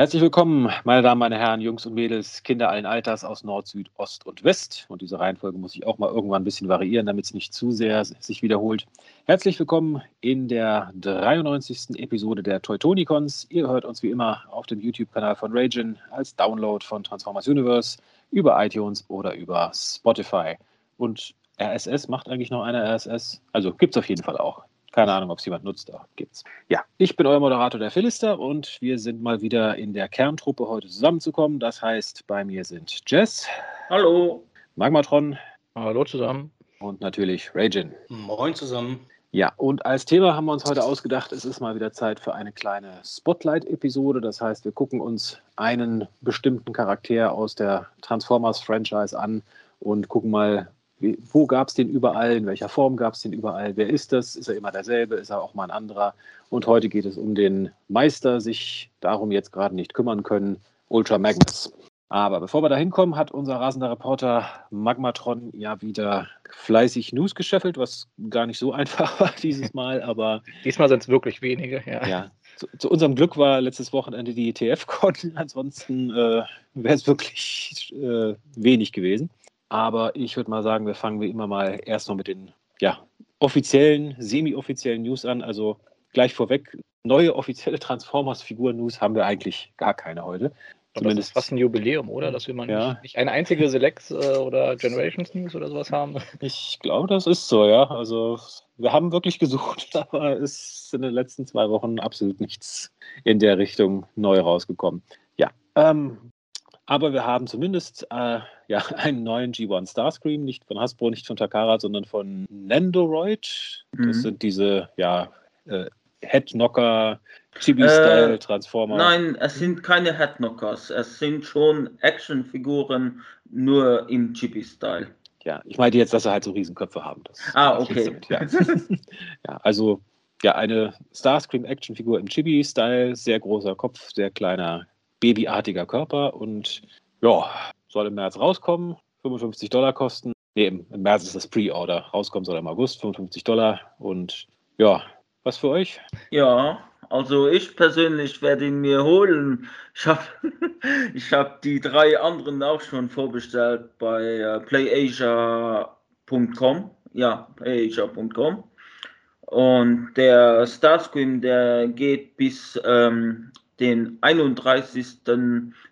Herzlich willkommen, meine Damen, meine Herren, Jungs und Mädels, Kinder allen Alters aus Nord, Süd, Ost und West. Und diese Reihenfolge muss ich auch mal irgendwann ein bisschen variieren, damit es nicht zu sehr sich wiederholt. Herzlich willkommen in der 93. Episode der Teutonicons. Ihr hört uns wie immer auf dem YouTube-Kanal von Ragin als Download von Transformers Universe über iTunes oder über Spotify. Und RSS macht eigentlich noch eine RSS. Also gibt es auf jeden Fall auch. Keine Ahnung, ob es jemand nutzt, aber gibt's. Ja, ich bin euer Moderator, der Philister, und wir sind mal wieder in der Kerntruppe heute zusammenzukommen. Das heißt, bei mir sind Jess. Hallo. Magmatron. Hallo zusammen. Und natürlich Ragin. Moin zusammen. Ja, und als Thema haben wir uns heute ausgedacht, es ist mal wieder Zeit für eine kleine Spotlight-Episode. Das heißt, wir gucken uns einen bestimmten Charakter aus der Transformers-Franchise an und gucken mal, wie, wo gab es den überall? In welcher Form gab es den überall? Wer ist das? Ist er immer derselbe? Ist er auch mal ein anderer? Und heute geht es um den Meister, sich darum jetzt gerade nicht kümmern können, Ultra Magnus. Aber bevor wir da hinkommen, hat unser rasender Reporter Magmatron ja wieder fleißig News gescheffelt, was gar nicht so einfach war dieses Mal, aber. Diesmal sind es wirklich wenige, ja. Ja. Zu, zu, unserem Glück war letztes Wochenende die ETF-Con, ansonsten äh, wäre es wirklich äh, wenig gewesen. Aber ich würde mal sagen, wir fangen wie immer mal erst noch mit den ja, offiziellen, semi-offiziellen News an. Also gleich vorweg, neue offizielle Transformers-Figur-News haben wir eigentlich gar keine heute. Zumindest das ist fast ein Jubiläum, oder? Dass wir mal ja. nicht, nicht, eine einzige Select äh, oder Generations News oder sowas haben. Ich glaube, das ist so, ja. Also wir haben wirklich gesucht, aber es ist in den letzten zwei Wochen absolut nichts in der Richtung neu rausgekommen. Ja, ähm, aber wir haben zumindest äh, ja, einen neuen G1 Starscream, nicht von Hasbro, nicht von Takara, sondern von Nendoroid. Das mhm. sind diese ja, äh, Headknocker, Chibi-Style-Transformer. Äh, nein, es sind keine Headknockers. Es sind schon Actionfiguren, nur im Chibi-Style. Ja, ich meinte jetzt, dass sie halt so Riesenköpfe haben. Das ah, okay. ja. ja, also ja, eine Starscream-Actionfigur im Chibi-Style, sehr großer Kopf, sehr kleiner babyartiger Körper und ja, soll im März rauskommen, 55 Dollar kosten. Nee, im, März ist das Pre-Order. Rauskommen soll im August, 55 Dollar. Und ja, was für euch? Ja, also ich persönlich werde ihn mir holen. Ich habe ich hab die drei anderen auch schon vorbestellt bei äh, playasia.com. Ja, playasia.com. Und der Starscream, der geht bis ähm, den 31.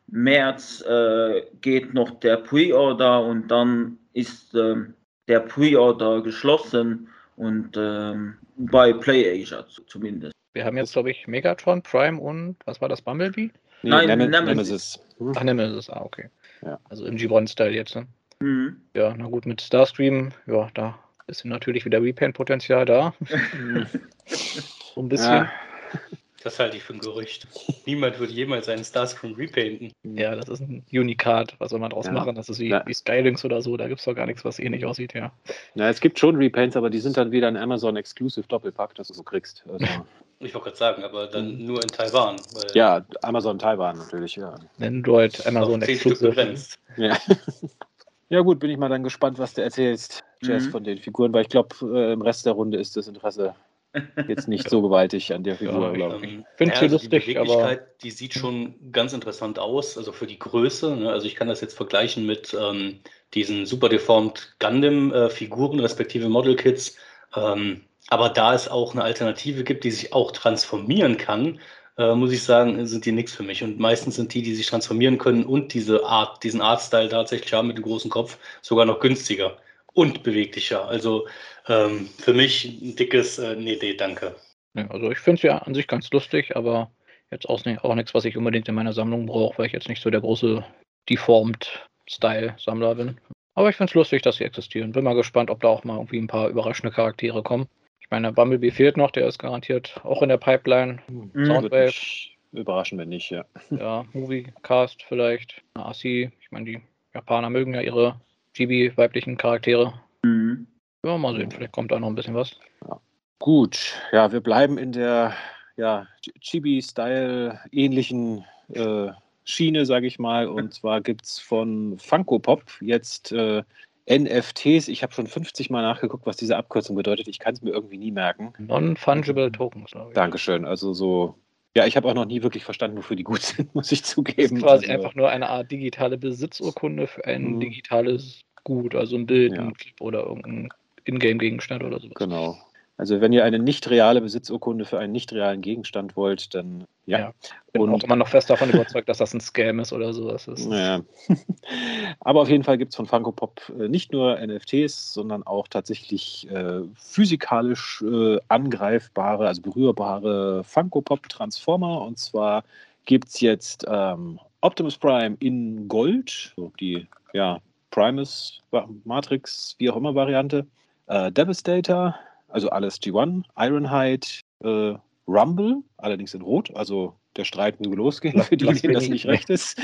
März äh, geht noch der Pre-Order und dann ist äh, der Pre-Order geschlossen und äh, bei PlayAsia zumindest. Wir haben jetzt, glaube ich, Megatron, Prime und was war das, Bumblebee? Nee, Nein, Nem Nemesis. Nemesis. Ach, Nemesis, ah, okay. Ja. Also im G1-Style jetzt. Ne? Mhm. Ja, na gut, mit Starstream, ja, da ist natürlich wieder Repaint-Potenzial da. so ein bisschen. Ja. Das halte ich für ein Gerücht. Niemand würde jemals einen Starscream repainten. Ja, das ist ein Unikat. Was soll man daraus ja. machen? Das ist wie, ja. wie Skylinks oder so. Da gibt es doch gar nichts, was ähnlich aussieht, ja. Ja, es gibt schon Repaints, aber die sind dann wieder ein Amazon Exclusive Doppelpack, das du so kriegst. Also ich wollte gerade sagen, aber dann mhm. nur in Taiwan. ja, Amazon Taiwan natürlich, ja. Android, Amazon Exclusive. Ja. ja, gut, bin ich mal dann gespannt, was du erzählst, Jess, mhm. von den Figuren, weil ich glaube, äh, im Rest der Runde ist das Interesse jetzt nicht so gewaltig an der Figur, ja, glaube ich. Ähm, Finde ja, also lustig, die aber die sieht schon ganz interessant aus, also für die Größe. Ne? Also ich kann das jetzt vergleichen mit ähm, diesen super deformed Gundam-Figuren, respektive Model-Kits. Ähm, aber da es auch eine Alternative gibt, die sich auch transformieren kann, äh, muss ich sagen, sind die nichts für mich. Und meistens sind die, die sich transformieren können und diese Art, diesen Artstyle tatsächlich haben mit dem großen Kopf, sogar noch günstiger und beweglicher. Also ähm, für mich ein dickes äh, Nee, nee, danke. Ja, also ich finde es ja an sich ganz lustig, aber jetzt auch, nicht, auch nichts, was ich unbedingt in meiner Sammlung brauche, weil ich jetzt nicht so der große Deformed-Style-Sammler bin. Aber ich finde es lustig, dass sie existieren. Bin mal gespannt, ob da auch mal irgendwie ein paar überraschende Charaktere kommen. Ich meine, Bumblebee fehlt noch, der ist garantiert auch in der Pipeline. Mhm. Soundwave. Überraschen wir nicht, ja. Ja, Movie-Cast vielleicht. Asi, ich meine, die Japaner mögen ja ihre Chibi-weiblichen Charaktere. Mhm. Ja, mal sehen, vielleicht kommt da noch ein bisschen was. Ja. Gut, ja, wir bleiben in der ja, Chibi-Style ähnlichen äh, Schiene, sage ich mal. Und zwar gibt es von Funko Pop jetzt äh, NFTs. Ich habe schon 50 Mal nachgeguckt, was diese Abkürzung bedeutet. Ich kann es mir irgendwie nie merken. Non-Fungible Tokens. Dankeschön. Also so Ja, ich habe auch noch nie wirklich verstanden, wofür die gut sind, muss ich zugeben. Das ist quasi also, einfach nur eine Art digitale Besitzurkunde für ein mhm. digitales Gut, also ein Bild, ja. ein Clip oder irgendein Ingame-Gegenstand oder sowas. Genau. Also wenn ihr eine nicht reale Besitzurkunde für einen nicht realen Gegenstand wollt, dann ja. ja bin und, auch immer noch fest davon überzeugt, dass das ein Scam ist oder sowas ist. Ja. Aber auf jeden Fall gibt es von Funko Pop äh, nicht nur NFTs, sondern auch tatsächlich äh, physikalisch äh, angreifbare, also berührbare Funko Pop Transformer. Und zwar gibt es jetzt ähm, Optimus Prime in Gold, die ja, Primus, Matrix, wie auch immer Variante. Äh, Devastator, also alles G1, Ironhide, äh, Rumble, allerdings in Rot, also der Streit möge losgehen, für die, denen das nicht recht ist.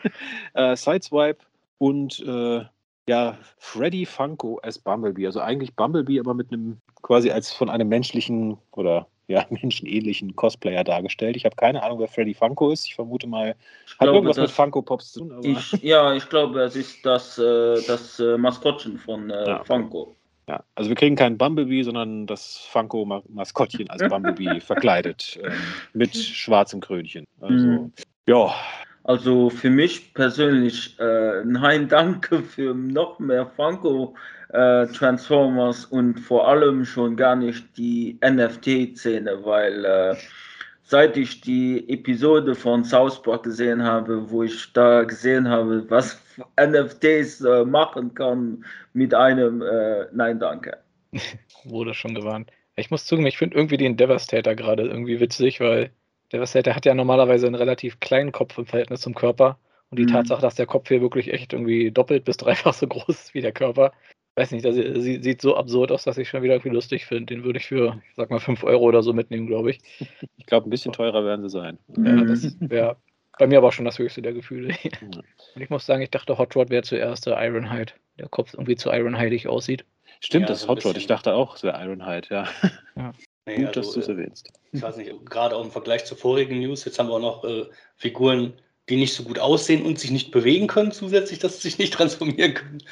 äh, Sideswipe und äh, ja, Freddy Funko as Bumblebee, also eigentlich Bumblebee, aber mit einem quasi als von einem menschlichen oder ja, menschenähnlichen Cosplayer dargestellt. Ich habe keine Ahnung, wer Freddy Funko ist. Ich vermute mal, ich hat irgendwas mit Funko Pops zu tun. Ich, ja, ich glaube, es ist das, äh, das äh, Maskottchen von äh, ja. Funko. Ja, also wir kriegen keinen Bumblebee, sondern das Funko-Maskottchen als Bumblebee verkleidet ähm, mit schwarzem Krönchen. Also, mhm. ja. Also für mich persönlich, äh, nein, danke für noch mehr Funko äh, Transformers und vor allem schon gar nicht die NFT-Szene, weil äh, seit ich die Episode von South Park gesehen habe, wo ich da gesehen habe, was NFTs äh, machen kann mit einem äh, Nein, danke. Wurde schon gewarnt. Ich muss zugeben, ich finde irgendwie den Devastator gerade irgendwie witzig, weil Devastator hat ja normalerweise einen relativ kleinen Kopf im Verhältnis zum Körper. Und die mhm. Tatsache, dass der Kopf hier wirklich echt irgendwie doppelt bis dreifach so groß ist wie der Körper, weiß nicht, das sieht so absurd aus, dass ich schon wieder irgendwie lustig finde. Den würde ich für, ich sag mal, 5 Euro oder so mitnehmen, glaube ich. Ich glaube, ein bisschen teurer werden sie sein. Ja, das wäre bei mir aber schon das höchste der Gefühle. Und ich muss sagen, ich dachte, Hot Rod wäre zuerst der Ironhide. Der Kopf irgendwie zu Ironhide aussieht. Stimmt, ja, das ist Hot Rod. Ich dachte auch, es wäre Ironhide, ja. ja. Nee, Gut, also, dass du es erwähnst. Ich weiß nicht, gerade auch im Vergleich zur vorigen News, jetzt haben wir auch noch äh, Figuren, die nicht so gut aussehen und sich nicht bewegen können, zusätzlich, dass sie sich nicht transformieren können.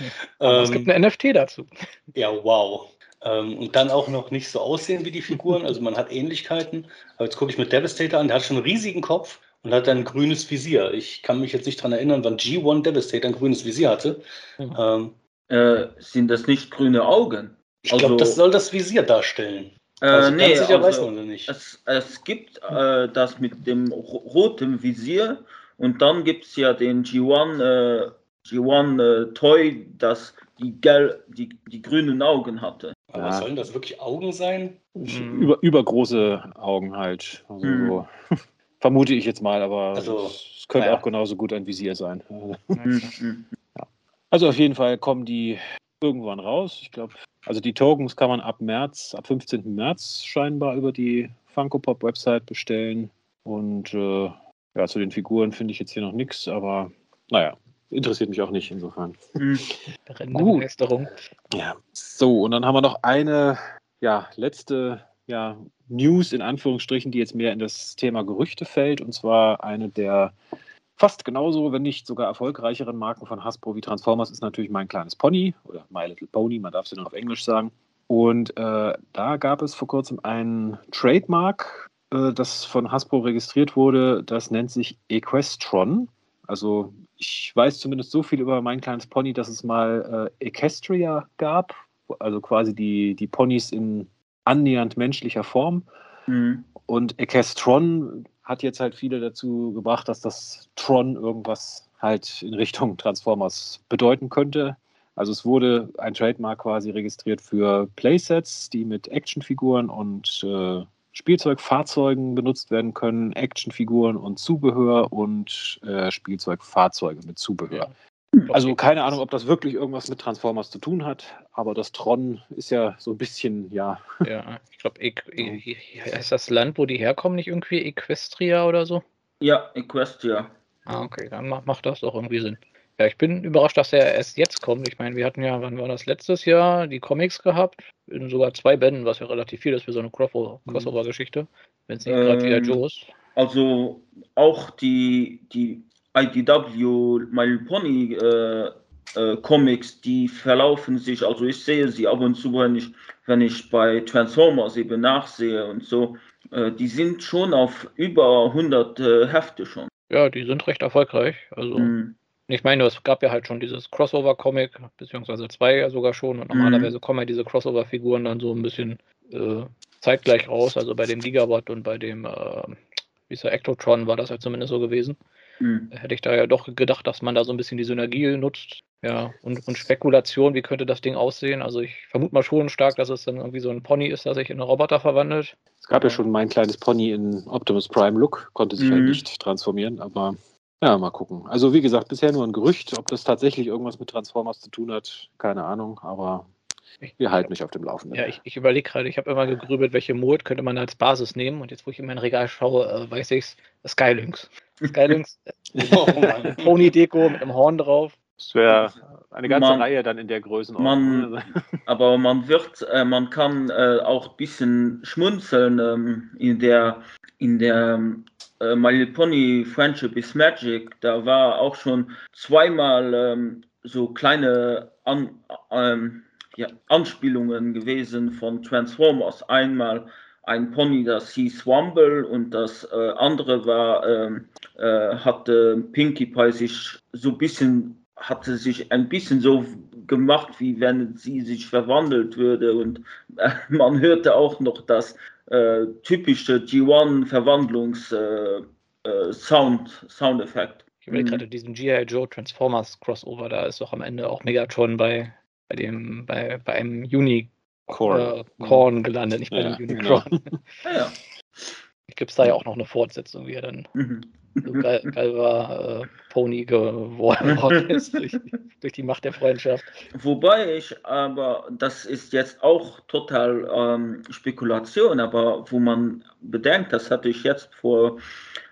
Ähm, es gibt eine NFT dazu. Ja, wow. Ähm, und dann auch noch nicht so aussehen wie die Figuren. Also man hat Ähnlichkeiten. Aber jetzt gucke ich mit Devastator an, der hat schon einen riesigen Kopf und hat ein grünes Visier. Ich kann mich jetzt nicht daran erinnern, wann G1 Devastator ein grünes Visier hatte. Mhm. Ähm, äh, sind das nicht grüne Augen? Ich also, glaube, das soll das Visier darstellen. Äh, nee, sicher also, weiß man nicht. Es, es gibt äh, das mit dem roten Visier und dann gibt es ja den G1, äh, G1 äh, Toy, das die, gel die, die grünen Augen hatte. Aber ja. sollen das wirklich Augen sein? Mhm. Über, übergroße Augen halt. Also mhm. so. Vermute ich jetzt mal, aber also, es könnte ja. auch genauso gut ein Visier sein. Mhm. ja. Also auf jeden Fall kommen die irgendwann raus. Ich glaube, also die Tokens kann man ab März, ab 15. März scheinbar über die Funko Pop Website bestellen. Und äh, ja, zu den Figuren finde ich jetzt hier noch nichts, aber naja, interessiert mich auch nicht insofern. Mhm. Gut. Ja, so, und dann haben wir noch eine ja, letzte ja, News in Anführungsstrichen, die jetzt mehr in das Thema Gerüchte fällt, und zwar eine der fast genauso, wenn nicht sogar erfolgreicheren Marken von Hasbro wie Transformers ist natürlich mein kleines Pony oder My Little Pony, man darf es ja noch auf Englisch sagen. Und äh, da gab es vor kurzem einen Trademark äh, das von Hasbro registriert wurde, das nennt sich Equestron. Also ich weiß zumindest so viel über mein kleines Pony, dass es mal äh, Equestria gab, also quasi die, die Ponys in annähernd menschlicher Form. Mhm. Und Equestron hat jetzt halt viele dazu gebracht, dass das Tron irgendwas halt in Richtung Transformers bedeuten könnte. Also es wurde ein Trademark quasi registriert für Playsets, die mit Actionfiguren und äh, Spielzeugfahrzeugen benutzt werden können, Actionfiguren und Zubehör und äh, Spielzeugfahrzeuge mit Zubehör. Ja. Also keine Ahnung, ob das wirklich irgendwas mit Transformers zu tun hat, aber das Tron ist ja so ein bisschen, ja. Ja, ich glaube, ist das Land, wo die herkommen, nicht irgendwie Equestria oder so? Ja, Equestria. Ah, okay, dann macht das doch irgendwie Sinn. Ja, ich bin überrascht, dass er erst jetzt kommt. Ich meine, wir hatten ja, wann war das letztes Jahr, die Comics gehabt, in sogar zwei Bänden, was ja relativ viel ist für so eine mhm. Crossover-Geschichte, wenn es nicht ähm, gerade wieder Joe ist. Also auch die, die IDW My Pony äh, äh, Comics, die verlaufen sich, also ich sehe sie ab und zu, wenn ich, wenn ich bei Transformers eben nachsehe und so, äh, die sind schon auf über 100 äh, Hefte schon. Ja, die sind recht erfolgreich. Also, mhm. ich meine, es gab ja halt schon dieses Crossover-Comic, beziehungsweise zwei ja sogar schon. Und normalerweise mhm. kommen ja diese Crossover-Figuren dann so ein bisschen äh, zeitgleich raus. Also bei dem Gigawatt und bei dem, äh, wie ist der, Ectotron war das ja zumindest so gewesen. Mhm. Hätte ich da ja doch gedacht, dass man da so ein bisschen die Synergie nutzt. Ja, und, und Spekulation, wie könnte das Ding aussehen? Also ich vermute mal schon stark, dass es dann irgendwie so ein Pony ist, der sich in einen Roboter verwandelt. Es gab ja schon mein kleines Pony in Optimus Prime Look, konnte sich mhm. halt nicht transformieren, aber ja, mal gucken. Also wie gesagt, bisher nur ein Gerücht, ob das tatsächlich irgendwas mit Transformers zu tun hat, keine Ahnung, aber wir halten mich auf dem Laufenden. Ja, ich, ich überlege gerade, ich habe immer gegrübelt, welche Mode könnte man als Basis nehmen und jetzt, wo ich in mein Regal schaue, äh, weiß ich es, Skylynx. Skylynx, oh, Pony-Deko mit einem Horn drauf. Das wäre eine ganze man, Reihe dann in der Größenordnung. Man, aber man wird, äh, man kann äh, auch ein bisschen schmunzeln ähm, in der, in der äh, My Little Pony Friendship is Magic. Da war auch schon zweimal ähm, so kleine An, ähm, ja, Anspielungen gewesen von Transformers. Einmal ein Pony, das hieß Wumble und das äh, andere war, ähm, äh, hatte Pinkie Pie sich so ein bisschen hatte sich ein bisschen so gemacht, wie wenn sie sich verwandelt würde. Und äh, man hörte auch noch das äh, typische G1-Verwandlungs-Sound, äh, äh Soundeffekt. Ich überlege gerade diesen G.I. Joe Transformers Crossover, da ist doch am Ende auch Megatron bei, bei dem, bei, bei einem Unicorn äh, gelandet, nicht bei ja, dem Unicron. Genau. ja, ja. Gibt es da ja auch noch eine Fortsetzung, wie er dann mhm so geil, war, äh, Pony geworden ist durch, durch, die Macht der Freundschaft. Wobei ich aber, das ist jetzt auch total ähm, Spekulation, aber wo man bedenkt, das hatte ich jetzt vor,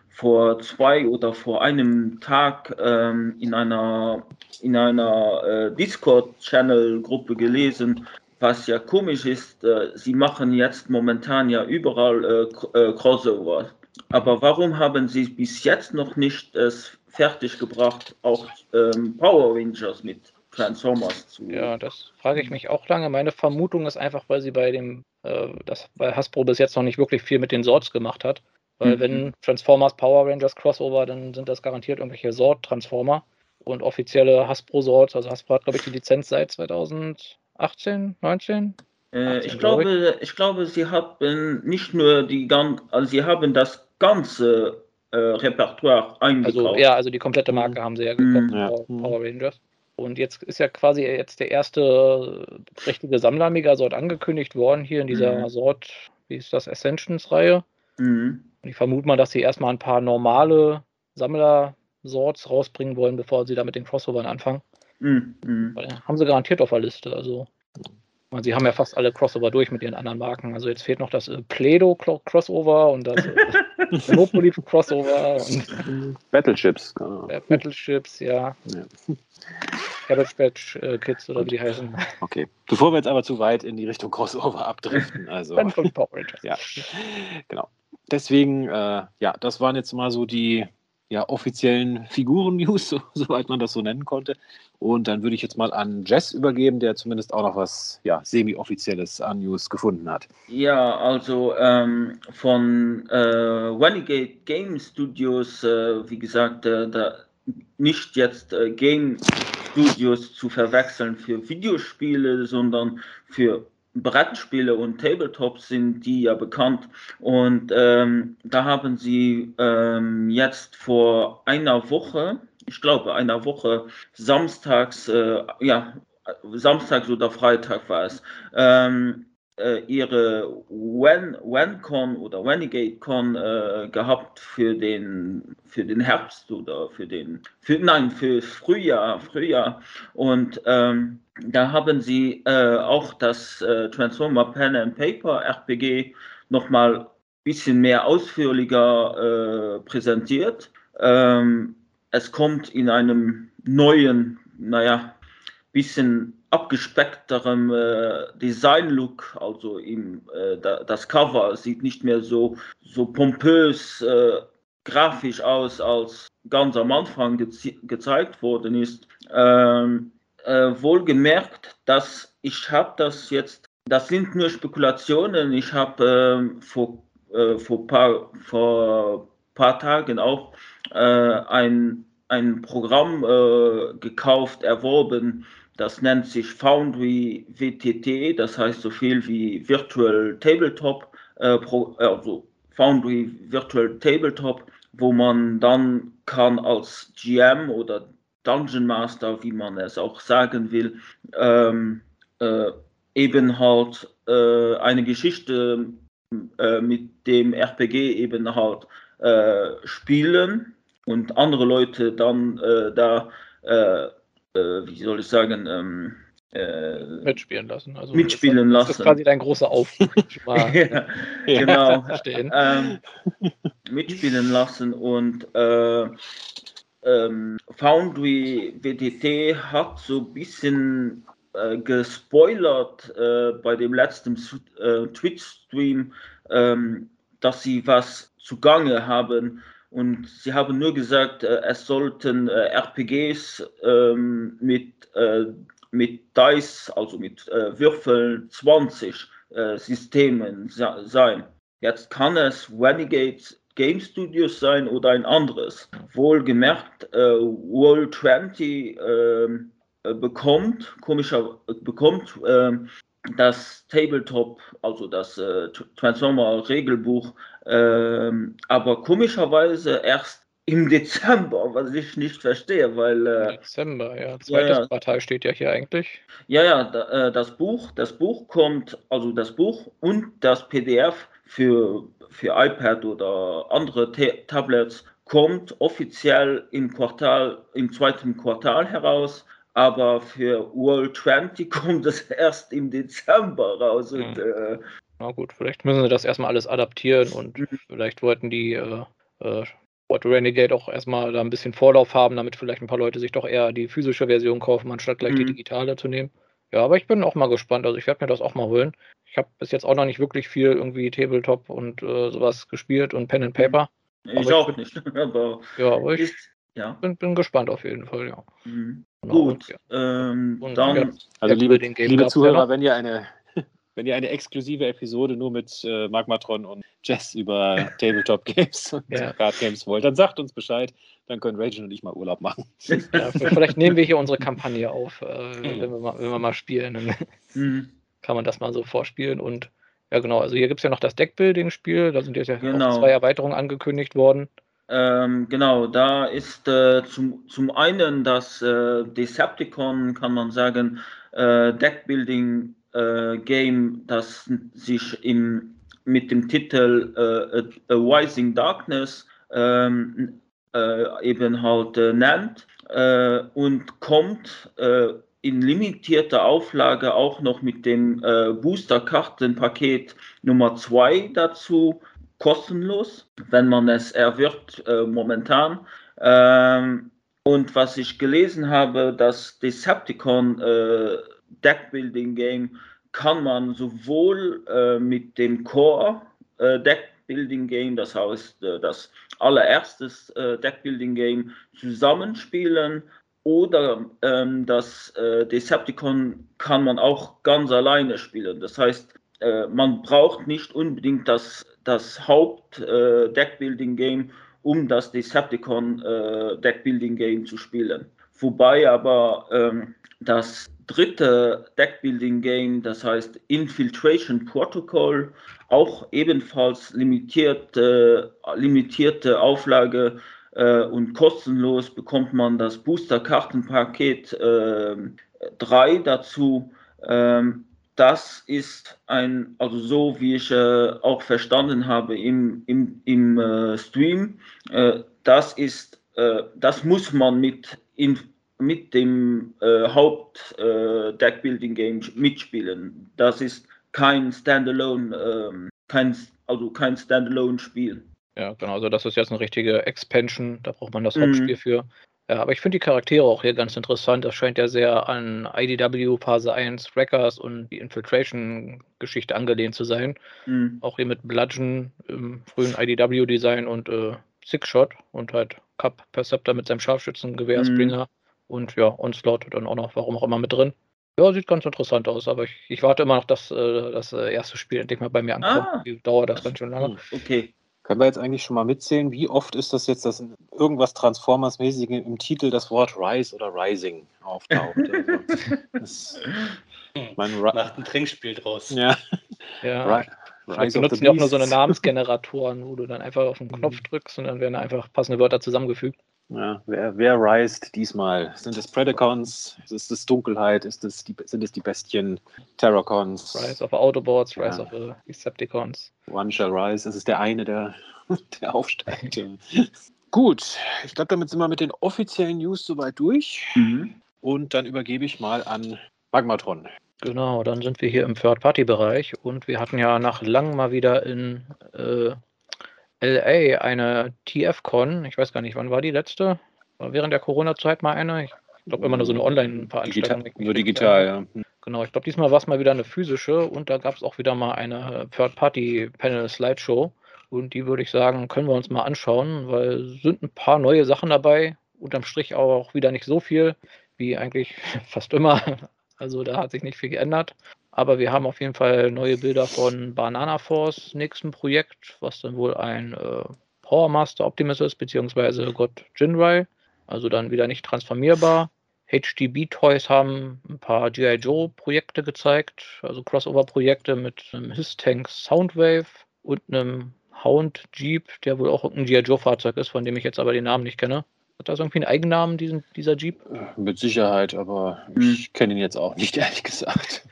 vor zwei oder vor einem Tag ähm, in einer, in einer äh, Discord-Channel-Gruppe gelesen, was ja komisch ist, äh, sie machen jetzt momentan ja überall äh, äh Crossover. Aber warum haben Sie bis jetzt noch nicht es fertiggebracht, auch ähm, Power Rangers mit Transformers zu? Ja, das frage ich mich auch lange. Meine Vermutung ist einfach, weil sie bei dem, äh, das, weil Hasbro bis jetzt noch nicht wirklich viel mit den Sorts gemacht hat. Weil mhm. wenn Transformers Power Rangers Crossover, dann sind das garantiert irgendwelche Sort-Transformer und offizielle Hasbro-Sorts. Also Hasbro hat, glaube ich, die Lizenz seit 2018, 19? Äh, ich, glaube, ich glaube, sie haben nicht nur die ganz, also sie haben das ganze äh, Repertoire eingekauft. Also ja, also die komplette Marke mhm. haben sie ja gekauft, ja. Power, Rangers. Und jetzt ist ja quasi jetzt der erste richtige Sammler-Megasort angekündigt worden hier in dieser mhm. Sort, wie ist das, Ascensions-Reihe. Mhm. Ich vermute mal, dass sie erstmal ein paar normale Sammler-Sorts rausbringen wollen, bevor sie da mit den Crossovern anfangen. Mhm. mhm. Haben sie garantiert auf der Liste. Also Sie haben ja fast alle Crossover durch mit ihren anderen Marken. Also jetzt fehlt noch das äh, Pledo Crossover und das äh, Monopoly Crossover und Battleships. Genau. Battleships, ja. ja. Cabbage Patch äh, Kids oder wie die heißen. Okay. Bevor wir jetzt aber zu weit in die Richtung Crossover abdriften. Also, Dann kommt Power Rangers. Ja, genau. Deswegen, äh, ja, das waren jetzt mal so die ja, offiziellen Figuren-News, so, soweit man das so nennen konnte. Und dann würde ich jetzt mal an Jess übergeben, der zumindest auch noch was ja, semi-offizielles an News gefunden hat. Ja, also ähm, von äh, Renegade Game Studios, äh, wie gesagt, äh, da nicht jetzt äh, Game Studios zu verwechseln für Videospiele, sondern für Brettspiele und Tabletops sind die ja bekannt. Und ähm, da haben sie ähm, jetzt vor einer Woche, ich glaube einer Woche, samstags, äh, ja, samstags oder Freitag war es, ähm, äh, ihre When, WhenCon oder WhenEgateCon äh, gehabt für den, für den Herbst oder für den, für, nein, für Frühjahr, Frühjahr. Und ähm, da haben sie äh, auch das äh, Transformer Pen and Paper RPG nochmal ein bisschen mehr ausführlicher äh, präsentiert. Ähm, es kommt in einem neuen, naja, bisschen abgespeckterem äh, Design-Look, also im, äh, da, das Cover sieht nicht mehr so, so pompös äh, grafisch aus, als ganz am Anfang ge gezeigt worden ist. Ähm, äh, wohlgemerkt, dass ich habe das jetzt, das sind nur Spekulationen, ich habe ähm, vor äh, vor paar vor paar Tagen auch äh, ein ein Programm gekauft, erworben, das nennt sich Foundry WTT, das heißt so viel wie Virtual Tabletop, äh, Pro, also Foundry Virtual Tabletop, wo man dann kann als GM oder Dungeon Master, wie man es auch sagen will, ähm, äh, eben halt äh, eine Geschichte äh, mit dem RPG eben halt äh, spielen und andere Leute dann äh, da, äh, wie soll ich sagen, ähm, äh, mitspielen lassen. Also mitspielen das, lassen. Das ist quasi dein großer Aufruf. ja, genau. ähm, mitspielen lassen und äh, ähm, Foundry WTT hat so ein bisschen äh, gespoilert äh, bei dem letzten äh, Twitch-Stream, ähm, dass sie was zugange haben und sie haben nur gesagt, äh, es sollten äh, RPGs ähm, mit, äh, mit Dice, also mit äh, Würfeln 20 äh, Systemen sein. Jetzt kann es Renegade Game Studios sein oder ein anderes. Wohlgemerkt, äh, World 20 ähm, bekommt, komischer, bekommt ähm, das Tabletop, also das äh, Transformer Regelbuch, äh, aber komischerweise erst im Dezember, was ich nicht verstehe, weil äh, Dezember, ja, zweites ja, ja. Quartal steht ja hier eigentlich. Ja, ja, da, äh, das Buch, das Buch kommt, also das Buch und das PDF für für iPad oder andere Ta Tablets kommt offiziell im Quartal im zweiten Quartal heraus aber für World 20 kommt es erst im Dezember raus. Und, hm. äh, Na gut, vielleicht müssen sie das erstmal alles adaptieren und mhm. vielleicht wollten die äh, äh, Renegade auch erstmal da ein bisschen Vorlauf haben, damit vielleicht ein paar Leute sich doch eher die physische Version kaufen, anstatt gleich mhm. die digitale zu nehmen. Ja, aber ich bin auch mal gespannt. Also ich werde mir das auch mal holen. Ich habe bis jetzt auch noch nicht wirklich viel irgendwie Tabletop und äh, sowas gespielt und Pen and Paper. Ich aber auch ich bin, nicht. Aber ja, aber ich ja. bin, bin gespannt auf jeden Fall, ja. Mhm. Gut, ja. ähm, dann. Also, liebe, liebe Zuhörer, wenn ihr eine. Wenn ihr eine exklusive Episode nur mit äh, Magmatron und Jess über Tabletop Games und ja. Card Games wollt, dann sagt uns Bescheid. Dann können Rachel und ich mal Urlaub machen. Ja, vielleicht nehmen wir hier unsere Kampagne auf, äh, wenn, wir mal, wenn wir mal spielen. Dann mhm. kann man das mal so vorspielen. Und ja, genau. Also, hier gibt es ja noch das Deckbuilding-Spiel. Da sind jetzt ja genau. zwei Erweiterungen angekündigt worden. Ähm, genau, da ist äh, zum, zum einen das äh, Decepticon, kann man sagen, äh, Deckbuilding äh, Game, das sich im, mit dem Titel äh, A Rising Darkness ähm, äh, eben halt nennt und kommt in limitierter Auflage auch noch mit dem Booster-Kartenpaket Nummer 2 dazu kostenlos, wenn man es erwirbt äh, momentan. Ähm, und was ich gelesen habe, das Decepticon äh, Deckbuilding Game kann man sowohl äh, mit dem Core äh, Deckbuilding Game, das heißt äh, das allererstes äh, Deckbuilding Game, zusammenspielen oder ähm, das äh, Decepticon kann man auch ganz alleine spielen. Das heißt, äh, man braucht nicht unbedingt das das Haupt-Deckbuilding-Game, äh, um das Decepticon-Deckbuilding-Game äh, zu spielen. Wobei aber ähm, das dritte Deckbuilding-Game, das heißt Infiltration Protocol, auch ebenfalls limitierte, limitierte Auflage äh, und kostenlos bekommt man das Booster-Kartenpaket äh, 3 dazu. Ähm, das ist ein, also so wie ich äh, auch verstanden habe im, im, im äh, Stream, äh, das ist, äh, das muss man mit, in, mit dem äh, Haupt äh, Deckbuilding Game mitspielen. Das ist kein Standalone, ähm, kein, also kein Standalone Spiel. Ja, genau, also das ist jetzt eine richtige Expansion, da braucht man das Hauptspiel mhm. für. Ja, aber ich finde die Charaktere auch hier ganz interessant. Das scheint ja sehr an IDW Phase 1 Wreckers und die Infiltration-Geschichte angelehnt zu sein. Mhm. Auch hier mit Bludgeon im frühen IDW-Design und äh, Six-Shot und halt Cup Perceptor mit seinem Scharfschützengewehr, mhm. Springer und ja, Onslaught dann auch noch, warum auch immer mit drin. Ja, sieht ganz interessant aus, aber ich, ich warte immer noch, dass äh, das äh, erste Spiel endlich mal bei mir ankommt. Ah. Die dauert das ganz schön lange. Hm, okay. Können wir jetzt eigentlich schon mal mitzählen, wie oft ist das jetzt, dass irgendwas Transformers-mäßig im Titel das Wort Rise oder Rising auftaucht? Also, das, mein Macht ein Trinkspiel draus. Ja. ja. Rise wir benutzen ja auch nur so eine Namensgeneratoren, wo du dann einfach auf den Knopf mhm. drückst und dann werden einfach passende Wörter zusammengefügt. Ja, wer, wer reist diesmal? Sind es Predacons? Ist es Dunkelheit? Ist es die, sind es die Bestien? Terracons? Rise of Autobots, Rise ja. of Decepticons. One shall rise. Das ist der eine, der, der aufsteigt. Gut, ich glaube, damit sind wir mit den offiziellen News soweit durch. Mhm. Und dann übergebe ich mal an Magmatron. Genau, dann sind wir hier im Third-Party-Bereich und wir hatten ja nach langem mal wieder in äh, LA eine TF-Con. Ich weiß gar nicht, wann war die letzte? War während der Corona-Zeit mal eine? Ich glaube immer nur so eine Online-Veranstaltung. Digital, nur digital, ja. Genau, ich glaube, diesmal war es mal wieder eine physische und da gab es auch wieder mal eine Third-Party-Panel-Slideshow. Und die würde ich sagen, können wir uns mal anschauen, weil sind ein paar neue Sachen dabei. Unterm Strich auch wieder nicht so viel, wie eigentlich fast immer. Also da hat sich nicht viel geändert. Aber wir haben auf jeden Fall neue Bilder von Banana Force, nächsten Projekt, was dann wohl ein äh, Power Master Optimus ist, beziehungsweise God Jinrai. Also dann wieder nicht transformierbar. HDB Toys haben ein paar G.I. Joe Projekte gezeigt, also Crossover-Projekte mit einem His-Tank Soundwave und einem Hound Jeep, der wohl auch ein G.I. Joe Fahrzeug ist, von dem ich jetzt aber den Namen nicht kenne. Hat das irgendwie einen Eigennamen, diesen, dieser Jeep? Mit Sicherheit, aber hm. ich kenne ihn jetzt auch nicht, ehrlich gesagt.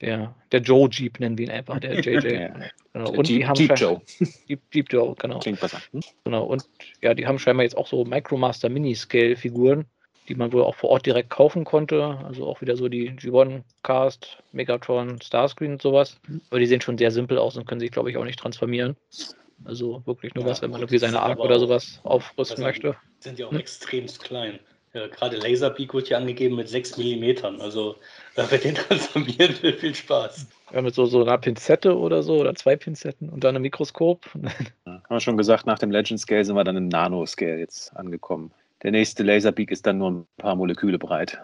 Der, der Joe Jeep nennen wir ihn einfach, der JJ. ja. genau. Und Jeep, die haben Jeep Joe. Jeep, Jeep Joe, genau. Klingt besser. Hm? Genau, und ja, die haben scheinbar jetzt auch so Micromaster Mini-Scale-Figuren, die man wohl auch vor Ort direkt kaufen konnte. Also auch wieder so die G1 Cast, Megatron, Starscreen und sowas. Aber die sehen schon sehr simpel aus und können sich, glaube ich, auch nicht transformieren. Also wirklich nur ja, was, wenn man irgendwie seine Arc oder sowas aufrüsten möchte. Sind ja auch hm? extremst klein. Ja, gerade Laserpeak wird hier angegeben mit 6 mm. Also, wer den transformieren will, viel Spaß. Ja, mit so, so einer Pinzette oder so oder zwei Pinzetten und dann einem Mikroskop. Ja, haben wir schon gesagt, nach dem Legend Scale sind wir dann im Nano-Scale jetzt angekommen. Der nächste Laserpeak ist dann nur ein paar Moleküle breit.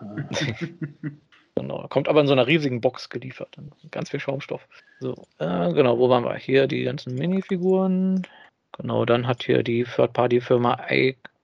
genau, kommt aber in so einer riesigen Box geliefert. Ganz viel Schaumstoff. So, äh, genau, wo waren wir? Hier die ganzen Minifiguren. Genau, dann hat hier die Third-Party-Firma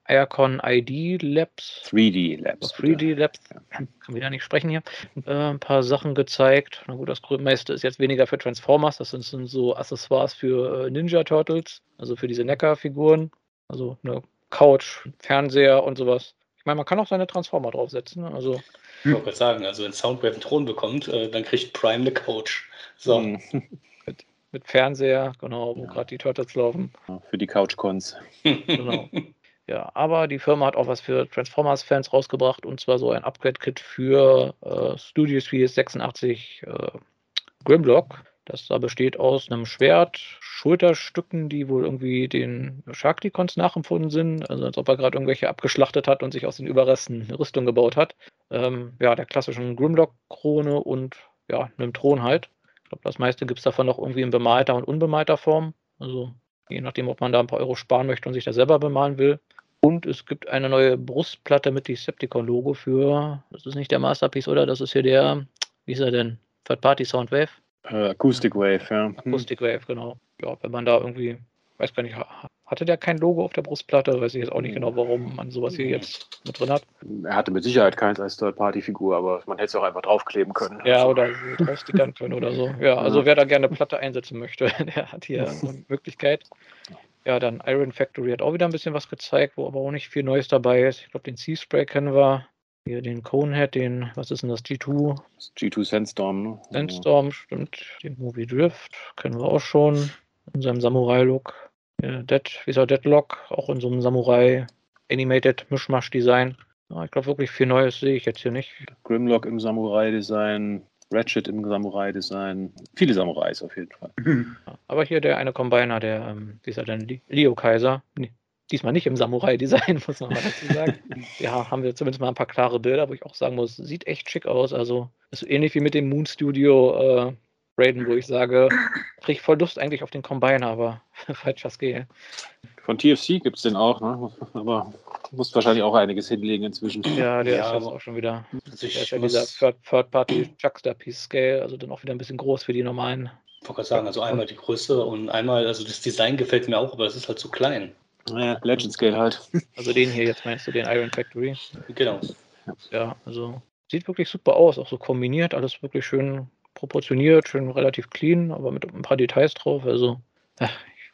Aircon ID Labs. 3D Labs. 3D Labs. Kann wieder nicht sprechen hier. Äh, ein paar Sachen gezeigt. Na gut, das meiste ist jetzt weniger für Transformers. Das sind, sind so Accessoires für äh, Ninja Turtles. Also für diese Neckar-Figuren. Also eine Couch, Fernseher und sowas. Ich meine, man kann auch seine Transformer draufsetzen. Also. Ich wollte gerade sagen, also wenn Soundwave einen Thron bekommt, äh, dann kriegt Prime eine Couch. So. Hm. mit, mit, Fernseher, genau, wo ja. gerade die Turtles laufen. Für die Couch-Cons. genau. Ja, aber die Firma hat auch was für Transformers-Fans rausgebracht und zwar so ein Upgrade-Kit für äh, Studio Series 86 äh, Grimlock. Das da besteht aus einem Schwert, Schulterstücken, die wohl irgendwie den Sharkticons nachempfunden sind, also als ob er gerade irgendwelche abgeschlachtet hat und sich aus den Überresten eine Rüstung gebaut hat. Ähm, ja, der klassischen Grimlock-Krone und ja, einem Thron halt. Ich glaube, das meiste gibt es davon noch irgendwie in bemalter und unbemalter Form. Also je nachdem, ob man da ein paar Euro sparen möchte und sich das selber bemalen will. Und es gibt eine neue Brustplatte mit Decepticon-Logo für, das ist nicht der Masterpiece, oder? Das ist hier der, wie ist er denn? Third Party Soundwave? Äh, Acoustic Wave, ja. Hm. Acoustic Wave, genau. Ja, wenn man da irgendwie, weiß gar nicht, hatte der kein Logo auf der Brustplatte? Weiß ich jetzt auch nicht genau, warum man sowas hier jetzt mit drin hat. Er hatte mit Sicherheit keins als Third-Party-Figur, aber man hätte es auch einfach draufkleben können. Ja, also. oder draufstickern können oder so. Ja, also wer da gerne eine Platte einsetzen möchte, der hat hier eine Möglichkeit. Ja, dann Iron Factory hat auch wieder ein bisschen was gezeigt, wo aber auch nicht viel Neues dabei ist. Ich glaube, den Sea Spray kennen wir. Hier den Conehead, den, was ist denn das, G2? G2 Sandstorm, ne? Sandstorm, stimmt. Den Movie Drift kennen wir auch schon. In seinem Samurai-Look. Dead, wie ist er, Deadlock, auch in so einem Samurai Animated Mischmasch-Design. Ja, ich glaube, wirklich viel Neues sehe ich jetzt hier nicht. Grimlock im Samurai-Design, Ratchet im Samurai-Design. Viele Samurais auf jeden Fall. Aber hier der eine Combiner, der, ähm, wie ist er denn, Leo Kaiser. Nee, diesmal nicht im Samurai-Design, muss man mal dazu sagen. ja, haben wir zumindest mal ein paar klare Bilder, wo ich auch sagen muss, sieht echt schick aus. Also ist so ähnlich wie mit dem Moon Studio äh, Raiden, wo ich sage, kriege ich voll Lust eigentlich auf den Combiner, aber falscher Scale. Von TFC gibt es den auch, ne? aber muss wahrscheinlich auch einiges hinlegen inzwischen. Ja, der ja, ist auch schon wieder. Also der ist ja dieser Third-Party Juxtapiece Scale, also dann auch wieder ein bisschen groß für die normalen. Ich wollte gerade sagen, also einmal die Größe und einmal, also das Design gefällt mir auch, aber es ist halt zu klein. Ja, Legend Scale halt. Also den hier jetzt meinst du, den Iron Factory? Genau. Ja, also sieht wirklich super aus, auch so kombiniert, alles wirklich schön proportioniert, schön relativ clean, aber mit ein paar Details drauf. Also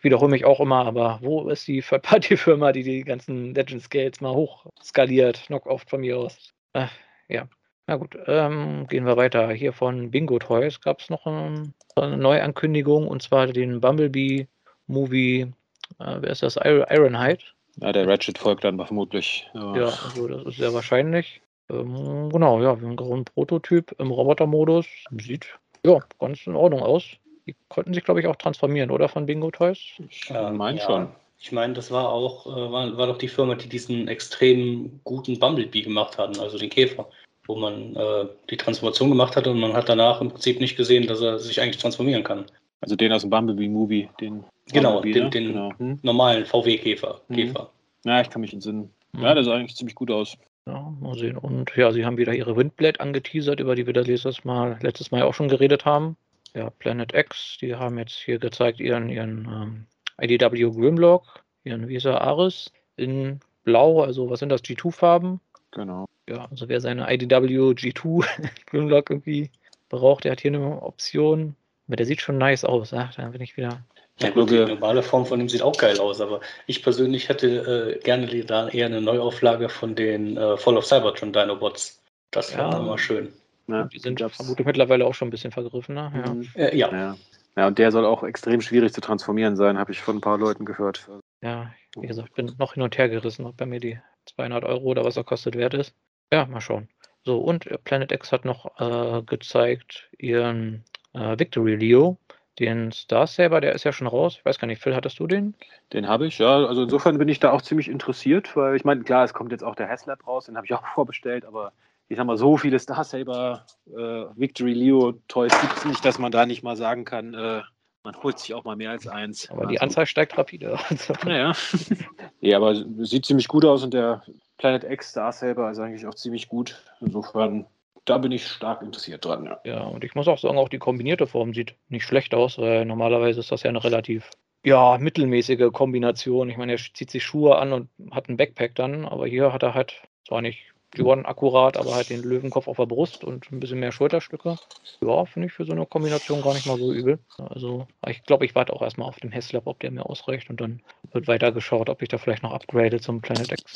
wiederhole mich auch immer, aber wo ist die Third-Party-Firma, die die ganzen Legend Scales mal hochskaliert? Knock-off von mir aus. Ach, ja. Na gut, ähm, gehen wir weiter. Hier von Bingo Toys gab es noch ein, eine Neuankündigung und zwar den Bumblebee Movie. Äh, wer ist das? Ironhide. Ja, der Ratchet folgt dann vermutlich. Ja, ja also das ist sehr wahrscheinlich. Ähm, genau, ja, wir haben einen Prototyp im Roboter-Modus. Sieht ja ganz in Ordnung aus. Die konnten sich, glaube ich, auch transformieren, oder von Bingo Toys? Ich äh, meine ja. schon. Ich meine, das war auch, äh, war, war doch die Firma, die diesen extrem guten Bumblebee gemacht hatten, also den Käfer, wo man äh, die Transformation gemacht hat und man hat danach im Prinzip nicht gesehen, dass er sich eigentlich transformieren kann. Also den aus dem Bumblebee-Movie, den. Genau, den, ne? den genau. Hm? normalen VW-Käfer. Hm. Käfer. Ja, ich kann mich entsinnen. Hm. Ja, der sah eigentlich ziemlich gut aus. Ja, mal sehen. Und ja, sie haben wieder ihre Windblade angeteasert, über die wir das letztes Mal, letztes Mal auch schon geredet haben. Ja, Planet X, die haben jetzt hier gezeigt ihren, ihren ähm, IDW Grimlock, ihren Visa Aris in Blau, also was sind das, G2-Farben? Genau. Ja, also wer seine IDW G2 Grimlock irgendwie braucht, der hat hier eine Option. Aber der sieht schon nice aus, ach, dann bin ich wieder ja, gut, die normale Form von ihm sieht auch geil aus, aber ich persönlich hätte äh, gerne da eher eine Neuauflage von den äh, Fall of Cybertron Dinobots. Das wäre ja. mal schön. Ja, die sind vermutlich mittlerweile auch schon ein bisschen vergriffen, ne? Ja. Mhm. Äh, ja. ja. ja. und der soll auch extrem schwierig zu transformieren sein, habe ich von ein paar Leuten gehört. Ja, wie gesagt, ich bin noch hin und her gerissen, ob bei mir die 200 Euro oder was er kostet wert ist. Ja, mal schauen. So, und Planet X hat noch äh, gezeigt ihren äh, Victory Leo. Den Star Saber, der ist ja schon raus. Ich weiß gar nicht, Phil, hattest du den? Den habe ich, ja. Also insofern bin ich da auch ziemlich interessiert, weil ich meine, klar, es kommt jetzt auch der Haslab raus, den habe ich auch vorbestellt, aber ich sag mal, so viele Star Saber äh, Victory Leo Toys gibt es nicht, dass man da nicht mal sagen kann, äh, man holt sich auch mal mehr als eins. Aber also, die Anzahl steigt rapide. naja. ja, aber sieht ziemlich gut aus und der Planet X Star Saber ist eigentlich auch ziemlich gut. Insofern da bin ich stark interessiert dran. Ja. ja, und ich muss auch sagen, auch die kombinierte Form sieht nicht schlecht aus, weil normalerweise ist das ja eine relativ ja, mittelmäßige Kombination. Ich meine, er zieht sich Schuhe an und hat einen Backpack dann, aber hier hat er halt zwar nicht Jordan akkurat, aber halt den Löwenkopf auf der Brust und ein bisschen mehr Schulterstücke. Ja, finde ich für so eine Kombination gar nicht mal so übel. Also, ich glaube, ich warte auch erstmal auf dem Heslab, ob der mir ausreicht und dann wird weiter geschaut, ob ich da vielleicht noch upgrade zum Planet X.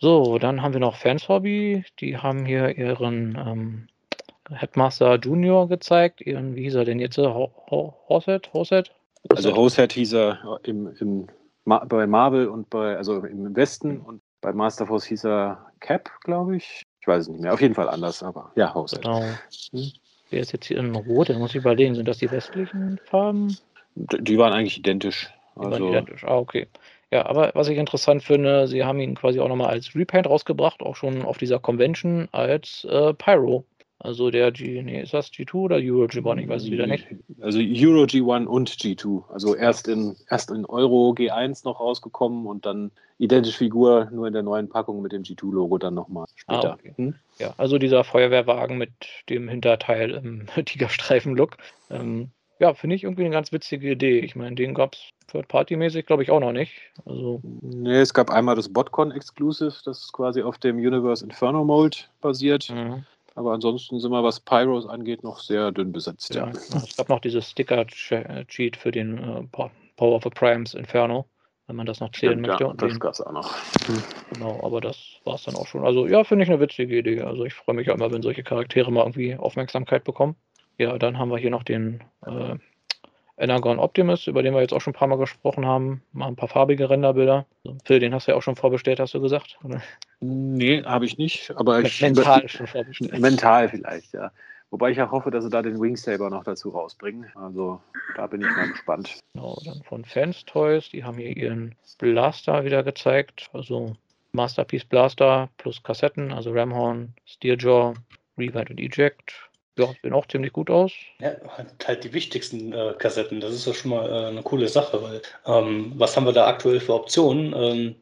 So, dann haben wir noch Fans Hobby. Die haben hier ihren ähm, Headmaster Junior gezeigt. Ihren, wie hieß er denn jetzt? Horset? Horset? Also Horset hieß er im, im, bei Marvel und bei, also im Westen und bei Master Force hieß er Cap, glaube ich. Ich weiß es nicht mehr. Auf jeden Fall anders, aber ja, Horset. Genau. Hm? Wer ist jetzt hier in Rot? Da muss ich überlegen. Sind das die westlichen Farben? Die waren eigentlich identisch. Die also, waren identisch. Ah, okay. Ja, aber was ich interessant finde, sie haben ihn quasi auch nochmal als Repaint rausgebracht, auch schon auf dieser Convention als äh, Pyro. Also der G, nee, ist das G2 oder Euro G1? Ich weiß es wieder nicht. Also Euro G1 und G2. Also erst in, erst in Euro G1 noch rausgekommen und dann identische Figur, nur in der neuen Packung mit dem G2-Logo dann nochmal später. Ah, okay. hm? Ja, also dieser Feuerwehrwagen mit dem Hinterteil im Tigerstreifen-Look. Ähm, ja, finde ich irgendwie eine ganz witzige Idee. Ich meine, den gab es Third-Party-mäßig, glaube ich, auch noch nicht. Also nee, es gab einmal das Botcon Exclusive, das quasi auf dem Universe Inferno Mold basiert. Mhm. Aber ansonsten sind wir, was Pyros angeht, noch sehr dünn besetzt. Ja, ja. Es gab noch dieses Sticker-Cheat für den äh, Power of the Primes Inferno, wenn man das noch zählen Stimmt, möchte. Ja, das gab es auch noch. Mhm. Genau, aber das war es dann auch schon. Also ja, finde ich eine witzige Idee. Also ich freue mich auch immer, wenn solche Charaktere mal irgendwie Aufmerksamkeit bekommen. Ja, dann haben wir hier noch den äh, Energon Optimus, über den wir jetzt auch schon ein paar Mal gesprochen haben. Mal ein paar farbige Renderbilder. Phil, den hast du ja auch schon vorbestellt, hast du gesagt? Oder? Nee, habe ich nicht. Aber ich, mental schon vorbestellt. Mental vielleicht, ja. Wobei ich auch hoffe, dass sie da den Wingsaber noch dazu rausbringen. Also da bin ich mal gespannt. Genau, dann von Fans Toys, die haben hier ihren Blaster wieder gezeigt. Also Masterpiece Blaster plus Kassetten, also Ramhorn, Steerjaw, Rewind und Eject. Ja, sehen auch ziemlich gut aus. Ja, halt die wichtigsten äh, Kassetten. Das ist ja schon mal äh, eine coole Sache, weil ähm, was haben wir da aktuell für Optionen? Ähm,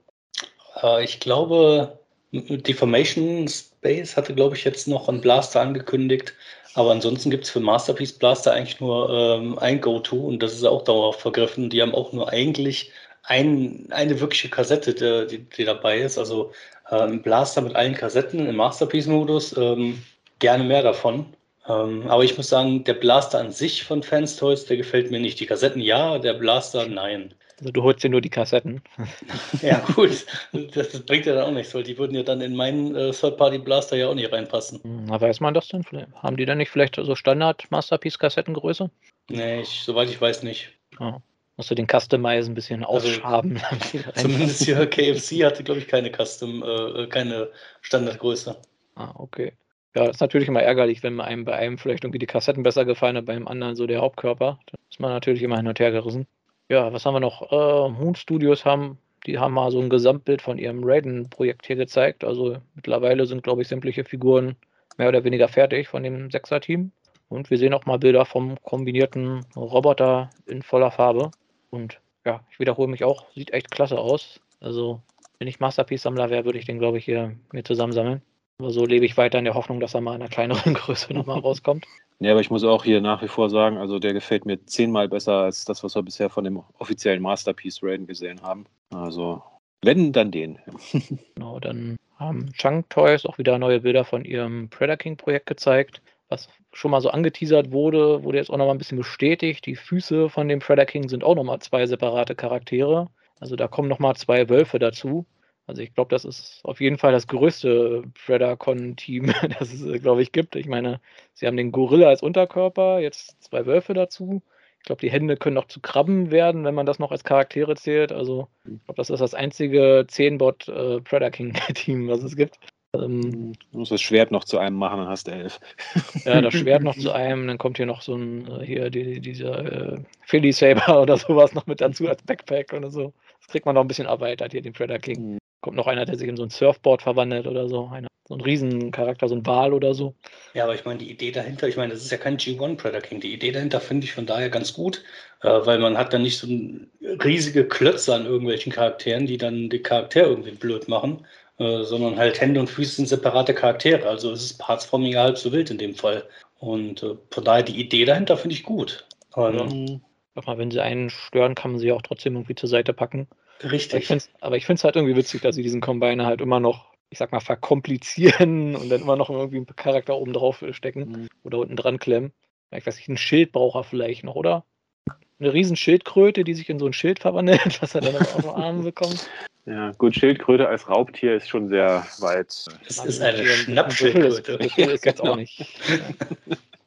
äh, ich glaube, Deformation Space hatte, glaube ich, jetzt noch einen Blaster angekündigt. Aber ansonsten gibt es für Masterpiece Blaster eigentlich nur ähm, ein Go-To und das ist auch dauerhaft vergriffen. Die haben auch nur eigentlich ein, eine wirkliche Kassette, die, die, die dabei ist. Also äh, ein Blaster mit allen Kassetten im Masterpiece-Modus. Ähm, gerne mehr davon. Ähm, aber ich muss sagen, der Blaster an sich von Fans Toys, der gefällt mir nicht. Die Kassetten ja, der Blaster nein. Also du holst dir nur die Kassetten. ja, gut. Das, das, bringt ja dann auch nichts, weil die würden ja dann in meinen äh, Third-Party-Blaster ja auch nicht reinpassen. Hm, na, weiß man das denn? Haben die dann nicht vielleicht so Standard-Masterpiece-Kassettengröße? Nee, ich, soweit ich weiß nicht. Oh. Musst du den Customize ein bisschen also, ausschaben. zumindest hier KFC hatte, glaube ich, keine Custom, äh, keine Standardgröße. Ah, okay. Ja, ist natürlich immer ärgerlich, wenn einem bei einem vielleicht irgendwie die Kassetten besser gefallen hat, beim anderen so der Hauptkörper. Da ist man natürlich immer hin und her gerissen. Ja, was haben wir noch? Äh, Moon Studios haben, die haben mal so ein Gesamtbild von ihrem Raiden-Projekt hier gezeigt. Also mittlerweile sind, glaube ich, sämtliche Figuren mehr oder weniger fertig von dem Sechser-Team. Und wir sehen auch mal Bilder vom kombinierten Roboter in voller Farbe. Und ja, ich wiederhole mich auch, sieht echt klasse aus. Also, wenn ich Masterpiece-Sammler wäre, würde ich den, glaube ich, hier mir zusammensammeln. Aber so lebe ich weiter in der Hoffnung, dass er mal in einer kleineren Größe nochmal rauskommt. Ja, aber ich muss auch hier nach wie vor sagen, also der gefällt mir zehnmal besser als das, was wir bisher von dem offiziellen Masterpiece Raiden gesehen haben. Also, wenn, dann den. genau, dann haben Chunk Toys auch wieder neue Bilder von ihrem Predator King Projekt gezeigt, was schon mal so angeteasert wurde, wurde jetzt auch nochmal ein bisschen bestätigt. Die Füße von dem Predator King sind auch nochmal zwei separate Charaktere. Also da kommen nochmal zwei Wölfe dazu. Also ich glaube, das ist auf jeden Fall das größte Predacon-Team, das es, äh, glaube ich, gibt. Ich meine, sie haben den Gorilla als Unterkörper, jetzt zwei Wölfe dazu. Ich glaube, die Hände können noch zu Krabben werden, wenn man das noch als Charaktere zählt. Also ich glaube, das ist das einzige 10-Bot äh, Predator King-Team, was es gibt. Ähm, du musst das Schwert noch zu einem machen, dann hast du elf. Ja, das Schwert noch zu einem, dann kommt hier noch so ein, äh, hier die, dieser äh, Philly Saber oder sowas noch mit dazu als Backpack oder so. Das kriegt man noch ein bisschen erweitert hier, den Predator King. Kommt noch einer, der sich in so ein Surfboard verwandelt oder so. Einer, so ein Riesencharakter, so ein Wal oder so. Ja, aber ich meine, die Idee dahinter, ich meine, das ist ja kein G1 Predator King. Die Idee dahinter finde ich von daher ganz gut, äh, weil man hat dann nicht so riesige Klötze an irgendwelchen Charakteren, die dann die Charaktere irgendwie blöd machen, äh, sondern halt Hände und Füße sind separate Charaktere. Also es ist Partsforming halb so wild in dem Fall. Und äh, von daher die Idee dahinter finde ich gut. Ähm, ja. mal, wenn sie einen stören, kann man sie auch trotzdem irgendwie zur Seite packen. Richtig. Aber ich finde es halt irgendwie witzig, dass sie diesen Combiner halt immer noch, ich sag mal, verkomplizieren und dann immer noch irgendwie einen Charakter oben drauf stecken mhm. oder unten dran klemmen. Ich weiß nicht, ein Schild braucht er vielleicht noch, oder? Eine riesen Schildkröte, die sich in so ein Schild verwandelt, was er dann auf den Arm bekommt. Ja, gut, Schildkröte als Raubtier ist schon sehr weit. Es ist eine Schnappschildkröte. Das ist jetzt auch nicht.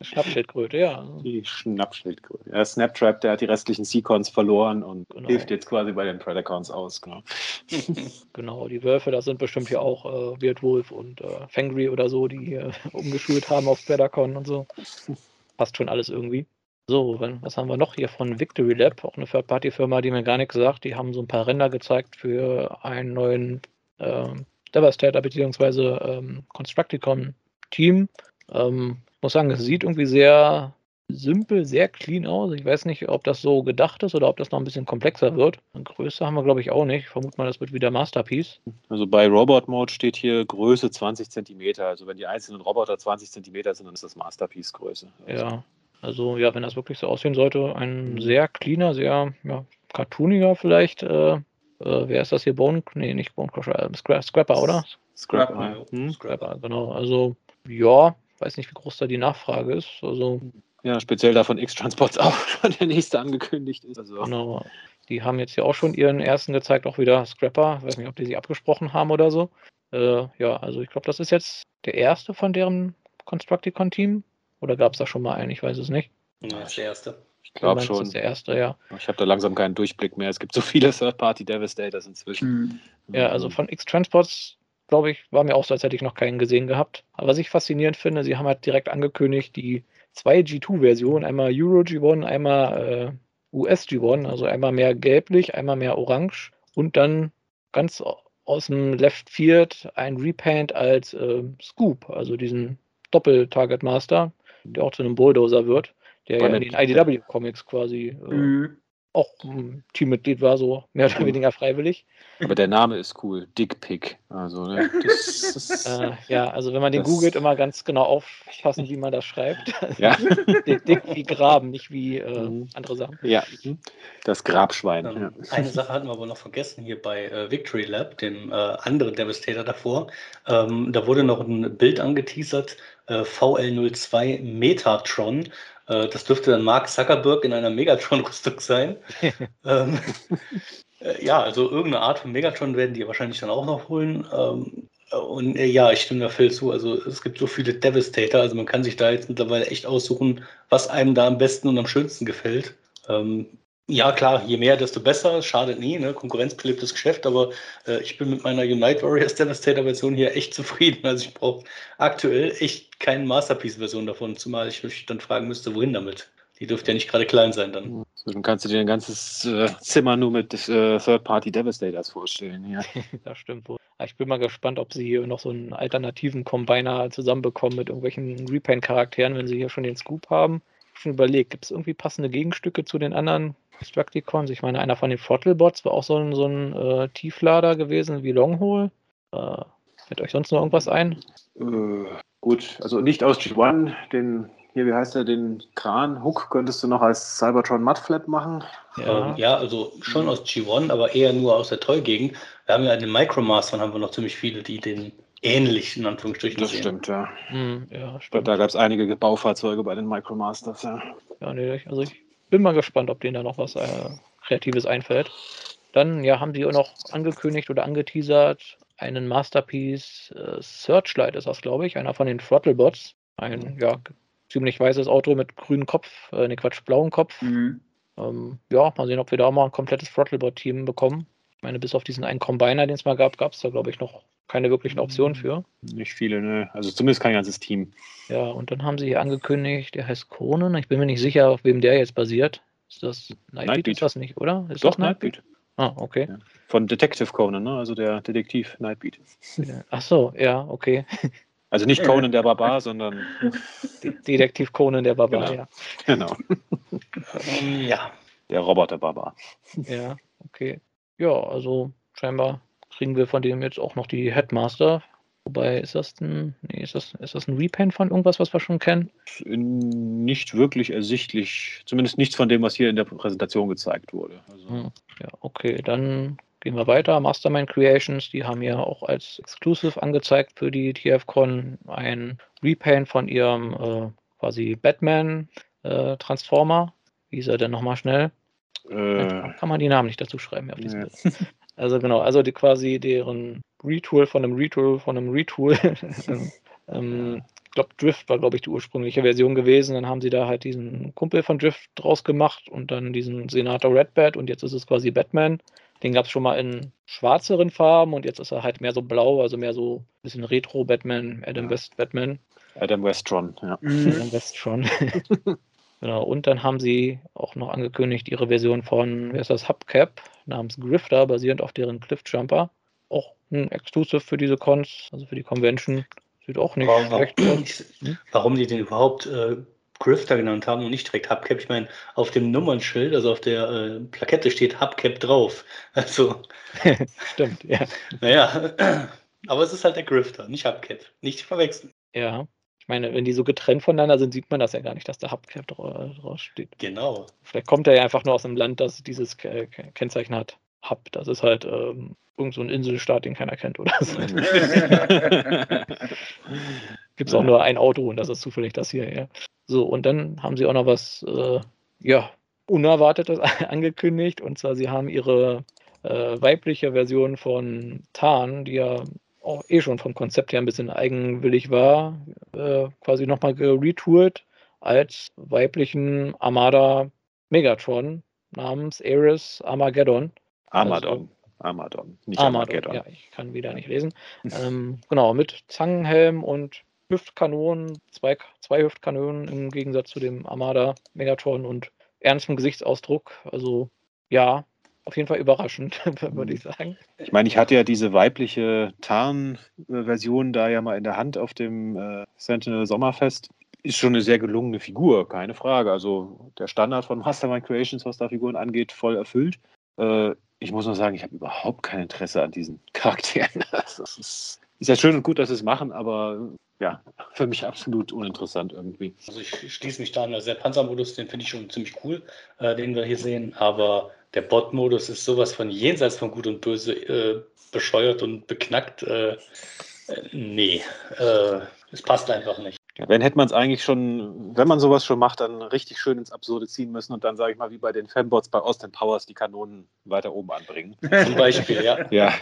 Schnappschildkröte, ja. Die Schnappschildkröte. Ja, Snaptrap, der hat die restlichen Seacons verloren und genau. hilft jetzt quasi bei den Predacons aus. Genau. genau, die Wölfe, das sind bestimmt hier auch äh, Weirdwolf und äh, Fangry oder so, die hier umgeschult haben auf Predacon und so. Passt schon alles irgendwie. So, was haben wir noch hier von Victory Lab? Auch eine Third-Party-Firma, die mir gar nichts sagt. Die haben so ein paar Ränder gezeigt für einen neuen äh, Devastator bzw. Ähm, Constructicon-Team. Ähm, muss sagen, es sieht irgendwie sehr simpel, sehr clean aus. Ich weiß nicht, ob das so gedacht ist oder ob das noch ein bisschen komplexer wird. Eine Größe haben wir, glaube ich, auch nicht. Ich vermute mal, das wird wieder Masterpiece. Also bei Robot Mode steht hier Größe 20 cm. Also wenn die einzelnen Roboter 20 cm sind, dann ist das Masterpiece-Größe. Also ja, also ja, wenn das wirklich so aussehen sollte, ein sehr cleaner, sehr ja, cartooniger vielleicht. Äh, äh, wer ist das hier? Bone? Nee, nicht Bone Crusher, äh, Scra Scrapper, oder? Scrapper. Hm? Scrapper, genau. Also ja, weiß nicht, wie groß da die Nachfrage ist. Also, ja, speziell da von X-Transports auch schon der nächste angekündigt ist. Also. Genau. Die haben jetzt ja auch schon ihren ersten gezeigt, auch wieder Scrapper. Ich weiß nicht, ob die sie abgesprochen haben oder so. Äh, ja, also ich glaube, das ist jetzt der erste von deren Constructicon-Team. Oder gab es da schon mal einen? Ich weiß es nicht. Ja, das ist der erste. Ich glaube schon. Das ist der erste, ja. Ich habe da langsam keinen Durchblick mehr. Es gibt so viele Third-Party Devastators inzwischen. Mhm. Ja, also von X-Transports glaube ich, war mir auch so, als hätte ich noch keinen gesehen gehabt. Aber was ich faszinierend finde, sie haben halt direkt angekündigt, die zwei G2-Versionen, einmal Euro G1, einmal äh, US G1, also einmal mehr gelblich, einmal mehr orange und dann ganz aus dem Left Field ein Repaint als äh, Scoop, also diesen Doppel-Target Master. der auch zu einem Bulldozer wird, der ja in den IDW-Comics quasi äh, mhm auch ein Teammitglied war, so mehr oder weniger freiwillig. Aber der Name ist cool, Dick Pick. Also, ne, das, das, äh, ja, also wenn man den googelt, immer ganz genau aufpassen, wie man das schreibt. Ja. Dick, Dick wie Graben, nicht wie äh, mhm. andere Sachen. Ja, das Grabschwein. Ähm, ja. Eine Sache hatten wir aber noch vergessen hier bei äh, Victory Lab, dem äh, anderen Devastator davor. Ähm, da wurde noch ein Bild angeteasert, äh, VL02 Metatron. Äh, das dürfte dann Mark Zuckerberg in einer Megatron-Rüstung sein. ähm, äh, ja, also irgendeine Art von Megatron werden die wahrscheinlich dann auch noch holen. Ähm, und äh, ja, ich stimme da viel zu. Also es gibt so viele Devastator, also man kann sich da jetzt mittlerweile echt aussuchen, was einem da am besten und am schönsten gefällt. Ähm, ja, klar, je mehr, desto besser. Schadet nie, ne? konkurrenzbelebtes Geschäft, aber äh, ich bin mit meiner Unite Warriors Devastator-Version hier echt zufrieden. Also ich brauche aktuell echt keine Masterpiece-Version davon, zumal ich mich dann fragen müsste, wohin damit. Die dürfte ja nicht gerade klein sein dann. Dann kannst du dir ein ganzes äh, Zimmer nur mit äh, Third-Party Devastators vorstellen. Ja. das stimmt wohl. Ich bin mal gespannt, ob sie hier noch so einen alternativen Combiner zusammenbekommen mit irgendwelchen Repaint-Charakteren, wenn sie hier schon den Scoop haben. Ich schon überlegt, gibt es irgendwie passende Gegenstücke zu den anderen Structicons. Ich meine, einer von den Throttlebots war auch so ein, so ein äh, Tieflader gewesen wie Longhole. Äh, fällt euch sonst noch irgendwas ein? Äh, gut, also nicht aus G1, den hier, wie heißt der, den Kran, Hook könntest du noch als Cybertron Mudflap machen? Ja. Ähm, ja, also schon aus G1, aber eher nur aus der Toy-Gegend. Wir haben ja in den Micromastern haben wir noch ziemlich viele, die den ähnlich in Anführungsstrichen Das sehen. stimmt, ja. Hm, ja stimmt. Da gab es einige Baufahrzeuge bei den Micromasters, ja. Ja, nee, also ich bin mal gespannt, ob denen da noch was äh, Kreatives einfällt. Dann ja, haben sie auch noch angekündigt oder angeteasert einen Masterpiece äh, Searchlight ist das, glaube ich, einer von den Throttlebots. Ein ja, ziemlich weißes Auto mit grünem Kopf, äh, ne Quatsch, blauem Kopf. Mhm. Ähm, ja, mal sehen, ob wir da mal ein komplettes Throttlebot-Team bekommen. Ich meine, bis auf diesen einen Combiner, den es mal gab, gab es da, glaube ich, noch keine wirklichen Optionen für. Nicht viele, ne? Also zumindest kein ganzes Team. Ja, und dann haben sie hier angekündigt, der heißt Conan. Ich bin mir nicht sicher, auf wem der jetzt basiert. Ist das Nightbeat? Nightbeat. Ist das nicht, oder? Ist Doch, das Nightbeat? Nightbeat? Ah, okay. Ja. Von Detective Conan, ne? Also der Detektiv Nightbeat. Ach so, ja, okay. Also nicht Conan der Barbar, sondern. Detektiv Conan der Barbar, genau. ja. Genau. ja. Der Roboter Barbar. Ja, okay. Ja, also scheinbar kriegen wir von dem jetzt auch noch die Headmaster. Wobei, ist das ein, nee, ist das, ist das ein Repaint von irgendwas, was wir schon kennen? Nicht wirklich ersichtlich. Zumindest nichts von dem, was hier in der Präsentation gezeigt wurde. Also. Hm, ja, okay, dann gehen wir weiter. Mastermind Creations, die haben ja auch als Exclusive angezeigt für die TFCon ein Repaint von ihrem äh, quasi Batman äh, Transformer. Wie ist er denn nochmal schnell? Äh, kann man die Namen nicht dazu schreiben auf diesem ja. Also genau, also die quasi deren Retool von einem Retool von einem Retool. ähm, ich glaube, Drift war, glaube ich, die ursprüngliche Version gewesen. Dann haben sie da halt diesen Kumpel von Drift draus gemacht und dann diesen Senator Redbat und jetzt ist es quasi Batman. Den gab es schon mal in schwarzeren Farben und jetzt ist er halt mehr so blau, also mehr so ein bisschen Retro-Batman, Adam West Batman. Adam Westron, ja. Adam Westron. Genau, und dann haben sie auch noch angekündigt, ihre Version von, wie ist das, Hubcap namens Grifter, basierend auf deren Cliffjumper. Auch ein Exclusive für diese Cons, also für die Convention. Sieht auch nicht warum, schlecht aus. Hm? Warum die den überhaupt äh, Grifter genannt haben und nicht direkt Hubcap. Ich meine, auf dem Nummernschild, also auf der äh, Plakette steht Hubcap drauf. Also. Stimmt, ja. Naja, aber es ist halt der Grifter, nicht Hubcap. Nicht verwechseln. Ja. Ich meine, wenn die so getrennt voneinander sind, sieht man das ja gar nicht, dass da Hubcap drauf steht. Genau. Vielleicht kommt er ja einfach nur aus einem Land, das dieses Kennzeichen hat. Hub, das ist halt ähm, irgend so ein Inselstaat, den keiner kennt oder so. Gibt es auch nur ein Auto und das ist zufällig das hier, ja. So, und dann haben sie auch noch was, äh, ja, Unerwartetes angekündigt. Und zwar, sie haben ihre äh, weibliche Version von Tarn, die ja auch eh schon vom Konzept her ein bisschen eigenwillig war, äh, quasi nochmal geretourt als weiblichen Armada Megatron namens Ares Armageddon. Armadon. Also, Armadon, nicht Armadon. Armageddon. Ja, ich kann wieder nicht lesen. ähm, genau, mit Zangenhelm und Hüftkanonen, zwei, zwei Hüftkanonen im Gegensatz zu dem Armada Megatron und ernstem Gesichtsausdruck. Also ja, auf jeden Fall überraschend, würde ich sagen. Ich meine, ich hatte ja diese weibliche Tarn-Version da ja mal in der Hand auf dem äh, Sentinel Sommerfest. ist schon eine sehr gelungene Figur, keine Frage. Also der Standard von Mastermind Creations, was da Figuren angeht, voll erfüllt. Äh, ich muss nur sagen, ich habe überhaupt kein Interesse an diesen Charakteren. Das ist, ist ja schön und gut, dass sie es machen, aber ja, für mich absolut uninteressant irgendwie. Also ich schließe mich da an. Also der Panzermodus, den finde ich schon ziemlich cool, äh, den wir hier sehen. Aber der Bot-Modus ist sowas von jenseits von Gut und Böse äh, bescheuert und beknackt. Äh, nee, äh, es passt einfach nicht. Ja, wenn hätte man es eigentlich schon, wenn man sowas schon macht, dann richtig schön ins Absurde ziehen müssen und dann, sage ich mal, wie bei den Fanbots bei Austin Powers die Kanonen weiter oben anbringen. Zum Beispiel, ja. ja.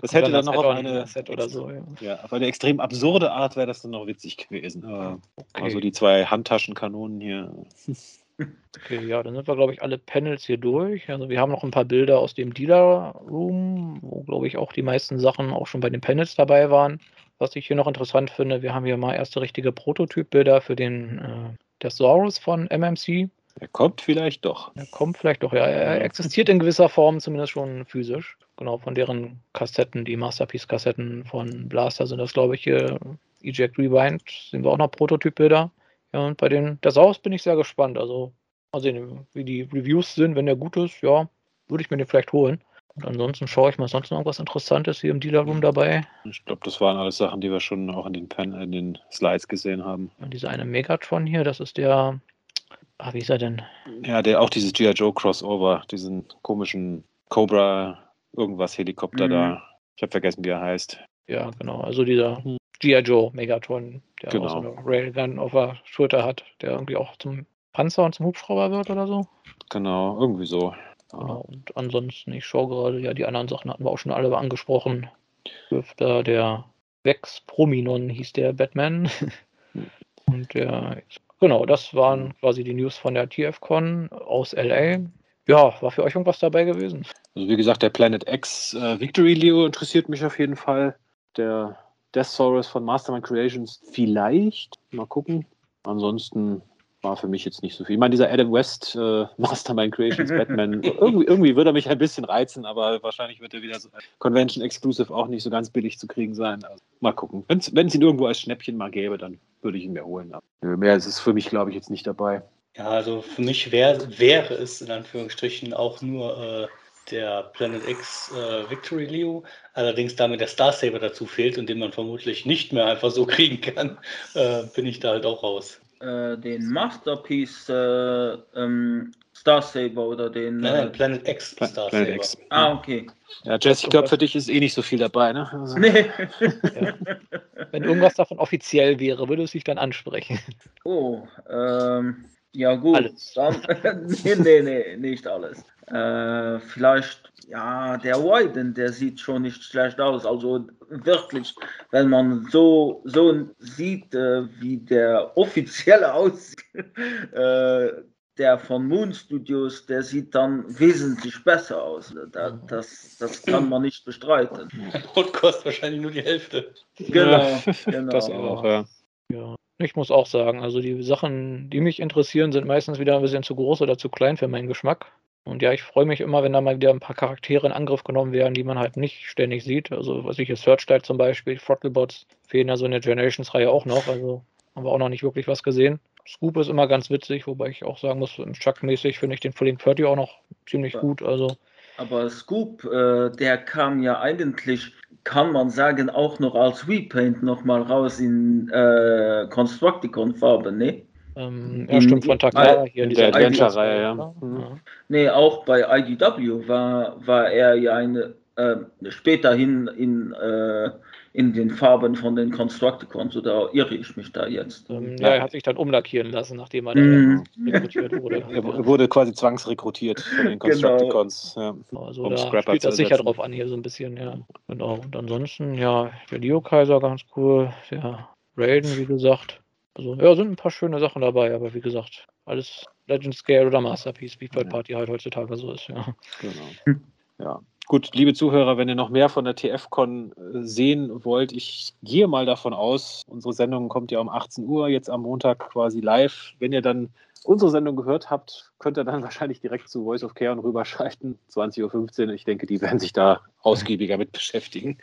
Das hätte dann noch auf eine, oder so, ja. ja. auf eine extrem absurde Art wäre das dann noch witzig gewesen. Okay. Also die zwei Handtaschenkanonen hier. Okay, ja, dann sind wir, glaube ich, alle Panels hier durch. Also wir haben noch ein paar Bilder aus dem Dealer Room, wo, glaube ich, auch die meisten Sachen auch schon bei den Panels dabei waren. Was ich hier noch interessant finde, wir haben hier mal erste richtige Prototypbilder für den äh, Thesaurus von MMC. Er kommt vielleicht doch. Er kommt vielleicht doch, ja. Er existiert in gewisser Form zumindest schon physisch. Genau, von deren Kassetten, die Masterpiece-Kassetten von Blaster sind das, glaube ich, hier. Eject Rewind sehen wir auch noch Prototypbilder. Ja, und bei den Thesaurus bin ich sehr gespannt. Also, mal sehen, wie die Reviews sind. Wenn der gut ist, ja, würde ich mir den vielleicht holen. Und ansonsten schaue ich mal sonst noch irgendwas Interessantes hier im Dealer Room dabei. Ich glaube, das waren alles Sachen, die wir schon auch in den, Pen, in den Slides gesehen haben. Und dieser eine Megatron hier, das ist der. Ah, wie ist er denn? Ja, der auch dieses G.I. Joe Crossover, diesen komischen Cobra irgendwas Helikopter mhm. da. Ich habe vergessen, wie er heißt. Ja, genau. Also dieser mhm. G.I. Joe Megatron, der genau. auch so eine Railgun auf der Schulter hat, der irgendwie auch zum Panzer und zum Hubschrauber wird oder so. Genau, irgendwie so. Genau. Und ansonsten, ich schaue gerade, ja, die anderen Sachen hatten wir auch schon alle angesprochen. Dürfte der Vex Prominon hieß der Batman. Und der, genau, das waren quasi die News von der TFCon aus LA. Ja, war für euch irgendwas dabei gewesen? Also wie gesagt, der Planet X äh, Victory Leo interessiert mich auf jeden Fall. Der Death Saurus von Mastermind Creations vielleicht. Mal gucken. Ansonsten war für mich jetzt nicht so viel. Ich meine, dieser Adam West äh, Mastermind Creations Batman, irgendwie, irgendwie würde er mich ein bisschen reizen, aber wahrscheinlich wird er wieder so Convention Exclusive auch nicht so ganz billig zu kriegen sein. Also, mal gucken. Wenn es ihn irgendwo als Schnäppchen mal gäbe, dann würde ich ihn mir holen. Aber mehr ist es für mich, glaube ich, jetzt nicht dabei. Ja, also für mich wär, wäre es in Anführungsstrichen auch nur äh, der Planet X äh, Victory Leo, allerdings damit der Star Saber dazu fehlt und den man vermutlich nicht mehr einfach so kriegen kann, äh, bin ich da halt auch raus äh, den Masterpiece äh, ähm, Star Saber oder den. Nein, äh, Planet X Star Planet Saber. X. Ah, okay. Ja, Jesse, ich glaube, für dich ist eh nicht so viel dabei, ne? Also, nee. ja. Wenn irgendwas davon offiziell wäre, würde es sich dann ansprechen. Oh, ähm, ja gut. Alles. Dann, nee, nee, nee, nicht alles. Äh, vielleicht, ja, der Wyden, der sieht schon nicht schlecht aus. Also wirklich, wenn man so, so sieht, äh, wie der offizielle aussieht, äh, der von Moon Studios, der sieht dann wesentlich besser aus. Das, das, das kann man nicht bestreiten. Und kostet wahrscheinlich nur die Hälfte. Genau, genau. Das auch, ja. ja. Ich muss auch sagen, also die Sachen, die mich interessieren, sind meistens wieder ein bisschen zu groß oder zu klein für meinen Geschmack. Und ja, ich freue mich immer, wenn da mal wieder ein paar Charaktere in Angriff genommen werden, die man halt nicht ständig sieht. Also, was ich hier Searchlight zum Beispiel, Throttlebots fehlen ja so in der Generations-Reihe auch noch. Also, haben wir auch noch nicht wirklich was gesehen. Scoop ist immer ganz witzig, wobei ich auch sagen muss, im Chuck-mäßig finde ich den Fulling 30 auch noch ziemlich gut. Also, aber Scoop, äh, der kam ja eigentlich, kann man sagen, auch noch als Repaint nochmal raus in äh, Constructicon-Farbe, ne? Ähm, ja, stimmt, von Takara hier in dieser Adventure-Reihe, ja. Mhm. Nee, auch bei IDW war, war er ja eine, äh, späterhin in, äh, in den Farben von den Constructicons, oder irre ich mich da jetzt? Ähm, ja, er hat sich dann umlackieren lassen, nachdem er mm. rekrutiert wurde. Er wurde quasi zwangsrekrutiert von den genau. Constructicons. Genau. Ja, also um da Scrapper spielt das sicher drauf an, hier so ein bisschen, ja. Genau. Und ansonsten, ja, der Leo-Kaiser ganz cool, der Raiden, wie gesagt. Also, ja, sind ein paar schöne Sachen dabei, aber wie gesagt, alles Legend Scale oder Masterpiece, wie Third Party halt heutzutage so ist, ja. Genau. Ja. Gut, liebe Zuhörer, wenn ihr noch mehr von der TFCon äh, sehen wollt, ich gehe mal davon aus, unsere Sendung kommt ja um 18 Uhr, jetzt am Montag quasi live. Wenn ihr dann unsere Sendung gehört habt, könnt ihr dann wahrscheinlich direkt zu Voice of Care und rüberschalten, 20.15 Uhr. Ich denke, die werden sich da ausgiebiger mit beschäftigen.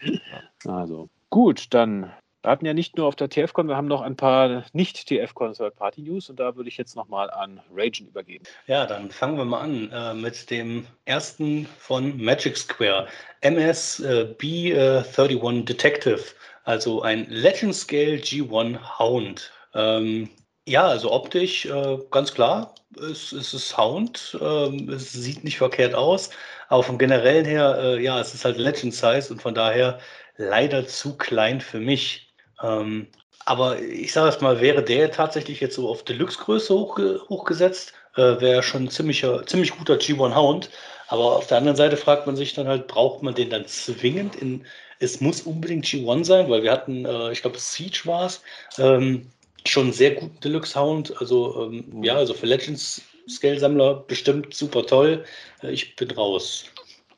Also gut, dann Wir hatten ja nicht nur auf der TFCon, wir haben noch ein paar nicht-TFCon Third-Party-News und da würde ich jetzt nochmal an Ragen übergeben. Ja, dann fangen wir mal an äh, mit dem ersten von Magic Square. MS äh, B31 Detective, also ein Legend Scale G1 Hound. Ähm, ja, also optisch äh, ganz klar, es, es ist Hound, ähm, es sieht nicht verkehrt aus, aber vom generellen her, äh, ja, es ist halt Legend Size und von daher leider zu klein für mich. Ähm, aber ich sage es mal, wäre der tatsächlich jetzt so auf Deluxe-Größe hochge hochgesetzt, äh, wäre schon ein ziemlicher, ziemlich guter G1 Hound. Aber auf der anderen Seite fragt man sich dann halt, braucht man den dann zwingend in, es muss unbedingt G1 sein, weil wir hatten, äh, ich glaube, Siege war es, ähm, schon sehr guten Deluxe Hound. Also, ähm, ja, also für Legends Scale-Sammler bestimmt super toll. Äh, ich bin raus.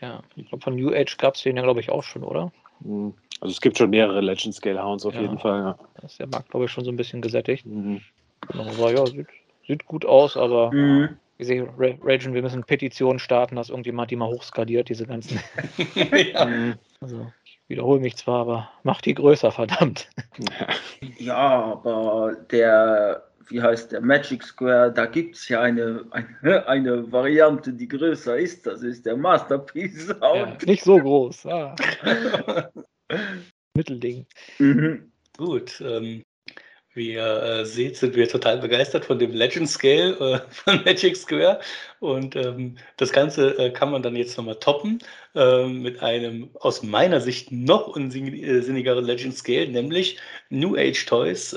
Ja, ich glaube, von New Age gab es den ja, glaube ich, auch schon, oder? Mhm. Also es gibt schon mehrere Legend Scale Hounds auf ja, jeden Fall. Ja. Da ist der Markt, glaube ich, schon so ein bisschen gesättigt. Mhm. Aber ja, sieht, sieht, gut aus, aber mhm. ich sehe, Ragen, wir müssen Petitionen starten, dass irgendjemand die mal hochskaliert, diese ganzen. ja. Mhm. also, ich wiederhole mich zwar, aber mach die größer, verdammt. Ja, aber der wie heißt der Magic Square, da gibt es ja eine, eine, eine, Variante, die größer ist. Das ist der Masterpiece. Ja, nicht so groß. Ah. Mittelding. Mhm. Gut. Ähm, wie ihr äh, seht, sind wir total begeistert von dem Legend Scale äh, von Magic Square. Und ähm, das Ganze äh, kann man dann jetzt nochmal toppen ähm, mit einem aus meiner Sicht noch unsinnigeren Legend Scale, nämlich New Age Toys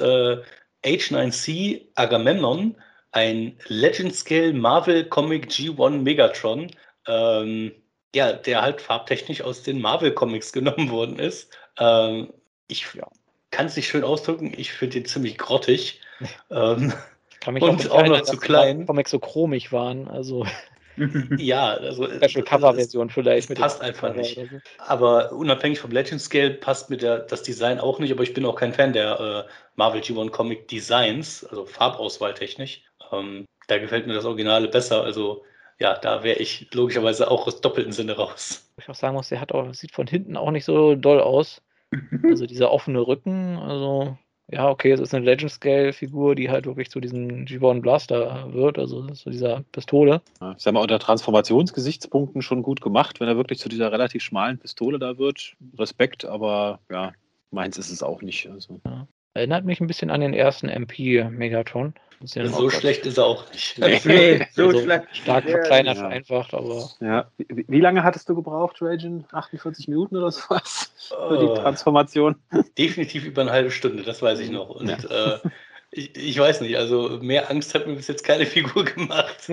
H9C äh, Agamemnon, ein Legend Scale Marvel Comic G1 Megatron. Ähm, ja, der halt farbtechnisch aus den Marvel Comics genommen worden ist. Ähm, ich ja. kann es nicht schön ausdrücken, ich finde den ziemlich grottig. ähm, kann mich und auch, auch noch zu klein. Comics so chromig waren, also. ja, also Special Cover Version vielleicht mit passt einfach nicht. So. Aber unabhängig vom Legend Scale passt mir der, das Design auch nicht, aber ich bin auch kein Fan der äh, Marvel G1 Comic Designs, also Farbauswahl technisch. Ähm, da gefällt mir das Originale besser, also ja, da wäre ich logischerweise auch aus doppelten Sinne raus. Ich auch sagen muss, der hat auch, sieht von hinten auch nicht so doll aus. Also dieser offene Rücken, also ja, okay, es ist eine Legend Scale Figur, die halt wirklich zu diesem G1 Blaster wird, also zu dieser Pistole. Ja, ich sag mal, unter Transformationsgesichtspunkten schon gut gemacht, wenn er wirklich zu dieser relativ schmalen Pistole da wird. Respekt, aber ja, meins ist es auch nicht. Also. Ja. Erinnert mich ein bisschen an den ersten MP Megatron. Ja so schlecht ist er auch nicht. Nee, so also schlecht. Stark verkleinert, ja. vereinfacht, aber. Ja. Wie, wie, lange hattest du gebraucht, Trajan? 48 Minuten oder sowas? Oh. Für die oh. Transformation? Definitiv über eine halbe Stunde, das weiß ich noch. Und ja. äh, ich, ich, weiß nicht, also mehr Angst hat mir bis jetzt keine Figur gemacht.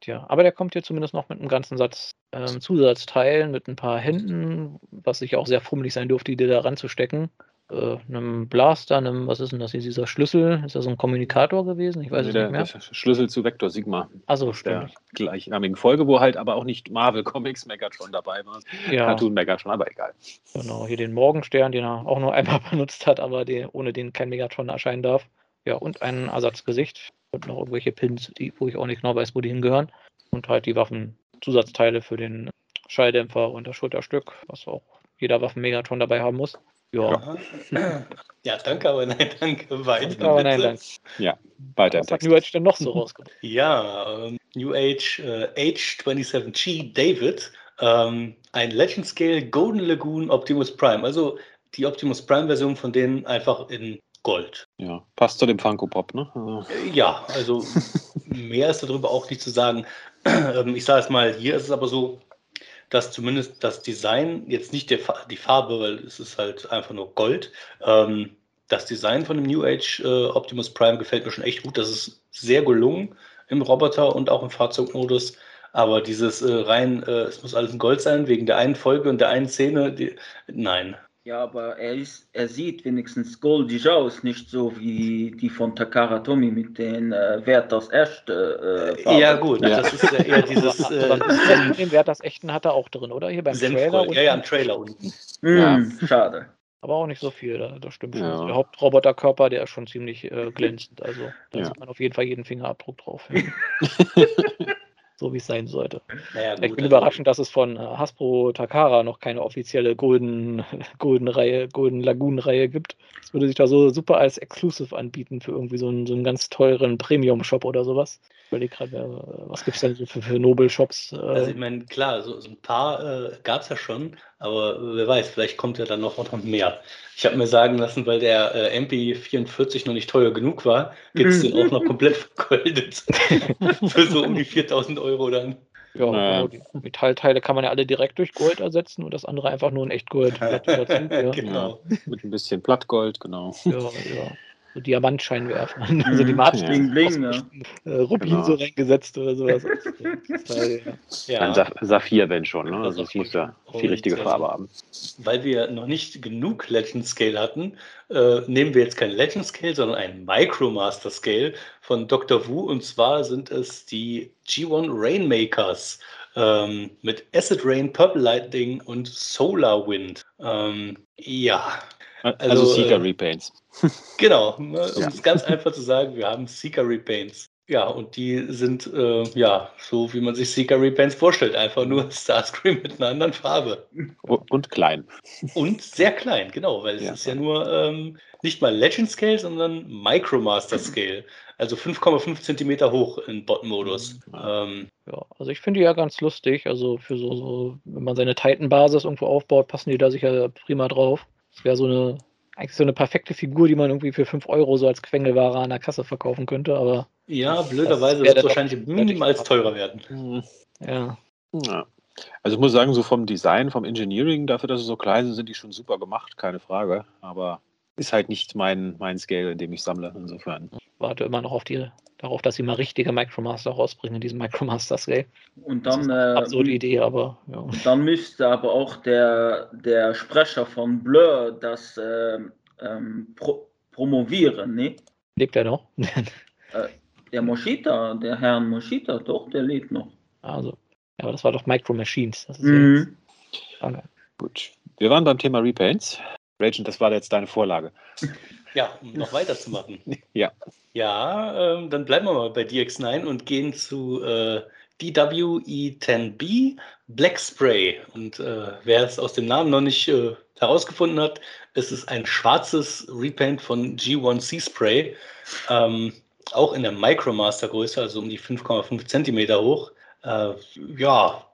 Tja, aber der kommt hier zumindest noch mit einem ganzen Satz ähm, Zusatzteilen, mit ein paar Händen, was sicher auch sehr fummelig sein dürfte, die da ranzustecken äh, einem Blaster, einem, was ist denn das hier, dieser Schlüssel? Ist das so ein Kommunikator gewesen? Ich weiß es nicht mehr. Schlüssel zu Vector Sigma. Also stimmt. Der gleichnamigen Folge, wo halt aber auch nicht Marvel Comics Megatron dabei war. Ja. Cartoon Megatron, aber egal. Genau, hier den Morgenstern, den er auch nur einmal benutzt hat, aber den, ohne den kein Megatron erscheinen darf. Ja, und ein Ersatzgesicht und noch irgendwelche Pins, die, wo ich auch nicht genau weiß, wo die hingehören. Und halt die Waffenzusatzteile für den Schalldämpfer und das Schulterstück, was auch jeder Waffen-Megatron dabei haben muss. Ja. Ja, danke, aber nein, danke. Weiter. Danke, aber nein, danke. Ja, weiter. Was hat New Age denn noch so rausgebracht? ja, ähm, New Age äh, H27G David, ähm, ein Legend Scale Golden Lagoon Optimus Prime. Also die Optimus Prime Version von denen einfach in Gold. Ja, passt zu dem Funko Pop, ne? Also. Ja, also mehr ist darüber auch nicht zu sagen. Ähm, ich sage es mal, hier ist es aber so, dass zumindest das Design, jetzt nicht der, die Farbe, weil es ist halt einfach nur Gold, ähm, das Design von dem New Age äh, Optimus Prime gefällt mir schon echt gut. Das ist sehr gelungen im Roboter und auch im Fahrzeugmodus. Aber dieses äh, rein, äh, es muss alles in Gold sein, wegen der einen Folge und der einen Szene, die, nein. Ja, aber er, ist, er sieht wenigstens goldig aus, nicht so wie die von Takara Tomi mit den äh, Wert aus erste. Äh, ja, gut, ja. das ist ja eher dieses. Äh, den Wert aus Echten hat er auch drin, oder? Hier beim. Trailer. Unten. Ja, ja, am Trailer unten. Mm, ja. Schade. Aber auch nicht so viel, da, das stimmt schon. Ja. Der Hauptroboterkörper, der ist schon ziemlich äh, glänzend. Also da ja. sieht man auf jeden Fall jeden Fingerabdruck drauf. so wie es sein sollte. Naja, gut, ich bin also überraschend, dass es von äh, Hasbro Takara noch keine offizielle Golden, Golden Reihe, Golden Lagoon Reihe gibt. Das würde sich da so super als Exclusive anbieten für irgendwie so einen, so einen ganz teuren Premium-Shop oder sowas. Überlege gerade, was gibt es denn so für, für Nobel-Shops? Äh? Also ich meine, klar, so, so ein paar äh, gab es ja schon, aber wer weiß, vielleicht kommt ja dann noch, noch mehr. Ich habe mir sagen lassen, weil der äh, MP44 noch nicht teuer genug war, gibt es den auch noch komplett vergoldet. Für so um die 4000 Euro dann. Ja, genau. Die Metallteile kann man ja alle direkt durch Gold ersetzen und das andere einfach nur in Echtgold. dazu, ja. Genau. Mit ein bisschen Plattgold, genau. Ja, ja so Diamantscheinwerfer. Also die Martin bling, ja. äh, Rubin genau. so reingesetzt oder sowas. ja. Ein Saphir, wenn schon, ne? Also es muss ja die richtige Farbe haben. Weil wir noch nicht genug Legend Scale hatten, äh, nehmen wir jetzt kein Legend Scale, sondern ein Micromaster Scale von Dr. Wu. Und zwar sind es die G1 Rainmakers. Ähm, mit Acid Rain, Purple Lightning und Solar Wind. Ähm, ja, also, also Seeker äh, Repaints. Genau, ne, um ja. es ganz einfach zu sagen, wir haben Seeker Repaints. Ja, und die sind äh, ja so, wie man sich Seeker Repaints vorstellt, einfach nur Starscream mit einer anderen Farbe. Und klein. Und sehr klein, genau, weil es ja. ist ja nur ähm, nicht mal Legend Scale, sondern Micromaster Scale. Also 5,5 Zentimeter hoch in Bot-Modus. Ähm, ja, also ich finde die ja ganz lustig. Also für so, so wenn man seine Titan-Basis irgendwo aufbaut, passen die da sicher prima drauf. Das wäre so eine, eigentlich so eine perfekte Figur, die man irgendwie für 5 Euro so als Quengelware an der Kasse verkaufen könnte, aber. Ja, blöderweise wird es wahrscheinlich minimals teurer werden. Mhm. Ja. ja. Also ich muss sagen, so vom Design, vom Engineering, dafür, dass sie so klein sind, sind die schon super gemacht, keine Frage. Aber ist halt nicht mein, mein Scale, in dem ich sammle, insofern. Ich warte immer noch auf die darauf, dass sie mal richtige Micromaster rausbringen in diesem Micromaster Scale. Und dann. Das ist eine absurde äh, Idee, aber. Ja. Dann müsste aber auch der, der Sprecher von Blur das äh, ähm, pro promovieren, ne? Lebt er noch? äh, der Moschita, der Herr Moschita, doch, der lebt noch. Also, ja, aber das war doch Micro Machines. Das ist mhm. ja Gut. Wir waren beim Thema Repaints. Ragent, das war jetzt deine Vorlage. Ja, um noch weiterzumachen. ja. Ja, ähm, dann bleiben wir mal bei DX9 und gehen zu äh, DWE10B Black Spray. Und äh, wer es aus dem Namen noch nicht äh, herausgefunden hat, es ist ein schwarzes Repaint von G1C Spray. Ähm, auch in der Micromaster Größe, also um die 5,5 Zentimeter hoch. Äh, ja,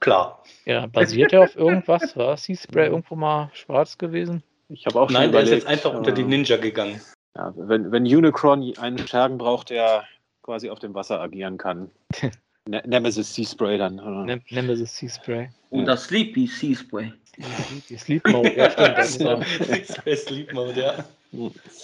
klar. Ja, basiert er auf irgendwas? War C-Spray irgendwo mal schwarz gewesen? Ich habe auch Nein, der ist jetzt einfach unter die Ninja gegangen. Ja, wenn, wenn Unicron einen Schergen braucht, der quasi auf dem Wasser agieren kann. ne Nemesis Sea Spray dann. Oder? Ne Nemesis Sea Spray. Und das Sleepy Sea Spray. Die Sleep Mode, ja, stimmt. Sleep Mode, ja.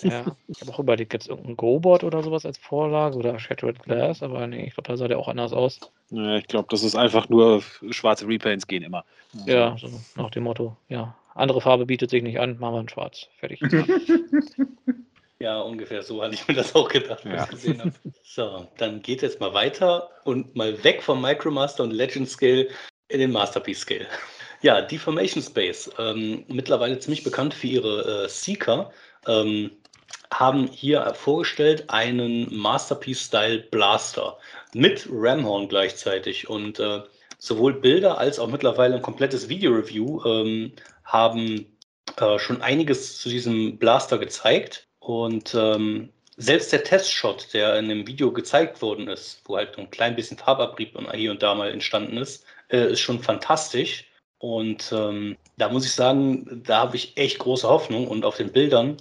Ja, ich habe auch überlegt, jetzt irgendein Go-Board oder sowas als Vorlage oder Shattered Glass, aber nee, ich glaube, da sah der auch anders aus. Ja, ich glaube, das ist einfach nur schwarze Repaints gehen immer. Ja, so nach dem Motto, ja, andere Farbe bietet sich nicht an, machen wir in schwarz. Fertig. ja, ungefähr so hatte ich mir das auch gedacht, ja. ich gesehen habe. So, dann geht es mal weiter und mal weg vom Micromaster und Legend Scale in den Masterpiece Scale. Ja, Deformation Space, ähm, mittlerweile ziemlich bekannt für ihre äh, Seeker, ähm, haben hier vorgestellt einen Masterpiece-Style Blaster mit Ramhorn gleichzeitig und äh, sowohl Bilder als auch mittlerweile ein komplettes Video-Review ähm, haben äh, schon einiges zu diesem Blaster gezeigt. Und ähm, selbst der Testshot, der in dem Video gezeigt worden ist, wo halt ein klein bisschen Farbabrieb hier und da mal entstanden ist, äh, ist schon fantastisch. Und ähm, da muss ich sagen, da habe ich echt große Hoffnung. Und auf den Bildern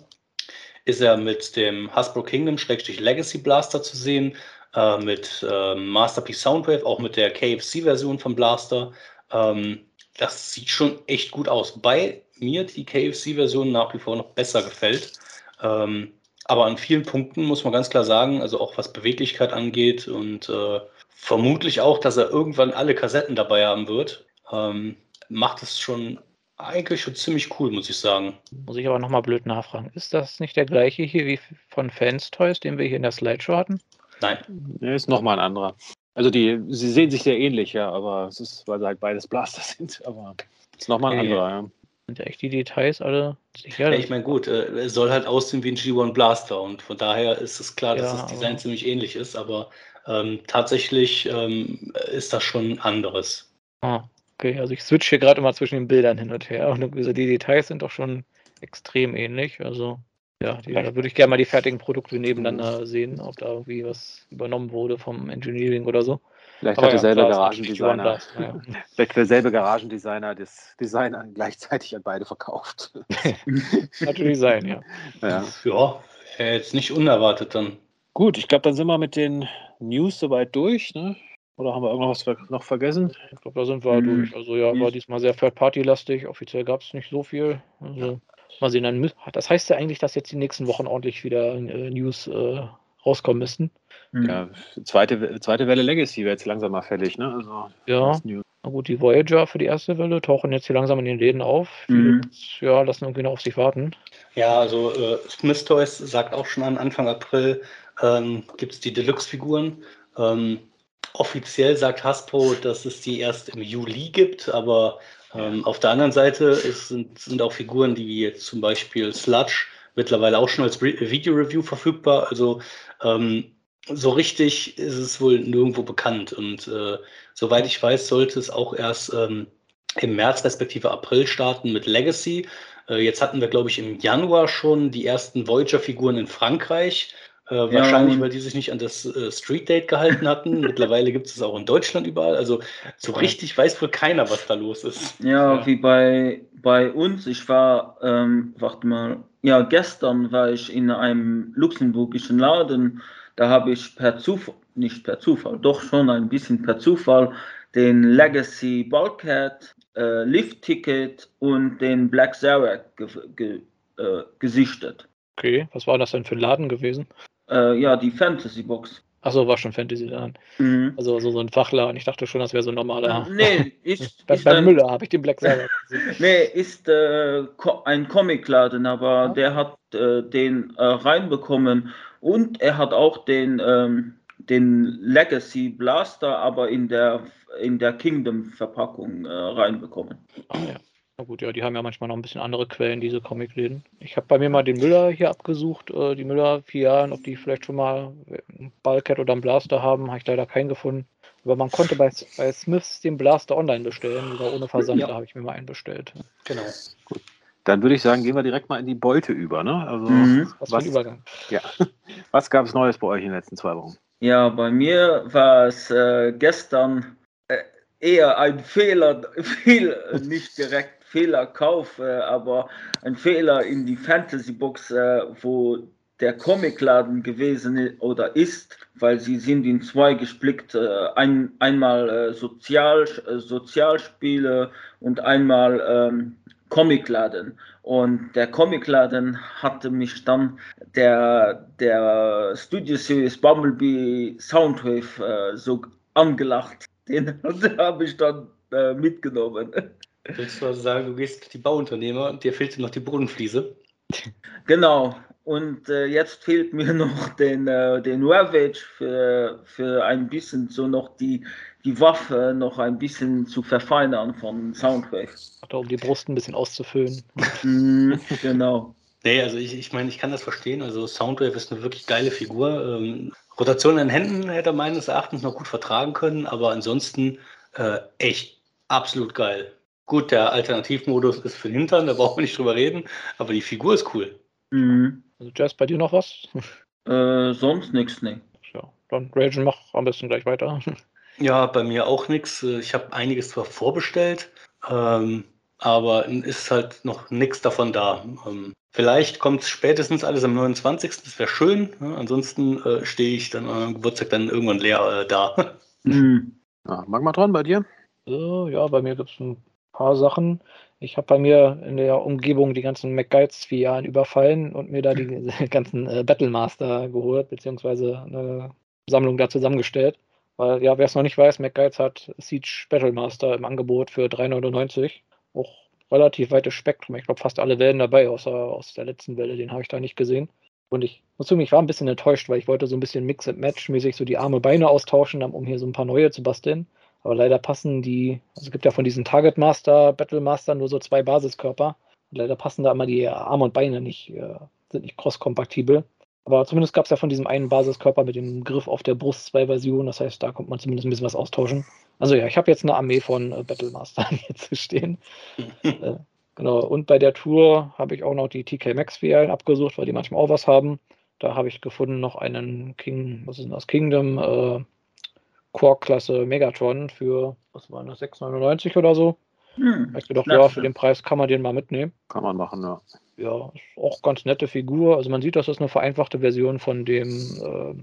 ist er mit dem Hasbro Kingdom Legacy Blaster zu sehen, äh, mit äh, Masterpiece Soundwave, auch mit der KFC-Version vom Blaster. Ähm, das sieht schon echt gut aus. Bei mir die KFC-Version nach wie vor noch besser gefällt. Ähm, aber an vielen Punkten muss man ganz klar sagen, also auch was Beweglichkeit angeht und äh, vermutlich auch, dass er irgendwann alle Kassetten dabei haben wird, ähm, macht es schon eigentlich schon ziemlich cool, muss ich sagen. Muss ich aber nochmal blöd nachfragen. Ist das nicht der gleiche hier wie von Fans Toys, den wir hier in der Slideshow hatten? Nein. Der ist nochmal ein anderer. Also die, sie sehen sich sehr ähnlich, ja, aber es ist, weil sie halt beides Blaster sind, aber es ist nochmal ein anderer, ja. Sind ja echt die Details alle sicher? Ja, ich meine, gut, äh, es soll halt aussehen wie ein G1 Blaster und von daher ist es klar, dass ja, das Design ziemlich ähnlich ist, aber ähm, tatsächlich ähm, ist das schon anderes. Ah, okay, also ich switch hier gerade immer zwischen den Bildern hin und her. Und die Details sind doch schon extrem ähnlich. Also ja, die, da würde ich gerne mal die fertigen Produkte nebeneinander sehen, ob da irgendwie was übernommen wurde vom Engineering oder so. Vielleicht Aber hat derselbe ja, Garagendesigner, ja. vielleicht derselbe Garagendesigner das Design gleichzeitig an beide verkauft. Natürlich sein, ja. Ja, ja jetzt nicht unerwartet dann. Gut, ich glaube, dann sind wir mit den News soweit durch. Ne? Oder haben wir irgendwas noch vergessen? Ich glaube, da sind wir hm. durch. Also ja, war diesmal sehr Third-Party-lastig. Offiziell gab es nicht so viel. Also mal sehen, dann das heißt ja eigentlich, dass jetzt die nächsten Wochen ordentlich wieder äh, News äh, rauskommen müssten. Mhm. Ja, zweite, zweite Welle Legacy wäre jetzt langsam mal fällig, ne? Also, ja. Na gut, die Voyager für die erste Welle tauchen jetzt hier langsam in den Läden auf. Mhm. ja, lassen irgendwie noch auf sich warten. Ja, also äh, Smith Toys sagt auch schon an Anfang April ähm, gibt es die Deluxe-Figuren. Ähm, offiziell sagt Hasbro, dass es die erst im Juli gibt, aber ähm, auf der anderen Seite ist, sind, sind auch Figuren, die jetzt zum Beispiel Sludge mittlerweile auch schon als Re Video-Review verfügbar. Also ähm, so richtig ist es wohl nirgendwo bekannt. Und äh, soweit ich weiß, sollte es auch erst ähm, im März respektive April starten mit Legacy. Äh, jetzt hatten wir, glaube ich, im Januar schon die ersten Voyager-Figuren in Frankreich. Äh, ja, wahrscheinlich, weil die sich nicht an das äh, Street Date gehalten hatten. Mittlerweile gibt es es auch in Deutschland überall. Also so richtig weiß wohl keiner, was da los ist. Ja, ja. wie bei, bei uns. Ich war, ähm, warte mal, ja, gestern war ich in einem luxemburgischen Laden. Da habe ich per Zufall, nicht per Zufall, doch schon ein bisschen per Zufall den Legacy Bulkhead, äh, Lift-Ticket und den Black Zarek ge ge äh, gesichtet. Okay, was war das denn für ein Laden gewesen? Äh, ja, die Fantasy Box. Achso, war schon Fantasy Laden. Mhm. Also so, so ein Fachladen. Ich dachte schon, das wäre so ein normaler. Nee, ist. bei, ist bei Müller habe ich den Black Sabbath gesehen. nee, ist äh, ein Comicladen, aber ja. der hat äh, den äh, reinbekommen und er hat auch den, ähm, den Legacy Blaster, aber in der, in der Kingdom-Verpackung äh, reinbekommen. Ah, ja. Na gut, ja, die haben ja manchmal noch ein bisschen andere Quellen, diese Comicläden. Ich habe bei mir mal den Müller hier abgesucht, äh, die Müller vier Jahren, ob die vielleicht schon mal einen Ballcat oder einen Blaster haben, habe ich leider keinen gefunden. Aber man konnte bei, bei Smiths den Blaster online bestellen, sogar ohne Versand, ja. da habe ich mir mal einen bestellt. Genau. Gut. Dann würde ich sagen, gehen wir direkt mal in die Beute über. Ne? Also, mhm. Was, was für ein Übergang. Ja. Was gab es Neues bei euch in den letzten zwei Wochen? Ja, bei mir war es äh, gestern äh, eher ein Fehler, viel, nicht direkt Fehlerkauf, äh, aber ein Fehler in die Fantasy-Box, äh, wo der Comicladen gewesen oder ist, weil sie sind in zwei gesplickt, äh, ein, einmal äh, Sozial, Sozialspiele und einmal ähm, Comicladen. Und der Comicladen hatte mich dann der, der Studio Series Bumblebee Soundwave so angelacht. Den habe ich dann mitgenommen. Willst du also sagen, du gehst die Bauunternehmer und dir fehlt noch die Bodenfliese? Genau. Und äh, jetzt fehlt mir noch den, äh, den Ravage für, für ein bisschen so noch die, die Waffe noch ein bisschen zu verfeinern von Soundwave. Oder um die Brust ein bisschen auszufüllen. mm, genau. Nee, also ich, ich meine, ich kann das verstehen. Also Soundwave ist eine wirklich geile Figur. Ähm, Rotation in Händen hätte er meines Erachtens noch gut vertragen können, aber ansonsten äh, echt absolut geil. Gut, der Alternativmodus ist für den Hintern, da brauchen wir nicht drüber reden, aber die Figur ist cool. Mhm. Also Jazz, bei dir noch was? Äh, sonst nichts, ne. Ja, dann Ragen, mach am besten gleich weiter. Ja, bei mir auch nichts. Ich habe einiges zwar vorbestellt, ähm, aber ist halt noch nichts davon da. Ähm, vielleicht kommt spätestens alles am 29. Das wäre schön. Ja, ansonsten äh, stehe ich dann am Geburtstag dann irgendwann leer äh, da. Mhm. Ja, Magmatron, bei dir? Äh, ja, bei mir gibt es ein paar Sachen. Ich habe bei mir in der Umgebung die ganzen MacGuides vier Jahren überfallen und mir da die ganzen äh, Battlemaster geholt, beziehungsweise eine Sammlung da zusammengestellt. Weil, ja, wer es noch nicht weiß, MacGuides hat Siege Battlemaster im Angebot für 3,99. Auch relativ weites Spektrum. Ich glaube, fast alle Wellen dabei, außer aus der letzten Welle, den habe ich da nicht gesehen. Und ich muss zugeben, ich war ein bisschen enttäuscht, weil ich wollte so ein bisschen Mix-and-Match-mäßig so die Arme Beine austauschen, um hier so ein paar neue zu basteln. Aber leider passen die, also es gibt ja von diesen Target Master, Battle Master nur so zwei Basiskörper. Und leider passen da immer die Arme und Beine nicht, äh, sind nicht cross-kompatibel. Aber zumindest gab es ja von diesem einen Basiskörper mit dem Griff auf der Brust zwei Versionen. Das heißt, da kommt man zumindest ein bisschen was austauschen. Also ja, ich habe jetzt eine Armee von äh, Battlemaster hier zu stehen. äh, genau. Und bei der Tour habe ich auch noch die TK Max Filialen abgesucht, weil die manchmal auch was haben. Da habe ich gefunden noch einen King, was ist denn das? Kingdom Core-Klasse Megatron für, was war das, 6,99 oder so. Hm, ich gedacht, ja, für den Preis kann man den mal mitnehmen. Kann man machen, ja. Ja, ist auch ganz nette Figur. Also man sieht, dass das eine vereinfachte Version von dem äh,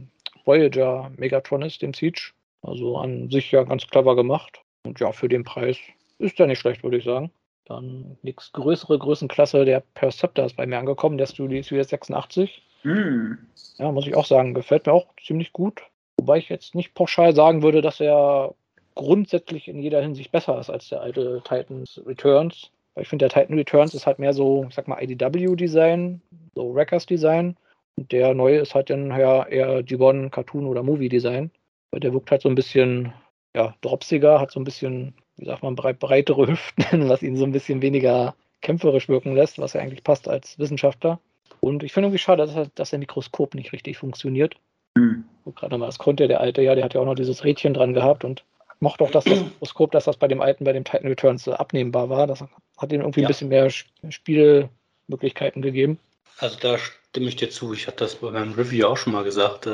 Voyager Megatron ist, dem Siege. Also an sich ja ganz clever gemacht. Und ja, für den Preis ist der nicht schlecht, würde ich sagen. Dann nichts größere Größenklasse, der Perceptor ist bei mir angekommen, der Studio ist 86. Hm. Ja, muss ich auch sagen, gefällt mir auch ziemlich gut. Wobei ich jetzt nicht pauschal sagen würde, dass er grundsätzlich in jeder Hinsicht besser ist als der alte Titans Returns. Weil ich finde, der Titan Returns ist halt mehr so, ich sag mal, IDW-Design, so Wreckers-Design. Und der neue ist halt dann ja eher G1 Cartoon oder Movie-Design. Weil der wirkt halt so ein bisschen, ja, dropsiger, hat so ein bisschen, wie sagt man, breitere Hüften, was ihn so ein bisschen weniger kämpferisch wirken lässt, was ja eigentlich passt als Wissenschaftler. Und ich finde irgendwie schade, dass, dass der Mikroskop nicht richtig funktioniert. Mhm. Gerade mal, das konnte der alte ja, der hat ja auch noch dieses Rädchen dran gehabt und mochte auch das Mikroskop, dass das bei dem alten, bei dem Titan Returns abnehmbar war. Das hat ihm irgendwie ja. ein bisschen mehr Spielmöglichkeiten gegeben. Also da stimme ich dir zu. Ich hatte das bei meinem Review auch schon mal gesagt.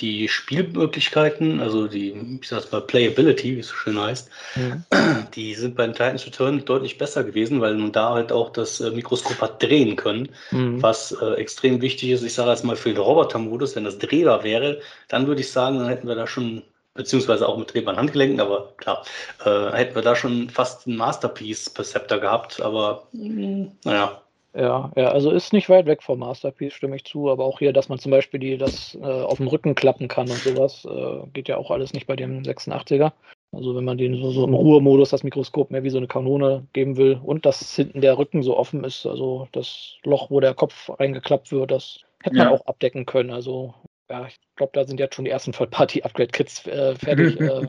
Die Spielmöglichkeiten, also die, ich sag's mal, Playability, wie es so schön heißt, mhm. die sind bei den Titans Return deutlich besser gewesen, weil nun da halt auch das äh, Mikroskop hat drehen können, mhm. was äh, extrem wichtig ist. Ich sage jetzt mal für den Roboter-Modus, wenn das drehbar wäre, dann würde ich sagen, dann hätten wir da schon, beziehungsweise auch mit drehbaren Handgelenken, aber klar, äh, hätten wir da schon fast ein Masterpiece-Perceptor gehabt, aber mh, naja, ja, ja, also ist nicht weit weg vom Masterpiece, stimme ich zu, aber auch hier, dass man zum Beispiel die, das äh, auf dem Rücken klappen kann und sowas, äh, geht ja auch alles nicht bei dem 86er. Also wenn man den so, so im Ruhemodus das Mikroskop mehr wie so eine Kanone geben will und dass hinten der Rücken so offen ist, also das Loch, wo der Kopf reingeklappt wird, das hätte ja. man auch abdecken können. Also ja, ich glaube, da sind jetzt schon die ersten Third-Party-Upgrade-Kits äh, fertig. Äh,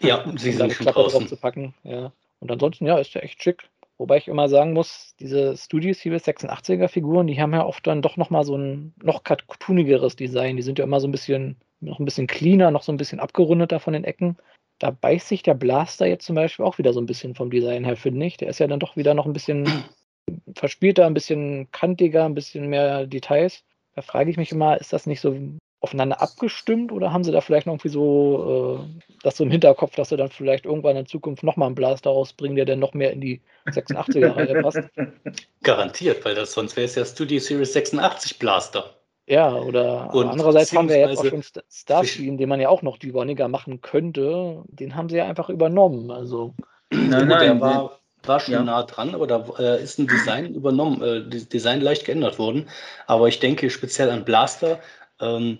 ja, sie sind schon drauf zu packen. Ja. Und ansonsten, ja, ist der echt schick. Wobei ich immer sagen muss, diese Studio Series 86er Figuren, die haben ja oft dann doch nochmal so ein noch cartoonigeres Design. Die sind ja immer so ein bisschen, noch ein bisschen cleaner, noch so ein bisschen abgerundeter von den Ecken. Da beißt sich der Blaster jetzt zum Beispiel auch wieder so ein bisschen vom Design her, finde ich. Der ist ja dann doch wieder noch ein bisschen verspielter, ein bisschen kantiger, ein bisschen mehr Details. Da frage ich mich immer, ist das nicht so aufeinander abgestimmt oder haben sie da vielleicht noch irgendwie so äh, das so im Hinterkopf, dass sie dann vielleicht irgendwann in Zukunft nochmal einen Blaster rausbringen, der dann noch mehr in die 86er-Reihe passt? Garantiert, weil das sonst wäre es ja Studio Series 86 Blaster. Ja, oder Und andererseits haben wir jetzt auch schon Starscream, den man ja auch noch deboniger machen könnte. Den haben sie ja einfach übernommen. Also. Nein, nein, der war, war schon ja. nah dran, aber da äh, ist ein Design übernommen, äh, Design leicht geändert worden. Aber ich denke speziell an Blaster. Ähm,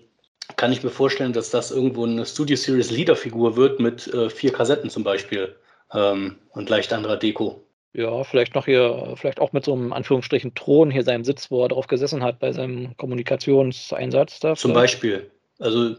kann ich mir vorstellen, dass das irgendwo eine Studio Series Leader-Figur wird mit äh, vier Kassetten zum Beispiel ähm, und leicht anderer Deko. Ja, vielleicht noch hier, vielleicht auch mit so einem Anführungsstrichen Thron hier seinem Sitz, wo er drauf gesessen hat bei seinem Kommunikationseinsatz. Da zum Beispiel. Also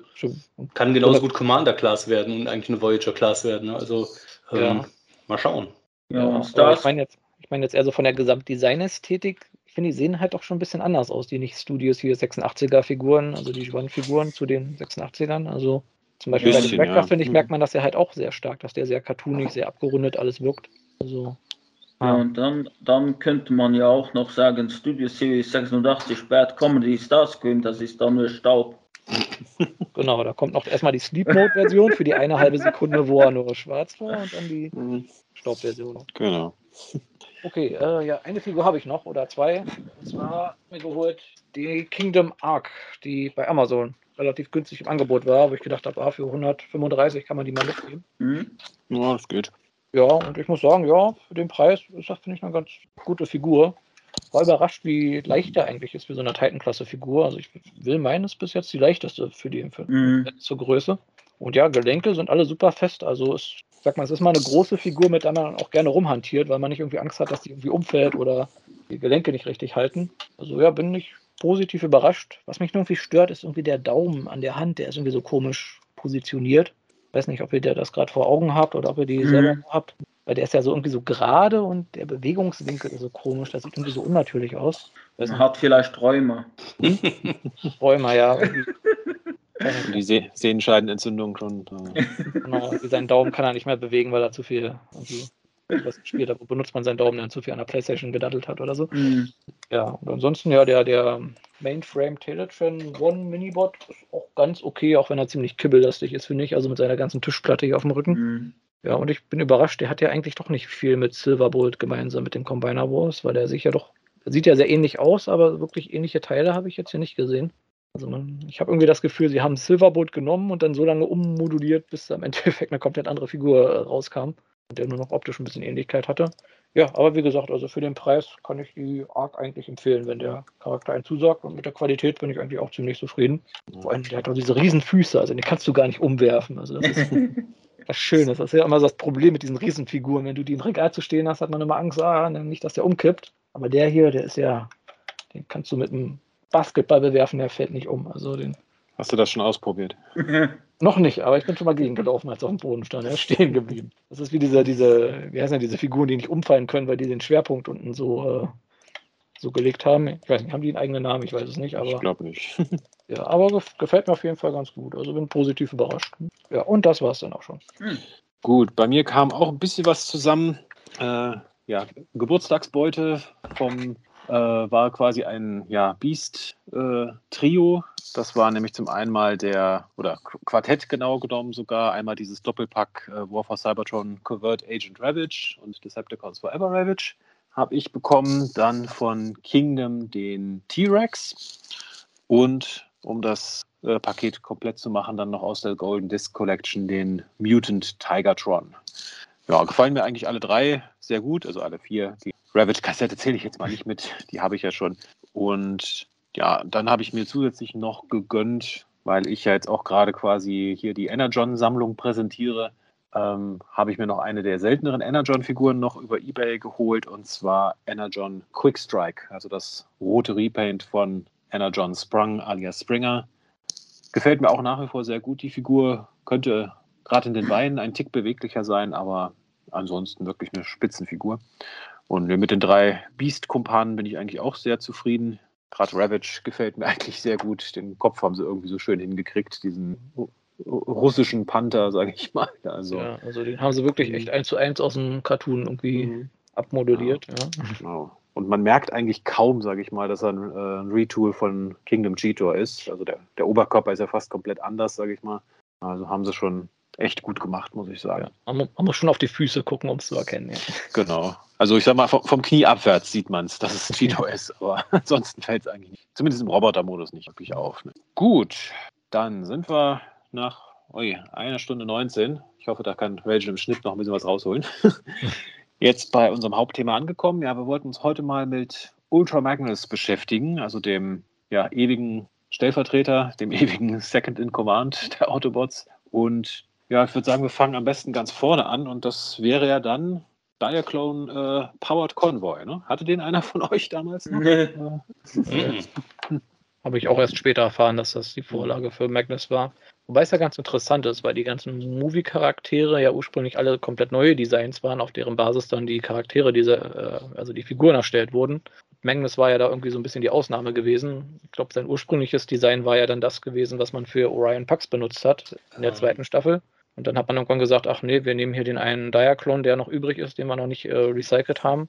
kann genauso gut Commander-Class werden und eigentlich eine Voyager-Class werden. Ne? Also ähm, ja. mal schauen. Ja, ja ich meine jetzt, ich meine jetzt eher so von der Gesamtdesign-Ästhetik finde, die sehen halt auch schon ein bisschen anders aus, die nicht Studios hier 86er-Figuren, also die One-Figuren zu den 86ern. Also zum Beispiel bisschen, bei dem Wrecker, ja. finde ich, merkt man das ja halt auch sehr stark, dass der sehr cartoonig, sehr abgerundet alles wirkt. Also. Ja, und dann, dann könnte man ja auch noch sagen, Studio Series 86 Bad Comedy Starscream, das ist dann nur Staub. genau, da kommt noch erstmal die Sleep Mode Version für die eine halbe Sekunde, wo er nur schwarz war und dann die mhm. Staubversion. Genau. Okay, äh, ja, eine Figur habe ich noch oder zwei. Und zwar mir geholt die Kingdom Arc, die bei Amazon relativ günstig im Angebot war, wo ich gedacht habe, ah, für 135 kann man die mal mitnehmen. Mhm. Ja, das geht. Ja, und ich muss sagen, ja, für den Preis ist das, finde ich, eine ganz gute Figur. War überrascht, wie leicht der eigentlich ist für so eine Titan-Klasse-Figur. Also ich will meinen, ist bis jetzt die leichteste für die für, mhm. zur Größe. Und ja, Gelenke sind alle super fest. Also es sag mal, es ist mal eine große Figur, mit der man auch gerne rumhantiert, weil man nicht irgendwie Angst hat, dass die irgendwie umfällt oder die Gelenke nicht richtig halten. Also ja, bin ich positiv überrascht. Was mich nur irgendwie stört, ist irgendwie der Daumen an der Hand, der ist irgendwie so komisch positioniert. Ich weiß nicht, ob ihr das gerade vor Augen habt oder ob ihr die mhm. selber habt. weil der ist ja so irgendwie so gerade und der Bewegungswinkel ist so komisch, das sieht irgendwie so unnatürlich aus. Er hat vielleicht Träume. Hm? Träume, ja. Die Se Sehenscheidenentzündung schon. Genau, seinen Daumen kann er nicht mehr bewegen, weil er zu viel was gespielt hat. Wo benutzt man seinen Daumen, der zu viel an der Playstation gedattelt hat oder so. Mhm. Ja, und ansonsten, ja, der, der Mainframe Teletran One Minibot ist auch ganz okay, auch wenn er ziemlich kibbellastig ist, finde ich. Also mit seiner ganzen Tischplatte hier auf dem Rücken. Mhm. Ja, und ich bin überrascht, der hat ja eigentlich doch nicht viel mit Silverbolt gemeinsam mit dem Combiner Wars, weil der sich ja doch, sieht ja sehr ähnlich aus, aber wirklich ähnliche Teile habe ich jetzt hier nicht gesehen. Also man, ich habe irgendwie das Gefühl, sie haben Silverbolt genommen und dann so lange ummoduliert, bis am Endeffekt eine komplett andere Figur äh, rauskam, der nur noch optisch ein bisschen Ähnlichkeit hatte. Ja, aber wie gesagt, also für den Preis kann ich die Arc eigentlich empfehlen, wenn der Charakter einen zusagt. Und mit der Qualität bin ich eigentlich auch ziemlich zufrieden. Vor allem, der hat doch diese riesen Füße, also den kannst du gar nicht umwerfen. Also das ist was Schönes. Das ist ja immer so das Problem mit diesen Riesenfiguren. Wenn du die im Regal zu stehen hast, hat man immer Angst, ah, nicht, dass der umkippt. Aber der hier, der ist ja, den kannst du mit einem Basketball bewerfen, der fällt nicht um. Also den Hast du das schon ausprobiert? Noch nicht, aber ich bin schon mal gegengelaufen, als er auf dem Boden stand. Er ist stehen geblieben. Das ist wie diese, diese, wie heißen denn diese Figuren, die nicht umfallen können, weil die den Schwerpunkt unten so, äh, so gelegt haben. Ich weiß nicht, haben die einen eigenen Namen? Ich weiß es nicht, aber. Ich glaube nicht. ja, aber gefällt mir auf jeden Fall ganz gut. Also bin positiv überrascht. Ja, und das war es dann auch schon. Hm. Gut, bei mir kam auch ein bisschen was zusammen. Äh, ja, Geburtstagsbeute vom war quasi ein ja, Beast-Trio. Äh, das war nämlich zum einen mal der, oder Quartett genau genommen sogar, einmal dieses Doppelpack äh, War for Cybertron Covert Agent Ravage und Decepticons Forever Ravage habe ich bekommen. Dann von Kingdom den T-Rex und um das äh, Paket komplett zu machen, dann noch aus der Golden Disc Collection den Mutant Tigertron. Ja, gefallen mir eigentlich alle drei sehr gut, also alle vier. Die Ravage-Kassette zähle ich jetzt mal nicht mit, die habe ich ja schon. Und ja, dann habe ich mir zusätzlich noch gegönnt, weil ich ja jetzt auch gerade quasi hier die Energon-Sammlung präsentiere, ähm, habe ich mir noch eine der selteneren Energon-Figuren noch über Ebay geholt und zwar Energon Quick Strike, also das rote Repaint von Energon Sprung alias Springer. Gefällt mir auch nach wie vor sehr gut. Die Figur könnte gerade in den Beinen ein Tick beweglicher sein, aber ansonsten wirklich eine Spitzenfigur. Und mit den drei Beast-Kumpanen bin ich eigentlich auch sehr zufrieden. Gerade Ravage gefällt mir eigentlich sehr gut. Den Kopf haben sie irgendwie so schön hingekriegt, diesen russischen Panther, sage ich mal. Also, ja, also den haben sie wirklich echt eins zu eins aus dem Cartoon irgendwie mhm. abmodelliert. Ja. ja. Genau. Und man merkt eigentlich kaum, sage ich mal, dass er ein, äh, ein, Retool von Kingdom Cheetor ist. Also der, der Oberkörper ist ja fast komplett anders, sage ich mal. Also haben sie schon echt gut gemacht, muss ich sagen. Ja, man, man, muss schon auf die Füße gucken, um es zu erkennen. Ja. Genau. Also ich sag mal, vom, vom Knie abwärts sieht man es, dass es Cheeto ist, aber ansonsten fällt es eigentlich nicht. Zumindest im Roboter-Modus nicht wirklich auf. Ne? Gut, dann sind wir nach oi, einer Stunde 19. Ich hoffe, da kann Rachel im Schnitt noch ein bisschen was rausholen. Jetzt bei unserem Hauptthema angekommen. Ja, wir wollten uns heute mal mit Ultra Magnus beschäftigen, also dem ja, ewigen Stellvertreter, dem ewigen Second in Command der Autobots. Und ja, ich würde sagen, wir fangen am besten ganz vorne an und das wäre ja dann Diaclone äh, Powered Convoy. Ne? Hatte den einer von euch damals noch? Nee. Äh, Habe ich auch erst später erfahren, dass das die Vorlage für Magnus war. Wobei es ja ganz interessant ist, weil die ganzen Movie-Charaktere ja ursprünglich alle komplett neue Designs waren, auf deren Basis dann die Charaktere, diese, äh, also die Figuren erstellt wurden. Magnus war ja da irgendwie so ein bisschen die Ausnahme gewesen. Ich glaube, sein ursprüngliches Design war ja dann das gewesen, was man für Orion Pax benutzt hat in der zweiten Staffel. Und dann hat man irgendwann gesagt, ach nee, wir nehmen hier den einen Diaclone, der noch übrig ist, den wir noch nicht äh, recycelt haben.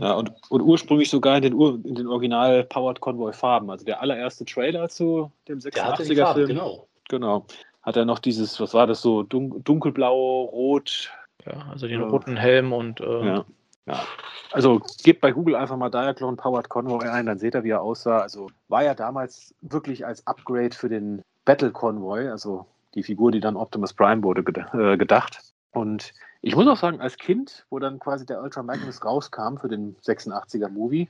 Ja, und, und ursprünglich sogar in den, Ur in den Original Powered Convoy Farben. Also der allererste Trailer zu dem 86er Film. Genau. Genau. Hat er noch dieses, was war das so, dun dunkelblau, rot. Ja, also den äh, roten Helm und. Äh, ja. ja. Also gebt bei Google einfach mal Diaclone Powered Convoy ein, dann seht ihr, wie er aussah. Also war ja damals wirklich als Upgrade für den Battle Convoy, also die Figur, die dann Optimus Prime wurde, äh, gedacht. Und ich muss auch sagen, als Kind, wo dann quasi der Ultra Magnus rauskam für den 86er Movie,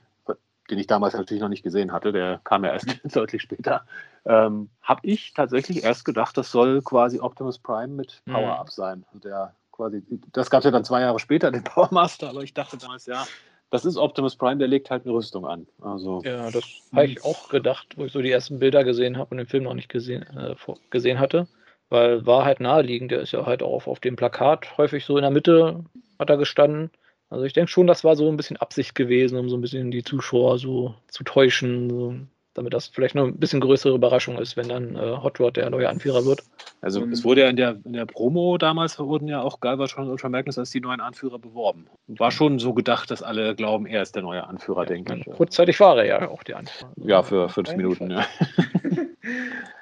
den ich damals natürlich noch nicht gesehen hatte, der kam ja erst deutlich später, ähm, habe ich tatsächlich erst gedacht, das soll quasi Optimus Prime mit mhm. Power-Up sein. Der quasi, das gab es ja dann zwei Jahre später, den Power Master, aber ich dachte damals, ja, das ist Optimus Prime, der legt halt eine Rüstung an. Also, ja, das habe ich auch gedacht, wo ich so die ersten Bilder gesehen habe und den Film noch nicht gesehen, äh, gesehen hatte. Weil war halt naheliegend. Der ist ja halt auch auf dem Plakat häufig so in der Mitte hat er gestanden. Also ich denke schon, das war so ein bisschen Absicht gewesen, um so ein bisschen die Zuschauer so zu täuschen, so, damit das vielleicht noch ein bisschen größere Überraschung ist, wenn dann äh, Hot Rod der neue Anführer wird. Also es wurde ja in der, in der Promo damals wurden ja auch Galvatron und Ultra Magnus als die neuen Anführer beworben. War schon so gedacht, dass alle glauben, er ist der neue Anführer, ja, denke ich. Kurzzeitig war er ja auch der Anführer. Ja, für fünf Minuten, ja.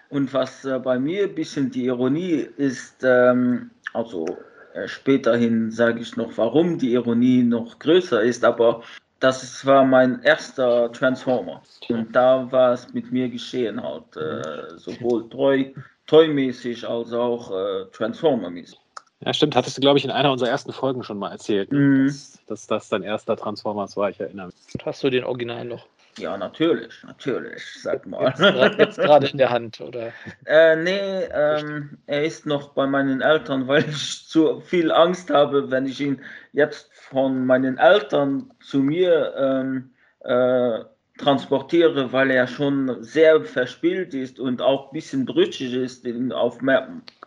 Und was äh, bei mir ein bisschen die Ironie ist, ähm, also äh, späterhin sage ich noch, warum die Ironie noch größer ist, aber das war mein erster Transformer. Und da war es mit mir geschehen halt, äh, sowohl treu, treumäßig als auch äh, Transformer-mäßig. Ja, stimmt. Hattest du, glaube ich, in einer unserer ersten Folgen schon mal erzählt, mhm. dass, dass, das dein erster Transformers war. Ich erinnere mich. Hast du den Original noch? Ja, natürlich, natürlich, sag mal. Jetzt, gerade in der Hand, oder? Äh, nee, ähm, er ist noch bei meinen Eltern, weil ich zu viel Angst habe, wenn ich ihn jetzt von meinen Eltern zu mir ähm, äh, transportiere, weil er schon sehr verspielt ist und auch ein bisschen brüchig ist in, auf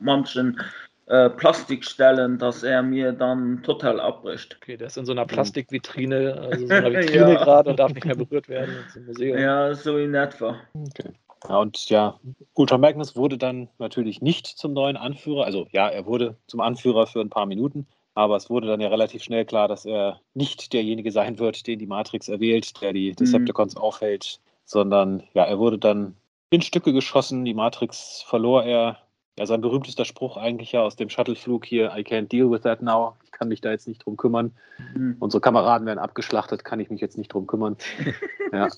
manchen äh, Plastikstellen, dass er mir dann total abbricht. Okay, der ist in so einer Plastikvitrine, also so einer Vitrine ja. gerade und darf nicht mehr berührt werden. Ja, so in etwa. Okay. Ja, und ja, Ultra Magnus wurde dann natürlich nicht zum neuen Anführer. Also ja, er wurde zum Anführer für ein paar Minuten, aber es wurde dann ja relativ schnell klar, dass er nicht derjenige sein wird, den die Matrix erwählt, der die mhm. Decepticons mhm. aufhält, sondern ja, er wurde dann in Stücke geschossen. Die Matrix verlor er ja, sein berühmtester Spruch eigentlich ja aus dem Shuttleflug hier, I can't deal with that now. Ich kann mich da jetzt nicht drum kümmern. Mhm. Unsere Kameraden werden abgeschlachtet, kann ich mich jetzt nicht drum kümmern. ja.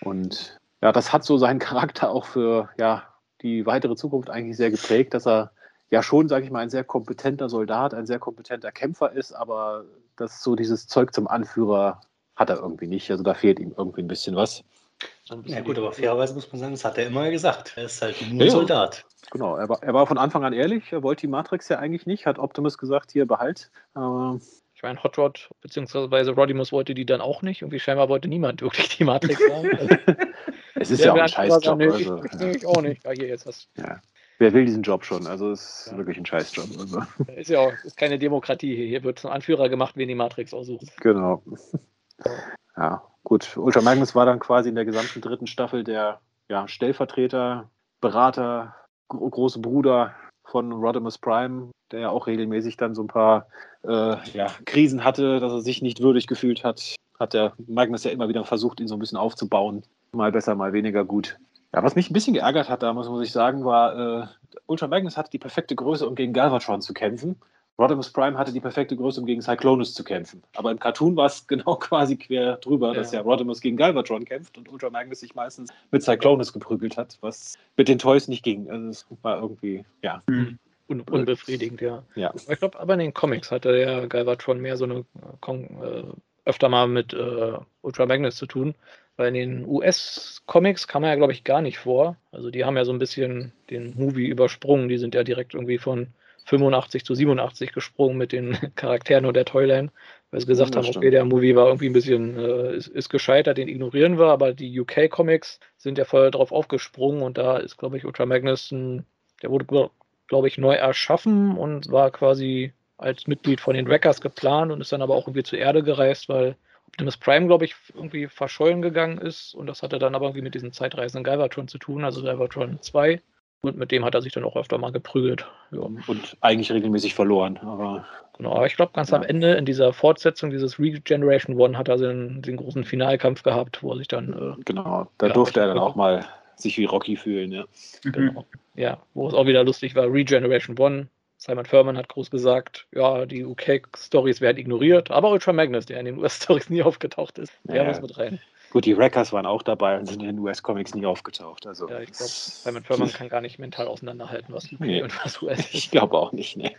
Und ja, das hat so seinen Charakter auch für ja, die weitere Zukunft eigentlich sehr geprägt, dass er ja schon, sage ich mal, ein sehr kompetenter Soldat, ein sehr kompetenter Kämpfer ist, aber das so dieses Zeug zum Anführer hat er irgendwie nicht. Also da fehlt ihm irgendwie ein bisschen was. Ja gut, aber fairerweise muss man sagen, das hat er immer gesagt. Er ist halt nur ein ja, Soldat. Genau, er war, er war von Anfang an ehrlich, er wollte die Matrix ja eigentlich nicht, hat Optimus gesagt, hier behalt. Aber ich meine, Hot Rod bzw. Rodimus wollte die dann auch nicht. Irgendwie scheinbar wollte niemand wirklich die Matrix haben. es ist ja auch ein Scheißjob. Nee, also. ich, ich auch nicht. Ja, hier jetzt hast ja. Wer will diesen Job schon? Also es ist ja. wirklich ein Scheißjob. Also. Ist ja auch ist keine Demokratie hier. Hier wird zum Anführer gemacht, wen die Matrix aussucht. Genau. Ja, gut. Ultra Magnus war dann quasi in der gesamten dritten Staffel der ja, Stellvertreter, Berater, gro große Bruder von Rodimus Prime, der ja auch regelmäßig dann so ein paar äh, ja, Krisen hatte, dass er sich nicht würdig gefühlt hat. Hat der Magnus ja immer wieder versucht, ihn so ein bisschen aufzubauen. Mal besser, mal weniger gut. Ja, was mich ein bisschen geärgert hat damals, muss ich sagen, war, äh, Ultra Magnus hatte die perfekte Größe, um gegen Galvatron zu kämpfen. Rodimus Prime hatte die perfekte Größe, um gegen Cyclonus zu kämpfen. Aber im Cartoon war es genau quasi quer drüber, ja. dass ja Rodimus gegen Galvatron kämpft und Ultra Magnus sich meistens mit Cyclonus geprügelt hat, was mit den Toys nicht ging. Also es war irgendwie, ja. Mhm. Un unbefriedigend, ja. ja. Ich glaube, aber in den Comics hatte der Galvatron mehr so eine äh, öfter mal mit äh, Ultra Magnus zu tun. Weil in den US-Comics kam er ja, glaube ich, gar nicht vor. Also die haben ja so ein bisschen den Movie übersprungen. Die sind ja direkt irgendwie von 85 zu 87 gesprungen mit den Charakteren und der Toyline, weil sie gesagt ja, haben, okay, der Movie war irgendwie ein bisschen, äh, ist, ist, gescheitert, den ignorieren wir, aber die UK-Comics sind ja voll drauf aufgesprungen und da ist, glaube ich, Ultra Magnus, ein, der wurde, glaube ich, neu erschaffen und war quasi als Mitglied von den Wreckers geplant und ist dann aber auch irgendwie zur Erde gereist, weil Optimus Prime, glaube ich, irgendwie verschollen gegangen ist und das hatte dann aber irgendwie mit diesen zeitreisenden Galvatron zu tun, also Galvatron 2. Und mit dem hat er sich dann auch öfter mal geprügelt. Ja. Und eigentlich regelmäßig verloren. Aber genau, aber ich glaube, ganz ja. am Ende in dieser Fortsetzung dieses Regeneration One hat er den, den großen Finalkampf gehabt, wo er sich dann. Äh, genau, da durfte er dann auch mal sich wie Rocky fühlen. Ja. Genau. Ja, wo es auch wieder lustig war, Regeneration One. Simon Furman hat groß gesagt, ja, die UK-Stories werden ignoriert, aber Ultra Magnus, der in den US-Stories nie aufgetaucht ist, der ja. muss mit rein. Gut, die Wreckers waren auch dabei und sind in den US-Comics nie aufgetaucht. Also, ja, ich glaube, Simon Furman kann gar nicht mental auseinanderhalten, was UK nee. und was US ist. Ich glaube auch nicht, ne.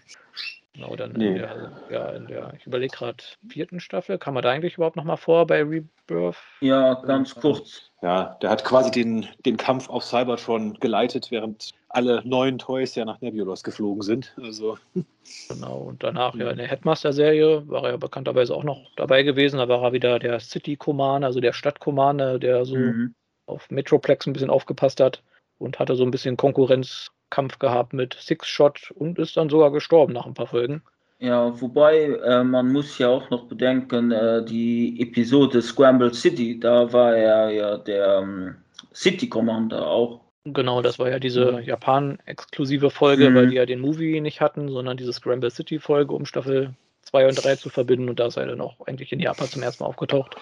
Genau, dann nee. in der, ja, in der, ich überlege gerade, vierten Staffel, kam er da eigentlich überhaupt nochmal vor bei Rebirth? Ja, ganz kurz. Ja, der hat quasi den, den Kampf auf Cybertron geleitet, während alle neuen Toys ja nach Nebulos geflogen sind. Also. Genau, und danach ja in der Headmaster-Serie war er ja bekannterweise auch noch dabei gewesen. Da war er wieder der City Commander, also der Stadt Commander, der so mhm. auf Metroplex ein bisschen aufgepasst hat und hatte so ein bisschen Konkurrenz Kampf gehabt mit Six-Shot und ist dann sogar gestorben nach ein paar Folgen. Ja, wobei äh, man muss ja auch noch bedenken, äh, die Episode Scramble City, da war er ja der ähm, City Commander auch. Genau, das war ja diese. Japan-exklusive Folge, mhm. weil die ja den Movie nicht hatten, sondern diese Scramble City-Folge, um Staffel 2 und 3 zu verbinden. Und da ist er dann auch eigentlich in Japan zum ersten Mal aufgetaucht.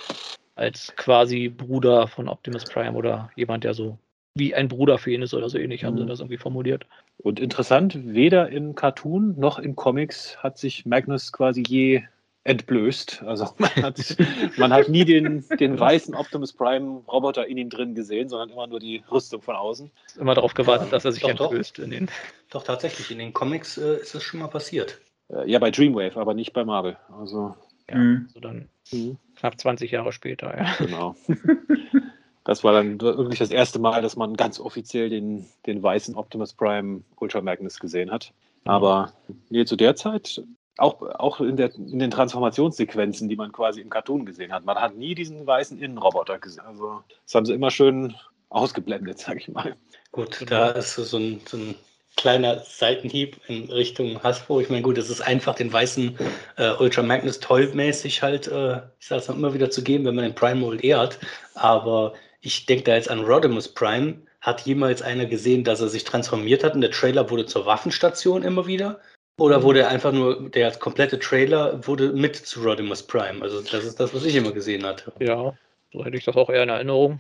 Als quasi Bruder von Optimus Prime oder jemand, der so wie ein Bruder für ihn ist oder so ähnlich, haben sie mhm. das irgendwie formuliert. Und interessant, weder im Cartoon noch in Comics hat sich Magnus quasi je entblößt. Also man hat, man hat nie den, den weißen Optimus Prime Roboter in ihm drin gesehen, sondern immer nur die Rüstung von außen. Immer darauf gewartet, dass er sich doch, entblößt. Doch. In den doch, tatsächlich. In den Comics äh, ist das schon mal passiert. Äh, ja, bei Dreamwave, aber nicht bei Marvel. Also, ja, mhm. also dann mhm. knapp 20 Jahre später, ja. Genau. Das war dann wirklich das erste Mal, dass man ganz offiziell den, den weißen Optimus Prime Ultra Magnus gesehen hat. Aber nee, zu der Zeit auch, auch in, der, in den Transformationssequenzen, die man quasi im Cartoon gesehen hat. Man hat nie diesen weißen Innenroboter gesehen. Also das haben sie immer schön ausgeblendet, sag ich mal. Gut, da ist so ein, so ein kleiner Seitenhieb in Richtung Hasbro. Ich meine, gut, es ist einfach den weißen äh, Ultra Magnus tollmäßig halt, äh, ich sage es immer wieder zu geben, wenn man den Prime Mold eh hat. Aber ich denke da jetzt an Rodimus Prime. Hat jemals einer gesehen, dass er sich transformiert hat und der Trailer wurde zur Waffenstation immer wieder? Oder mhm. wurde einfach nur, der komplette Trailer wurde mit zu Rodimus Prime? Also das ist das, was ich immer gesehen hatte. Ja, so hätte ich das auch eher in Erinnerung.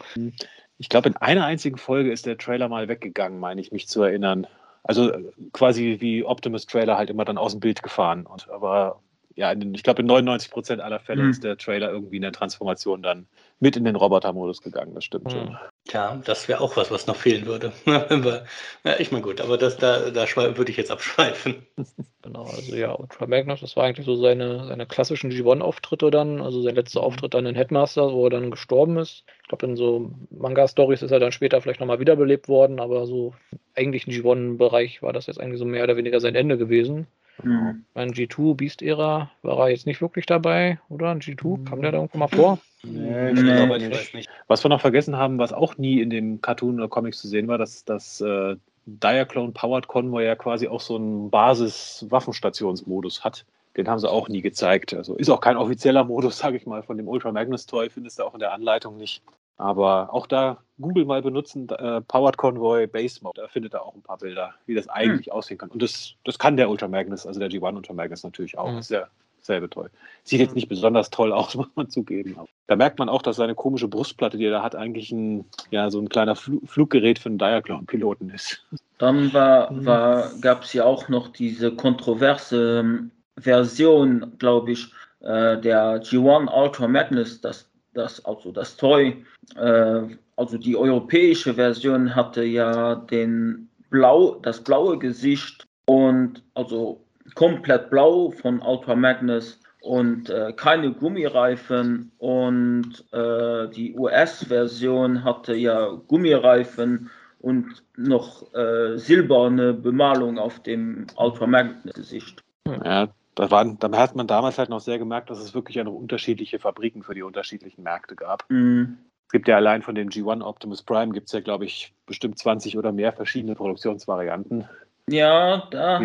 Ich glaube, in einer einzigen Folge ist der Trailer mal weggegangen, meine ich mich zu erinnern. Also quasi wie Optimus Trailer halt immer dann aus dem Bild gefahren. Und, aber ja, in, ich glaube, in 99 Prozent aller Fälle mhm. ist der Trailer irgendwie in der Transformation dann mit in den Roboter-Modus gegangen. Das stimmt schon. Ja, das wäre auch was, was noch fehlen würde. ja, ich meine, gut, aber das, da, da würde ich jetzt abschweifen. Genau, also ja, Ultra Magnus, das war eigentlich so seine, seine klassischen G1-Auftritte dann, also sein letzter mhm. Auftritt dann in Headmaster, wo er dann gestorben ist. Ich glaube, in so Manga-Stories ist er dann später vielleicht nochmal wiederbelebt worden, aber so eigentlich im G1-Bereich war das jetzt eigentlich so mehr oder weniger sein Ende gewesen. Mhm. Beim G2 Beast-Ära war er jetzt nicht wirklich dabei, oder? Ein G2, kam der da irgendwo mal vor? Nee, ich nee, glaube nicht. nicht. Was wir noch vergessen haben, was auch nie in dem Cartoon oder Comics zu sehen war, dass das äh, Diaclone Powered Convoy ja quasi auch so einen Basis-Waffenstationsmodus hat. Den haben sie auch nie gezeigt. Also ist auch kein offizieller Modus, sage ich mal, von dem Ultra Magnus Toy, findest du auch in der Anleitung nicht. Aber auch da Google mal benutzen, äh, Powered Convoy Base Mode, da findet er auch ein paar Bilder, wie das eigentlich hm. aussehen kann. Und das, das kann der Ultra Magnus, also der G1 Ultra Magnus natürlich auch. Hm. Ist ja selbe toll. Sieht jetzt nicht besonders toll aus, muss man zugeben. Aber da merkt man auch, dass seine komische Brustplatte, die er da hat, eigentlich ein, ja, so ein kleiner Fl Fluggerät für einen Diaclone-Piloten ist. Dann war, hm. war, gab es ja auch noch diese kontroverse ähm, Version, glaube ich, äh, der G1 Ultra Magnus, das das, also das Toy, äh, also die europäische Version hatte ja den blau, das blaue Gesicht und also komplett blau von Ultra Magnus und äh, keine Gummireifen und äh, die US-Version hatte ja Gummireifen und noch äh, silberne Bemalung auf dem Ultra Magnus Gesicht. Ja, da, waren, da hat man damals halt noch sehr gemerkt, dass es wirklich ja noch unterschiedliche Fabriken für die unterschiedlichen Märkte gab. Mhm. Es gibt ja allein von dem G1 Optimus Prime gibt es ja, glaube ich, bestimmt 20 oder mehr verschiedene Produktionsvarianten. Ja, da.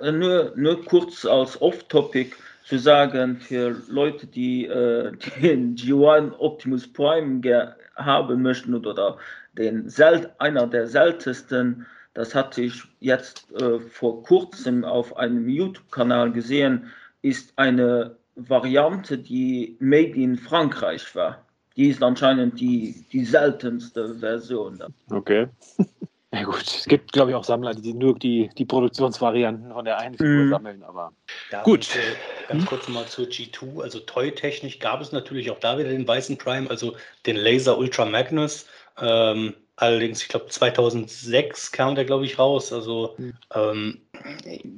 Hab, nur, nur kurz als Off-Topic zu sagen, für Leute, die äh, den G1 Optimus Prime haben möchten oder den sel einer der seltensten das hatte ich jetzt äh, vor kurzem auf einem YouTube-Kanal gesehen, ist eine Variante, die made in Frankreich war. Die ist anscheinend die, die seltenste Version. Okay. Ja gut, es gibt, glaube ich, auch Sammler, die nur die, die Produktionsvarianten von der einen Figur mm. sammeln, aber ja, gut. Und, äh, ganz kurz mal zur G2, also Toy-technisch gab es natürlich auch da wieder den weißen Prime, also den Laser Ultra Magnus. Ähm, Allerdings, ich glaube, 2006 kam der, glaube ich, raus. Also, mhm. ähm,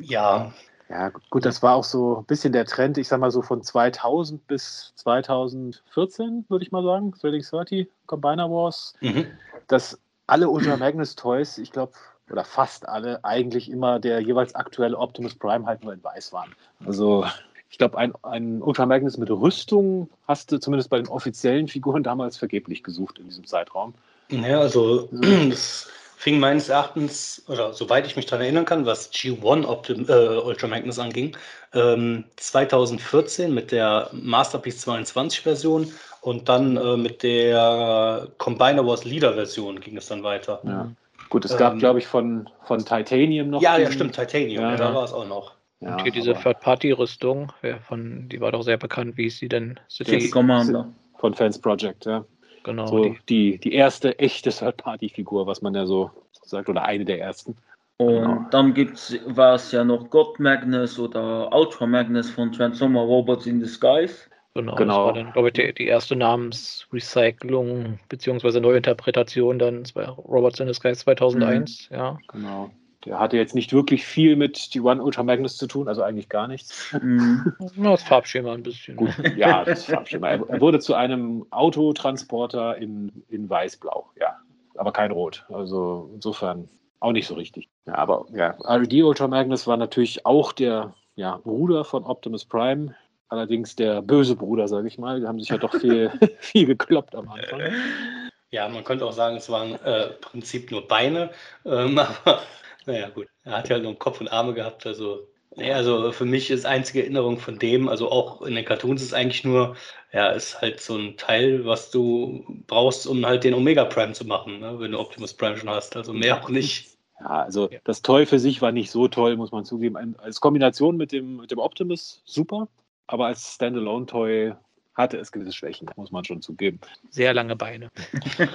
ja. Ja, gut, das war auch so ein bisschen der Trend, ich sag mal so von 2000 bis 2014, würde ich mal sagen, 2030, Combiner Wars, mhm. dass alle Ultra Magnus Toys, ich glaube, oder fast alle, eigentlich immer der jeweils aktuelle Optimus Prime halt nur in weiß waren. Also, ich glaube, ein, ein Ultra Magnus mit Rüstung hast du zumindest bei den offiziellen Figuren damals vergeblich gesucht in diesem Zeitraum. Ja, also das fing meines Erachtens, oder soweit ich mich daran erinnern kann, was G1 Optim äh, Ultra Magnus anging, ähm, 2014 mit der Masterpiece 22 Version und dann äh, mit der Combiner Wars Leader Version ging es dann weiter. Ja. Gut, es gab, ähm, glaube ich, von, von Titanium noch. Ja, ja, stimmt, Titanium, ja, da war es auch noch. Ja, und hier diese Third-Party-Rüstung, von, die war doch sehr bekannt, wie ist sie denn? City Commander. Von Fans Project, ja. Genau. So die, die, die erste echte Third-Party-Figur, was man ja so sagt, oder eine der ersten. Und genau. dann gibt's, war es ja noch God Magnus oder Ultra Magnus von Transformer Robots in Disguise. Genau, genau. das war dann, glaube ich, die, die erste Namensrecyclung bzw. Neuinterpretation dann bei Robots in Disguise 2001, mhm. ja. Genau. Der hatte jetzt nicht wirklich viel mit die One Ultra Magnus zu tun, also eigentlich gar nichts. Mhm. das Farbschema ein bisschen. Gut, ja, das Farbschema. Er wurde zu einem Autotransporter in, in weiß-blau, ja. Aber kein Rot. Also insofern auch nicht so richtig. Ja, aber ja, RD Ultra Magnus war natürlich auch der ja, Bruder von Optimus Prime. Allerdings der böse Bruder, sage ich mal. Die haben sich ja doch viel, viel gekloppt am Anfang. Ja, man könnte auch sagen, es waren äh, im Prinzip nur Beine. Ähm, aber naja, gut. Er hat ja nur Kopf und Arme gehabt. Also, naja, also für mich ist einzige Erinnerung von dem, also auch in den Cartoons ist eigentlich nur, ja, ist halt so ein Teil, was du brauchst, um halt den Omega Prime zu machen, ne? wenn du Optimus Prime schon hast. Also mehr auch nicht. Ja, also das Toy für sich war nicht so toll, muss man zugeben. Als Kombination mit dem, mit dem Optimus super, aber als Standalone-Toy hatte es gewisse Schwächen, muss man schon zugeben. Sehr lange Beine.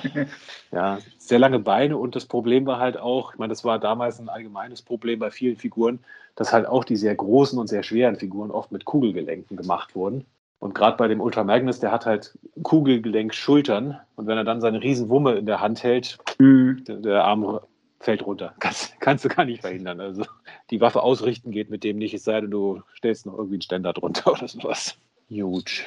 ja, sehr lange Beine und das Problem war halt auch, ich meine, das war damals ein allgemeines Problem bei vielen Figuren, dass halt auch die sehr großen und sehr schweren Figuren oft mit Kugelgelenken gemacht wurden. Und gerade bei dem Ultra Magnus, der hat halt Kugelgelenk-Schultern und wenn er dann seine Riesenwumme in der Hand hält, mhm. der, der Arm fällt runter. Kannst, kannst du gar nicht verhindern. Also die Waffe ausrichten geht mit dem nicht, es sei denn, du stellst noch irgendwie einen Ständer drunter oder sowas. Gut.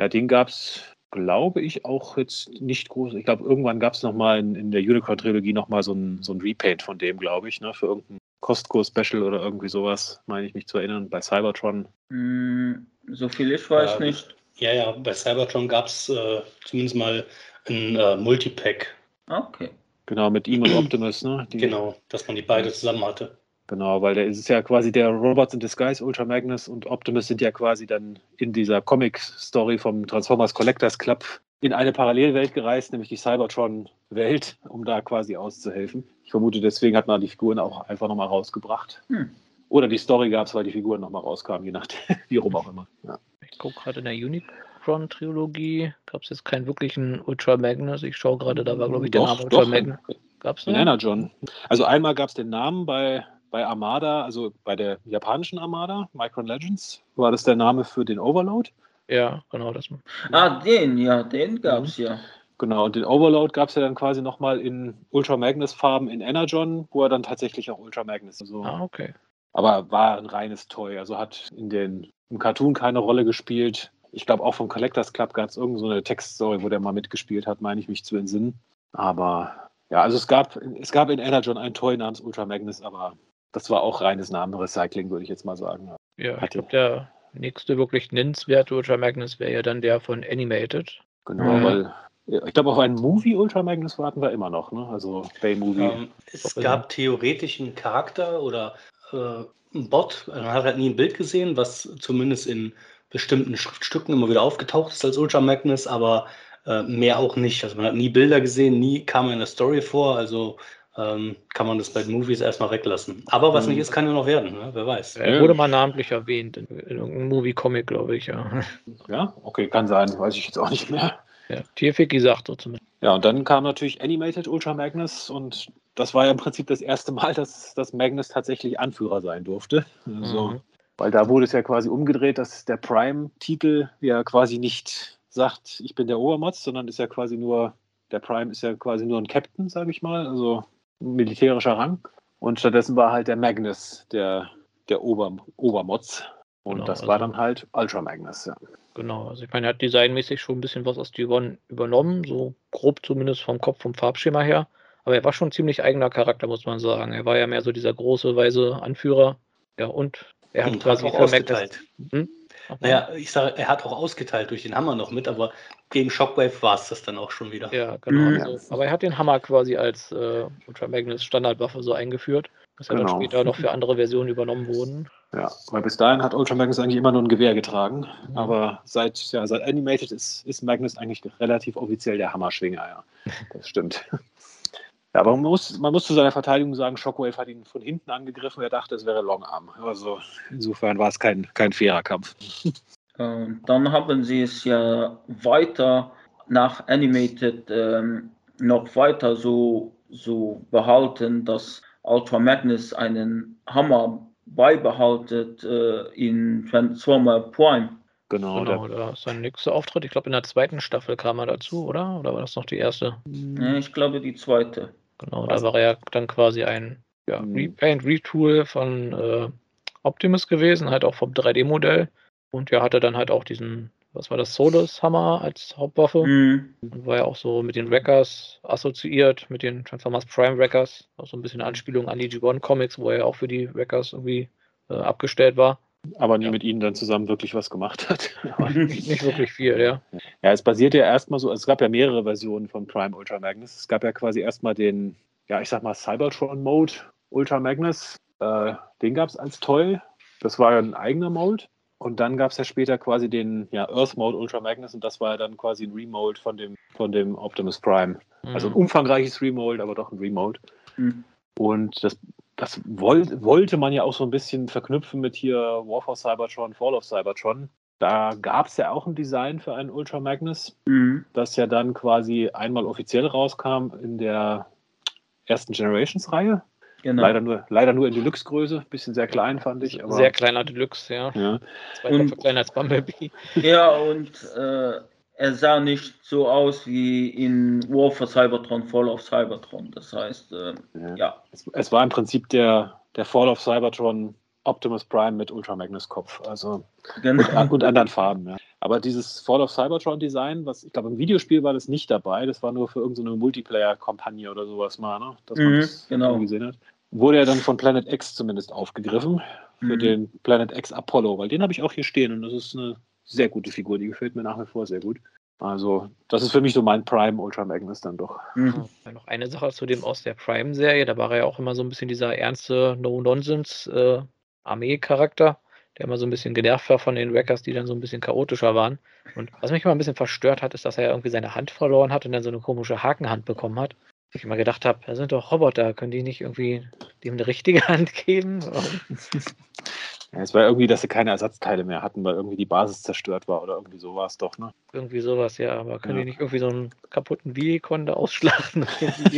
Ja, den gab es, glaube ich, auch jetzt nicht groß. Ich glaube, irgendwann gab es nochmal in, in der Unicorn-Trilogie nochmal so ein, so ein Repaint von dem, glaube ich, ne, für irgendein Costco-Special oder irgendwie sowas, meine ich mich zu erinnern, bei Cybertron. Mm, so viel ich weiß ja, nicht. Ja, ja, bei Cybertron gab es äh, zumindest mal ein äh, Multipack. Okay. Genau, mit ihm und Optimus, ne? Die, genau, dass man die beide zusammen hatte. Genau, weil der ist ja quasi der Robots in Disguise, Ultra Magnus und Optimus sind ja quasi dann in dieser Comic-Story vom Transformers Collectors Club in eine Parallelwelt gereist, nämlich die Cybertron-Welt, um da quasi auszuhelfen. Ich vermute, deswegen hat man die Figuren auch einfach nochmal rausgebracht. Hm. Oder die Story gab es, weil die Figuren nochmal rauskamen, je nachdem, wie rum auch immer. Ja. Ich gucke gerade in der Unicron-Trilogie, gab es jetzt keinen wirklichen Ultra Magnus. Ich schaue gerade, da war, glaube ich, der Name Ultra Magnus. Gab es einen? John. Also einmal gab es den Namen bei bei Armada, also bei der japanischen Armada, Micron Legends, war das der Name für den Overload. Ja, genau das. Ah, den, ja, den gab es mhm. ja. Genau, und den Overload gab es ja dann quasi nochmal in Ultra Magnus Farben in Energon, wo er dann tatsächlich auch Ultra Magnus. Also, ah, okay. Aber war ein reines Toy, also hat in den, im Cartoon keine Rolle gespielt. Ich glaube auch vom Collectors Club gab es irgendeine so Textstory, wo der mal mitgespielt hat, meine ich mich zu entsinnen. Aber ja, also es gab, es gab in Energon ein Toy namens Ultra Magnus, aber das war auch reines Namenrecycling, würde ich jetzt mal sagen. Ja, ich glaube, der nächste wirklich nennenswerte Ultra Magnus wäre ja dann der von Animated. Genau, mhm. weil ich glaube, auf einen Movie Ultra Magnus warten wir immer noch, ne? Also Bay Movie. Um, ähm, es gab theoretisch einen Charakter oder äh, einen Bot, man hat halt nie ein Bild gesehen, was zumindest in bestimmten Schriftstücken immer wieder aufgetaucht ist als Ultra Magnus, aber äh, mehr auch nicht. Also man hat nie Bilder gesehen, nie kam er in der Story vor, also ähm, kann man das bei den Movies erstmal weglassen. Aber was mhm. nicht ist, kann ja noch werden, ne? wer weiß. Er wurde mal namentlich erwähnt in, in irgendeinem Movie-Comic, glaube ich, ja. Ja, okay, kann sein, weiß ich jetzt auch nicht mehr. Ja, Tierfiki sagt so zumindest. Ja, und dann kam natürlich Animated Ultra Magnus und das war ja im Prinzip das erste Mal, dass, dass Magnus tatsächlich Anführer sein durfte. Also, mhm. Weil da wurde es ja quasi umgedreht, dass der Prime-Titel ja quasi nicht sagt, ich bin der Obermotz, sondern ist ja quasi nur, der Prime ist ja quasi nur ein Captain, sage ich mal. Also militärischer Rang. Und stattdessen war halt der Magnus der, der Ober, Obermotz. Und genau, das war also, dann halt Ultra Magnus, ja. Genau, also ich meine, er hat designmäßig schon ein bisschen was aus Devon übernommen, so grob zumindest vom Kopf, vom Farbschema her. Aber er war schon ein ziemlich eigener Charakter, muss man sagen. Er war ja mehr so dieser große, weise Anführer. Ja, und er hat und quasi auch ausgeteilt. Hm? Naja, ich sage, er hat auch ausgeteilt durch den Hammer noch mit, aber gegen Shockwave war es das dann auch schon wieder. Ja, genau. Mhm. Also, aber er hat den Hammer quasi als äh, Ultra Magnus Standardwaffe so eingeführt, dass genau. dann später noch für andere Versionen übernommen wurden. Ja, weil bis dahin hat Ultra Magnus eigentlich immer nur ein Gewehr getragen. Mhm. Aber seit, ja, seit Animated ist, ist Magnus eigentlich relativ offiziell der Hammerschwinger, ja. Das stimmt. Ja, aber man muss, man muss zu seiner Verteidigung sagen, Shockwave hat ihn von hinten angegriffen. Er dachte, es wäre Longarm. Also insofern war es kein, kein fairer Kampf. Und dann haben sie es ja weiter nach Animated ähm, noch weiter so, so behalten, dass Ultra Magnus einen Hammer beibehaltet äh, in Transformer Prime. Genau, genau da ist sein nächster Auftritt. Ich glaube, in der zweiten Staffel kam er dazu, oder? Oder war das noch die erste? Ich glaube, die zweite. Genau, da war er dann quasi ein ja, mhm. Repaint, Retool von äh, Optimus gewesen, halt auch vom 3D-Modell. Und ja, hatte dann halt auch diesen, was war das, Solus Hammer als Hauptwaffe. Mhm. War ja auch so mit den Wreckers assoziiert, mit den Transformers Prime Wreckers. Auch so ein bisschen Anspielung an die G1 Comics, wo er ja auch für die Wreckers irgendwie äh, abgestellt war. Aber nie ja. mit ihnen dann zusammen wirklich was gemacht hat. nicht wirklich viel, ja. Ja, es basiert ja erstmal so, also es gab ja mehrere Versionen von Prime Ultra Magnus. Es gab ja quasi erstmal den, ja, ich sag mal, Cybertron-Mode Ultra Magnus. Äh, den gab es als Toy. Das war ja ein eigener Mode. Und dann gab es ja später quasi den ja, Earth Mode Ultra Magnus und das war ja dann quasi ein Remold von dem, von dem Optimus Prime. Mhm. Also ein umfangreiches Remold, aber doch ein Remold. Mhm. Und das das wollt, wollte man ja auch so ein bisschen verknüpfen mit hier War for Cybertron, Fall of Cybertron. Da gab es ja auch ein Design für einen Ultra Magnus, mhm. das ja dann quasi einmal offiziell rauskam in der ersten Generations-Reihe. Genau. Leider, nur, leider nur in Deluxe-Größe, bisschen sehr klein fand ich. Aber sehr kleiner Deluxe, ja. ja. Zwei kleiner als Bumblebee. Ja, und äh, er sah nicht so aus wie in War for Cybertron, Fall of Cybertron. Das heißt, äh, ja. ja. Es, es, war im Prinzip der, der Fall of Cybertron Optimus Prime mit Ultra Magnus Kopf. Also genau. und, und, anderen Farben, ja. Aber dieses Fall of Cybertron Design, was ich glaube im Videospiel war das nicht dabei, das war nur für irgendeine Multiplayer-Kampagne oder sowas mal, ne? Dass man mhm, das genau. gesehen hat. Wurde ja dann von Planet X zumindest aufgegriffen für mhm. den Planet X Apollo, weil den habe ich auch hier stehen und das ist eine sehr gute Figur, die gefällt mir nach wie vor sehr gut. Also, das ist für mich so mein Prime Ultra Magnus dann doch. Mhm. Ja, noch eine Sache zu dem aus der Prime-Serie, da war er ja auch immer so ein bisschen dieser ernste No-Nonsense-Armee-Charakter, äh, der immer so ein bisschen genervt war von den Wreckers, die dann so ein bisschen chaotischer waren. Und was mich immer ein bisschen verstört hat, ist, dass er irgendwie seine Hand verloren hat und dann so eine komische Hakenhand bekommen hat. Ich immer gedacht habe, das sind doch Roboter, können die nicht irgendwie dem eine richtige Hand geben? Ja, es war irgendwie, dass sie keine Ersatzteile mehr hatten, weil irgendwie die Basis zerstört war oder irgendwie so war es doch, ne? Irgendwie sowas, ja, aber können ja. die nicht irgendwie so einen kaputten Videocon da ausschlachten?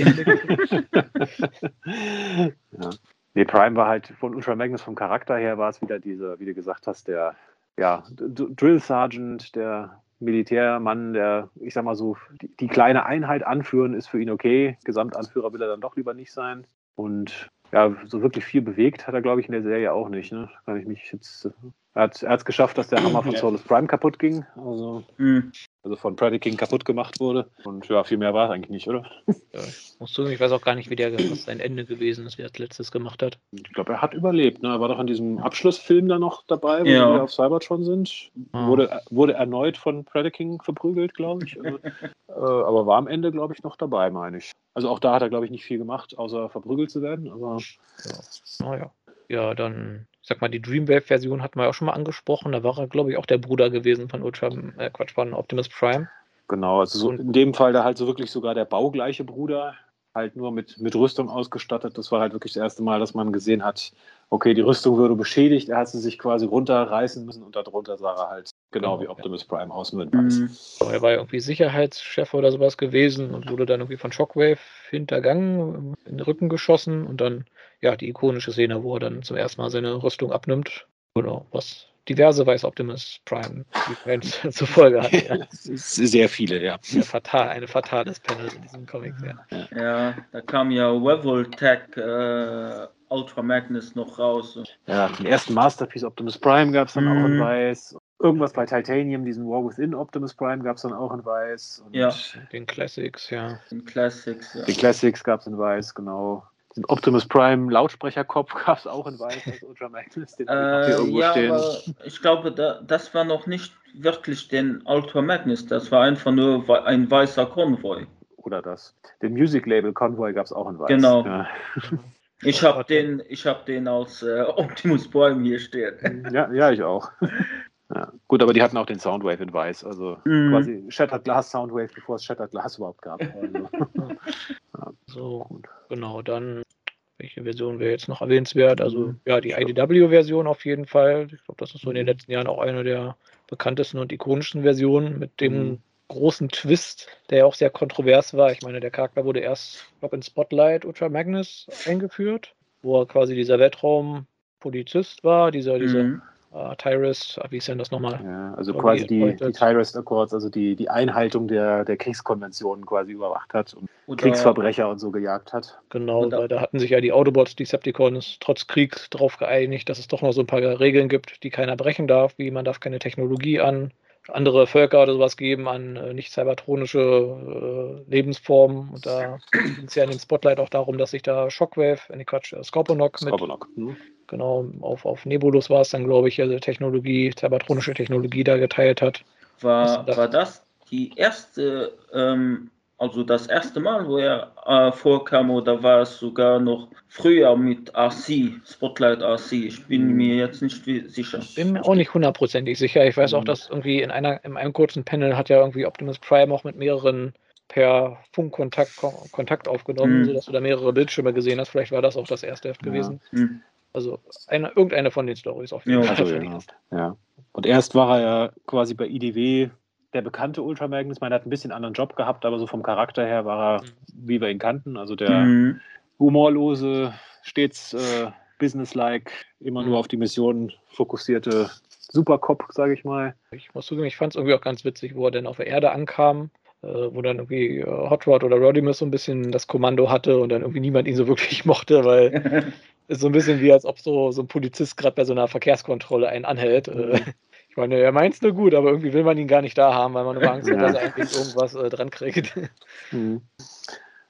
ja. Nee, Prime war halt von Ultra Magnus vom Charakter her war es wieder diese, wie du gesagt hast, der ja, Drill Sergeant, der Militärmann, der, ich sag mal so, die, die, kleine Einheit anführen, ist für ihn okay. Gesamtanführer will er dann doch lieber nicht sein. Und ja, so wirklich viel bewegt hat er, glaube ich, in der Serie auch nicht. Ne? Kann ich mich jetzt. Er hat es geschafft, dass der Hammer von Solus Prime kaputt ging. Also, mhm. also von Predaking kaputt gemacht wurde. Und ja, viel mehr war es eigentlich nicht, oder? Ja, ich muss sagen, ich weiß auch gar nicht, wie der was sein Ende gewesen ist, wie er als letztes gemacht hat. Ich glaube, er hat überlebt. Ne? Er war doch in diesem Abschlussfilm da noch dabei, wo ja. wir auf Cybertron sind. Ah. Wurde, wurde erneut von Predaking verprügelt, glaube ich. Also, äh, aber war am Ende, glaube ich, noch dabei, meine ich. Also auch da hat er, glaube ich, nicht viel gemacht, außer verprügelt zu werden. Aber ja. Naja. Ja, dann, ich sag mal, die Dreamwave-Version hatten wir auch schon mal angesprochen. Da war er, glaube ich, auch der Bruder gewesen von Ultra, äh, Quatsch, von Optimus Prime. Genau, also so in dem Fall da halt so wirklich sogar der baugleiche Bruder, halt nur mit, mit Rüstung ausgestattet. Das war halt wirklich das erste Mal, dass man gesehen hat, okay, die Rüstung würde beschädigt, er hat sie sich quasi runterreißen müssen und darunter sah er halt genau, genau wie Optimus ja. Prime aus mit mhm. Er war ja irgendwie Sicherheitschef oder sowas gewesen und wurde dann irgendwie von Shockwave hintergangen, in den Rücken geschossen und dann, ja, die ikonische Szene, wo er dann zum ersten Mal seine Rüstung abnimmt. Genau, was diverse Weiß Optimus Prime Events zur Folge hat. Ja. Sehr viele, ja. ja fatal, eine fatales Panel in diesem Comic. Ja, ja da kam ja Revoltech äh, Ultra Magnus noch raus. Ja, den ersten Masterpiece Optimus Prime gab es dann mm. auch in mhm. Weiß. Irgendwas bei Titanium, diesen War Within Optimus Prime gab es dann auch in Weiß. ja, den Classics, ja. Den Classics, ja. Den Classics gab es in Weiß, genau. Den Optimus Prime Lautsprecherkopf gab es auch in Weiß als Ultra Magnus, den äh, irgendwo ja, stehen. Aber ich glaube, da, das war noch nicht wirklich den Ultra Magnus, das war einfach nur ein weißer Konvoi. Oder das. Den Music Label Convoy gab es auch in Weiß. Genau. Ja. Ich habe den, hab den als äh, Optimus Prime hier stehen. Ja, ja, ich auch. Ja. Gut, aber die hatten auch den Soundwave in weiß, also mm. quasi Shattered Glass Soundwave, bevor es Shattered Glass überhaupt gab. Also. ja. So, gut. genau, dann welche Version wäre jetzt noch erwähnenswert? Also mhm. ja, die IDW-Version auf jeden Fall. Ich glaube, das ist so in den mhm. letzten Jahren auch eine der bekanntesten und ikonischen Versionen mit dem mhm. großen Twist, der ja auch sehr kontrovers war. Ich meine, der Charakter wurde erst, glaube in Spotlight Ultra Magnus eingeführt, wo er quasi dieser Weltraumpolizist war, dieser, dieser mhm äh, Tyrus, wie ist denn das nochmal? Ja, also quasi die, die Tyrus Accords, also die, die Einhaltung der, der Kriegskonventionen quasi überwacht hat und Oder, Kriegsverbrecher und so gejagt hat. Genau, weil da hatten sich ja die Autobots, Decepticons trotz Krieg darauf geeinigt, dass es doch noch so ein paar Regeln gibt, die keiner brechen darf, wie man darf keine Technologie an andere Völker oder sowas geben an äh, nicht cybertronische äh, Lebensformen. Und da ging es ja in dem Spotlight auch darum, dass sich da Shockwave, äh, nee Quatsch, äh, Scorponok, Scorponok. mit, mhm. Genau, auf, auf Nebulus war es dann, glaube ich, also Technologie, cybertronische Technologie da geteilt hat. War, war das die erste ähm, also das erste Mal, wo er äh, vorkam, oder war es sogar noch früher mit RC, Spotlight RC? Ich bin hm. mir jetzt nicht sicher. Ich bin mir auch nicht hundertprozentig sicher. Ich weiß auch, hm. dass irgendwie in, einer, in einem kurzen Panel hat ja irgendwie Optimus Prime auch mit mehreren per Funkkontakt Kontakt aufgenommen, mhm. sodass du da mehrere Bildschirme gesehen hast. Vielleicht war das auch das erste Heft gewesen. Ja. Mhm. Also eine, irgendeine von den Stories auf jeden ja, Fall. Also, ja. ja. Und erst war er ja quasi bei IDW der bekannte Ultra Magnus. Man hat ein bisschen anderen Job gehabt, aber so vom Charakter her war er, mhm. wie wir ihn kannten. Also der mhm. humorlose, stets äh, businesslike, immer mhm. nur auf die Mission fokussierte Supercop, sage ich mal. Ich muss zugeben, ich fand es irgendwie auch ganz witzig, wo er dann auf der Erde ankam, äh, wo dann irgendwie äh, Hot Rod oder Rodimus so ein bisschen das Kommando hatte und dann irgendwie niemand ihn so wirklich mochte, weil es so ein bisschen wie, als ob so, so ein Polizist gerade bei so einer Verkehrskontrolle einen anhält. Äh, mhm. Ich meine, er meint es nur gut, aber irgendwie will man ihn gar nicht da haben, weil man nur Angst hat, dass er eigentlich irgendwas äh, dran kriegt. Mhm.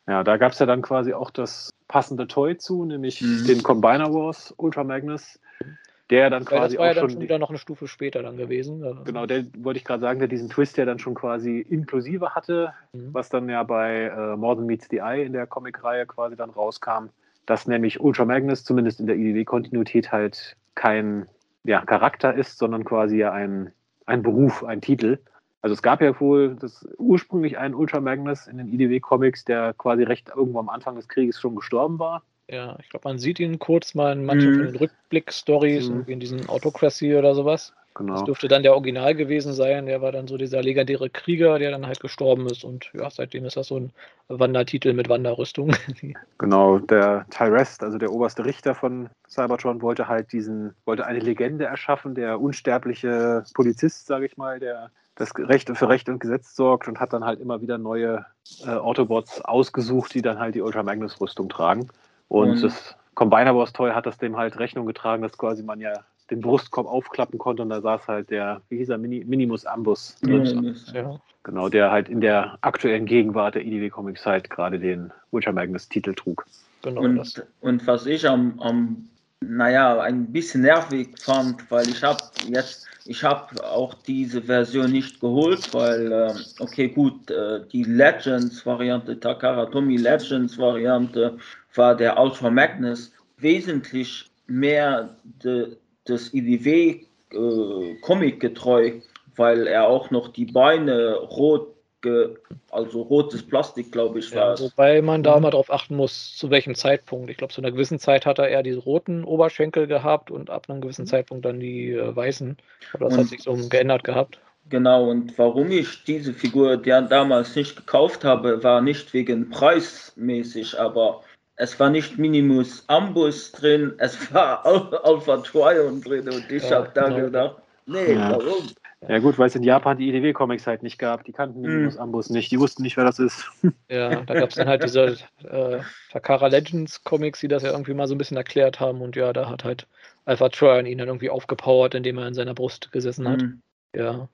Ja, da gab es ja dann quasi auch das passende Toy zu, nämlich mhm. den Combiner Wars Ultra Magnus, der dann quasi das war auch ja dann schon wieder noch eine Stufe später dann gewesen. Genau, der wollte ich gerade sagen, der diesen Twist ja dann schon quasi inklusive hatte, mhm. was dann ja bei äh, More Than Meets the Eye in der Comic-Reihe quasi dann rauskam, dass nämlich Ultra Magnus zumindest in der IDW-Kontinuität halt kein ja, Charakter ist, sondern quasi ein, ein Beruf, ein Titel. Also es gab ja wohl das, ursprünglich einen Ultra Magnus in den IDW-Comics, der quasi recht irgendwo am Anfang des Krieges schon gestorben war. Ja, ich glaube, man sieht ihn kurz mal in manchen mhm. Rückblick-Stories, mhm. in diesen Autocracy oder sowas. Genau. Das dürfte dann der Original gewesen sein. Der war dann so dieser legendäre Krieger, der dann halt gestorben ist. Und ja, seitdem ist das so ein Wandertitel mit Wanderrüstung. Genau, der Tyrest, also der oberste Richter von Cybertron, wollte halt diesen, wollte eine Legende erschaffen, der unsterbliche Polizist, sage ich mal, der das Recht für Recht und Gesetz sorgt und hat dann halt immer wieder neue äh, Autobots ausgesucht, die dann halt die Ultra Magnus Rüstung tragen. Und mhm. das Combiner Wars Toy hat das dem halt Rechnung getragen, dass quasi man ja den Brustkorb aufklappen konnte und da saß halt der, wie hieß er, Mini, Minimus Ambus. Minimus, ja. Genau, der halt in der aktuellen Gegenwart der IDW Comics halt gerade den Witcher Magnus Titel trug. Genau und, das. und was ich am, am, naja, ein bisschen nervig fand, weil ich habe jetzt, ich habe auch diese Version nicht geholt, weil, äh, okay, gut, äh, die Legends-Variante, Takara Tomy Legends-Variante war der Ultra Magnus wesentlich mehr de, das IDW äh, Comic getreu, weil er auch noch die Beine rot, also rotes Plastik, glaube ich, war. Ja, wobei man da mhm. mal drauf achten muss, zu welchem Zeitpunkt. Ich glaube, zu einer gewissen Zeit hat er eher diese roten Oberschenkel gehabt und ab einem gewissen mhm. Zeitpunkt dann die äh, weißen. Aber das und, hat sich so geändert gehabt. Genau, und warum ich diese Figur ja damals nicht gekauft habe, war nicht wegen preismäßig, aber es war nicht Minimus Ambus drin, es war Alpha Trion drin und ich ja, habe da genau. gedacht, nee, ja. warum? Ja gut, weil es in Japan die IDW-Comics halt nicht gab. Die kannten Minimus hm. Ambus nicht, die wussten nicht, wer das ist. Ja, da gab es dann halt diese äh, Takara Legends Comics, die das ja irgendwie mal so ein bisschen erklärt haben und ja, da hat halt Alpha Trion ihn dann irgendwie aufgepowert, indem er in seiner Brust gesessen hat. Hm. Ja.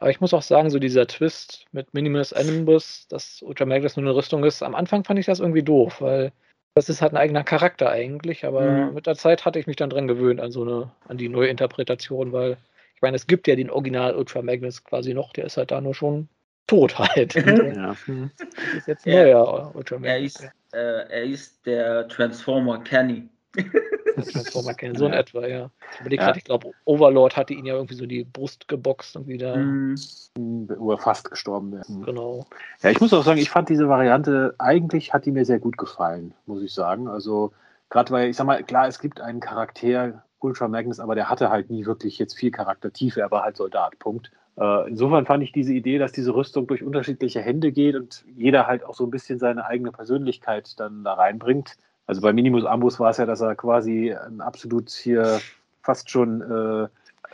Aber ich muss auch sagen, so dieser Twist mit Minimus Animus, dass Ultra Magnus nur eine Rüstung ist, am Anfang fand ich das irgendwie doof, weil das ist halt ein eigener Charakter eigentlich, aber mhm. mit der Zeit hatte ich mich dann dran gewöhnt an so eine, an die neue Interpretation, weil ich meine, es gibt ja den Original Ultra Magnus quasi noch, der ist halt da nur schon tot halt. ja. Das ist jetzt neuer Ultra Magnus. Er ist, äh, er ist der Transformer Kenny. Transformer kennen, so in etwa, ja. Ich überlege ja. gerade, ich glaube, Overlord hatte ihn ja irgendwie so die Brust geboxt und wieder. Mhm. Wo er fast gestorben wäre. Mhm. Genau. Ja, ich muss auch sagen, ich fand diese Variante, eigentlich hat die mir sehr gut gefallen, muss ich sagen. Also, gerade weil, ich sag mal, klar, es gibt einen Charakter, Ultra Magnus, aber der hatte halt nie wirklich jetzt viel Charaktertiefe, er war halt Soldat, Punkt. Äh, insofern fand ich diese Idee, dass diese Rüstung durch unterschiedliche Hände geht und jeder halt auch so ein bisschen seine eigene Persönlichkeit dann da reinbringt, also bei Minimus Ambus war es ja, dass er quasi ein absolut hier fast schon äh,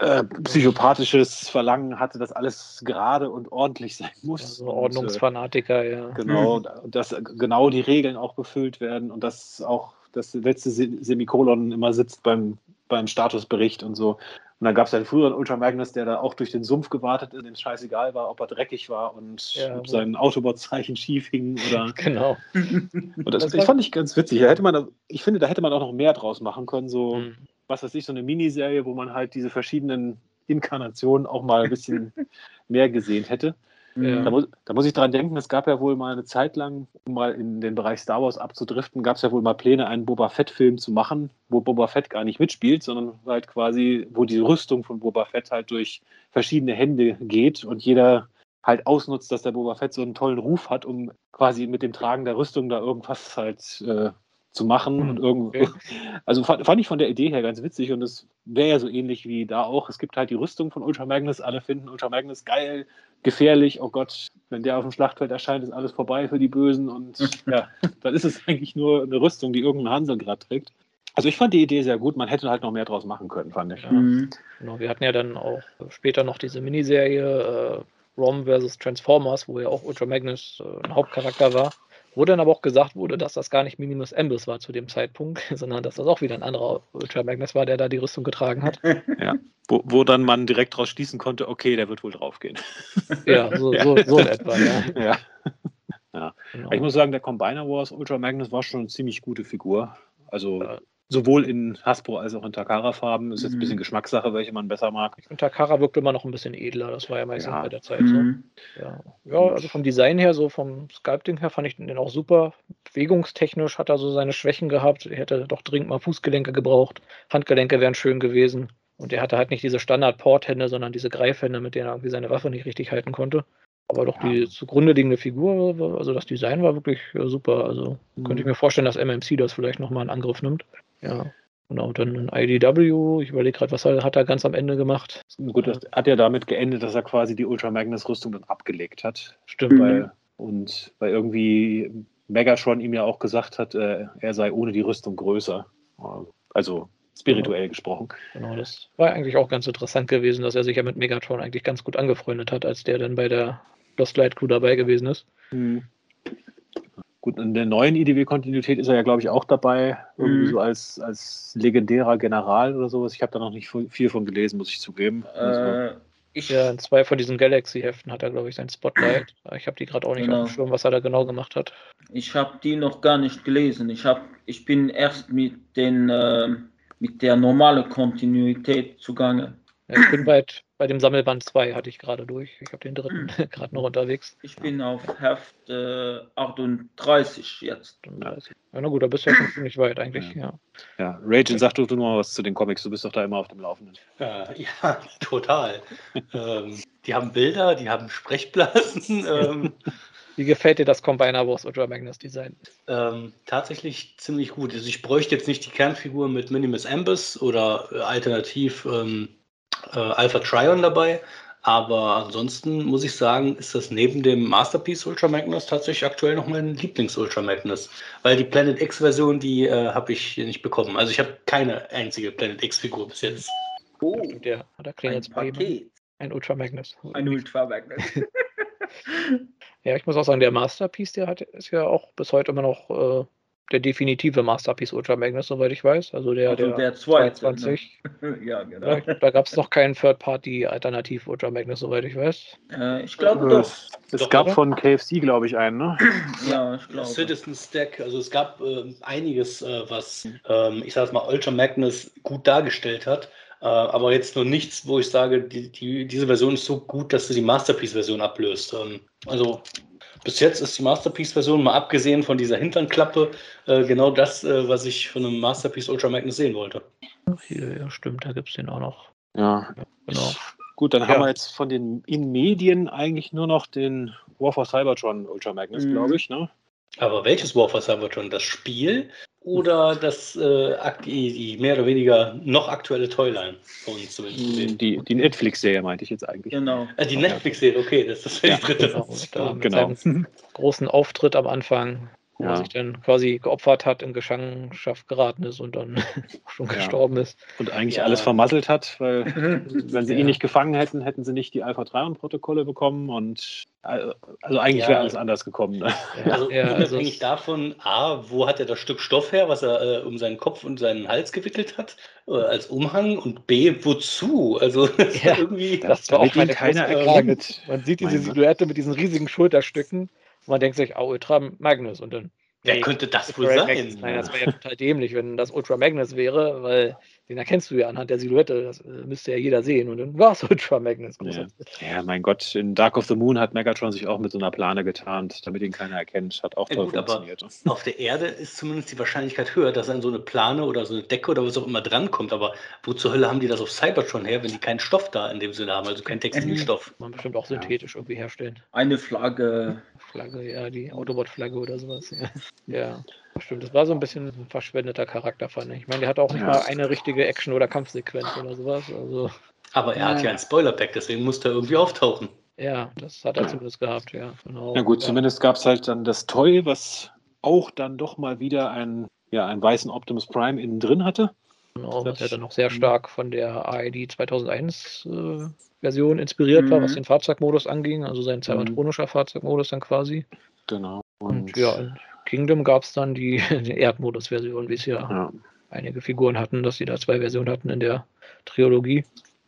äh, psychopathisches Verlangen hatte, dass alles gerade und ordentlich sein muss. Also Ordnungsfanatiker, und, äh, ja. Genau, mhm. dass genau die Regeln auch befüllt werden und dass auch das letzte Semikolon immer sitzt beim, beim Statusbericht und so. Und dann gab es einen früheren Ultra Magnus, der da auch durch den Sumpf gewartet ist, dem es scheißegal war, ob er dreckig war und ja, ob sein Autobot-Zeichen schief hing oder. Genau. und das, das fand ich ganz witzig. Da hätte man, ich finde, da hätte man auch noch mehr draus machen können. So, mhm. was weiß ich, so eine Miniserie, wo man halt diese verschiedenen Inkarnationen auch mal ein bisschen mehr gesehen hätte. Da, muss, da, muss, ich dran denken, es gab ja wohl mal eine Zeit lang, um mal in den Bereich Star Wars abzudriften, gab es ja wohl mal Pläne, einen Boba Fett-Film zu machen, wo Boba Fett gar nicht mitspielt, sondern halt quasi, wo die Rüstung von Boba Fett halt durch verschiedene Hände geht und jeder halt ausnutzt, dass der Boba Fett so einen tollen Ruf hat, um quasi mit dem Tragen der Rüstung da irgendwas halt äh, zu machen. Mhm. Und irgendwie, okay. Also fand, fand, ich von der Idee her ganz witzig und es wäre ja so ähnlich wie da auch. Es gibt halt die Rüstung von Ultra Magnus, alle finden Ultra Magnus geil, gefährlich, oh Gott, wenn der auf dem Schlachtfeld erscheint, ist alles vorbei für die Bösen und ja, dann ist es eigentlich nur eine Rüstung, die irgendein Hansel gerade trägt. Also ich fand die Idee sehr gut, man hätte halt noch mehr draus machen können, fand ich. Ja. Mhm. Genau, wir hatten ja dann auch später noch diese Miniserie äh, ROM vs. Transformers, wo ja auch Ultra Magnus äh, ein Hauptcharakter war. Wo dann aber auch gesagt wurde, dass das gar nicht Minimus Ambus war zu dem Zeitpunkt, sondern dass das auch wieder ein anderer Ultra Magnus war, der da die Rüstung getragen hat. Ja, wo, wo dann man direkt daraus schließen konnte, okay, der wird wohl draufgehen. Ja, so, ja. so, so in etwa, ja. ja. ja. Genau. Ich muss sagen, der Combiner Wars Ultra Magnus war schon eine ziemlich gute Figur. Also sowohl in Hasbro als auch in Takara-Farben. Ist jetzt ein bisschen mhm. Geschmackssache, welche man besser mag. Ich finde, Takara wirkt immer noch ein bisschen edler. Das war ja meistens ja. bei der Zeit mhm. so. Ja. ja, also vom Design her, so vom Sculpting her, fand ich den auch super. Bewegungstechnisch hat er so seine Schwächen gehabt. Er hätte doch dringend mal Fußgelenke gebraucht. Handgelenke wären schön gewesen. Und er hatte halt nicht diese Standard-Porthände, sondern diese Greifhände, mit denen er irgendwie seine Waffe nicht richtig halten konnte. Aber doch ja. die zugrunde liegende Figur, also das Design war wirklich super. Also mhm. könnte ich mir vorstellen, dass MMC das vielleicht nochmal in Angriff nimmt. Ja. Genau, dann ein IDW. Ich überlege gerade, was hat er ganz am Ende gemacht? Gut, das hat ja damit geendet, dass er quasi die Ultra Magnus Rüstung dann abgelegt hat. Stimmt. Weil, und weil irgendwie Megatron ihm ja auch gesagt hat, äh, er sei ohne die Rüstung größer. Also spirituell genau. gesprochen. Genau, das war eigentlich auch ganz interessant gewesen, dass er sich ja mit Megatron eigentlich ganz gut angefreundet hat, als der dann bei der Lost Light Crew dabei gewesen ist. Mhm. Gut, in der neuen IDW-Kontinuität ist er ja, glaube ich, auch dabei, irgendwie mhm. so als, als legendärer General oder sowas. Ich habe da noch nicht viel von gelesen, muss ich zugeben. Äh, also, ich ja, in zwei von diesen Galaxy-Heften hat er, glaube ich, sein Spotlight. Ich habe die gerade auch nicht genau. auf dem Schirm, was er da genau gemacht hat. Ich habe die noch gar nicht gelesen. Ich, hab, ich bin erst mit, den, äh, mit der normalen Kontinuität zugange. Ja, ich bin bald bei dem Sammelband 2 hatte ich gerade durch. Ich habe den dritten hm. gerade noch unterwegs. Ich bin auf Heft äh, 38 jetzt. 38. Ja, na gut, da bist du ja schon ziemlich weit eigentlich, ja. Ja, ja. Raging, sag doch du mal was zu den Comics. Du bist doch da immer auf dem Laufenden. Äh, ja, total. ähm, die haben Bilder, die haben Sprechblasen. Ähm, Wie gefällt dir das Combiner Wars Ultra Magnus Design? Ähm, tatsächlich ziemlich gut. Also ich bräuchte jetzt nicht die Kernfigur mit Minimus Ambus oder äh, alternativ ähm, äh, Alpha Trion dabei. Aber ansonsten muss ich sagen, ist das neben dem Masterpiece Ultra Magnus tatsächlich aktuell noch mein Lieblings-Ultra Magnus. Weil die Planet X-Version, die äh, habe ich nicht bekommen. Also ich habe keine einzige Planet X-Figur bis jetzt. Oh, der, da klingt jetzt ihm. Ein Ultra Magnus. Ein Ultra Magnus. ja, ich muss auch sagen, der Masterpiece, der hat, ist ja auch bis heute immer noch äh, der definitive Masterpiece Ultra Magnus, soweit ich weiß. Also der, Also der, der zweite, 22. ja, genau. Ja, da gab es noch keinen Third-Party-Alternativ Ultra Magnus, soweit ich weiß. Äh, ich glaube doch. Es, es Doch, gab oder? von KFC, glaube ich, einen, ne? Ja, ich glaube. Citizen Stack, also es gab äh, einiges, äh, was, ähm, ich sage mal, Ultra Magnus gut dargestellt hat. Äh, aber jetzt nur nichts, wo ich sage, die, die, diese Version ist so gut, dass sie die Masterpiece-Version ablöst. Ähm, also bis jetzt ist die Masterpiece-Version, mal abgesehen von dieser Hinternklappe, äh, genau das, äh, was ich von einem Masterpiece Ultra Magnus sehen wollte. Hier, ja, stimmt, da gibt es den auch noch. Ja. Genau. Gut, dann Ja. haben wir jetzt von den in Medien eigentlich nur noch den War for Cybertron Ultra Magnus, Mhm. glaube ich, ne? Aber welches Warfare Cybertron? Das Spiel oder das äh, die, mehr oder weniger noch aktuelle Toyline von zumindest? Die, die Netflix-Serie meinte ich jetzt eigentlich. Genau. Äh, die Netflix-Serie, okay, das ist Ja, die dritte. Genau, da mit Genau. großen Auftritt am Anfang, wo er Ja. sich dann quasi geopfert hat, in Gefangenschaft geraten ist und dann schon Ja. gestorben ist. Und eigentlich Ja. alles vermasselt hat, weil wenn sie Ja. ihn nicht gefangen hätten, hätten sie nicht die Alpha-3-Protokolle bekommen und also eigentlich Ja. wäre alles anders gekommen. Ne? Also ja, also unabhängig davon, A, wo hat er das Stück Stoff her, was er äh, um seinen Kopf und seinen Hals gewickelt hat, äh, als Umhang und B, wozu? Also das Ja, war irgendwie. das war auch meine keiner. Frage. Man sieht diese. Silhouette mit diesen riesigen Schulterstücken man denkt sich, ah, Ultra Magnus und dann. Wer nee, könnte das wohl sein? Magnus. Nein, das wäre ja total dämlich, wenn das Ultra Magnus wäre, weil den erkennst du ja anhand der Silhouette, das äh, müsste ja jeder sehen und dann war es Ultra Magnus. Ja. Ja, mein Gott, in Dark of the Moon hat Megatron sich auch mit so einer Plane getarnt, damit ihn keiner erkennt. Hat auch Ja, toll gut, aber- funktioniert. Auf der Erde ist zumindest die Wahrscheinlichkeit höher, dass er an so eine Plane oder so eine Decke oder was auch immer drankommt. Aber wo zur Hölle haben die das auf Cybertron her, wenn die keinen Stoff da in dem Sinne haben, also keinen Textilstoff? Man bestimmt auch synthetisch irgendwie herstellen. Eine Flagge. Flagge, ja, die Autobot-Flagge oder sowas. Ja. ja, stimmt. Das war so ein bisschen ein verschwendeter Charakter, fand ich. Ich meine, der hatte auch nicht Ja. mal eine richtige Action- oder Kampfsequenz oder sowas. Also, Aber er hat ja ein Spoilerpack, deswegen musste er irgendwie auftauchen. ja, das hat er Ja. zumindest gehabt, ja. Genau. Na gut, ja. zumindest gab es halt dann das Toy, was auch dann doch mal wieder einen, ja, einen weißen Optimus Prime innen drin hatte. Genau, was ja dann noch sehr stark von der AID 2001 äh, Version inspiriert war, was Mhm. den Fahrzeugmodus anging, also sein cybertronischer Fahrzeugmodus dann quasi. Genau. Und, ja, in Kingdom gab es dann die, die Erdmodus-Version, wie es ja, ja. einige Figuren hatten, dass sie da zwei Versionen hatten in der Trilogie.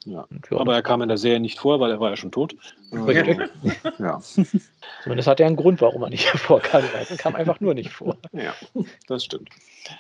Ja. Aber er kam in der Serie nicht vor, weil er war ja schon tot. Richtig. Ja, Zumindest hat er einen Grund, warum er nicht vorkam. Er kam einfach nur nicht vor. ja, das stimmt.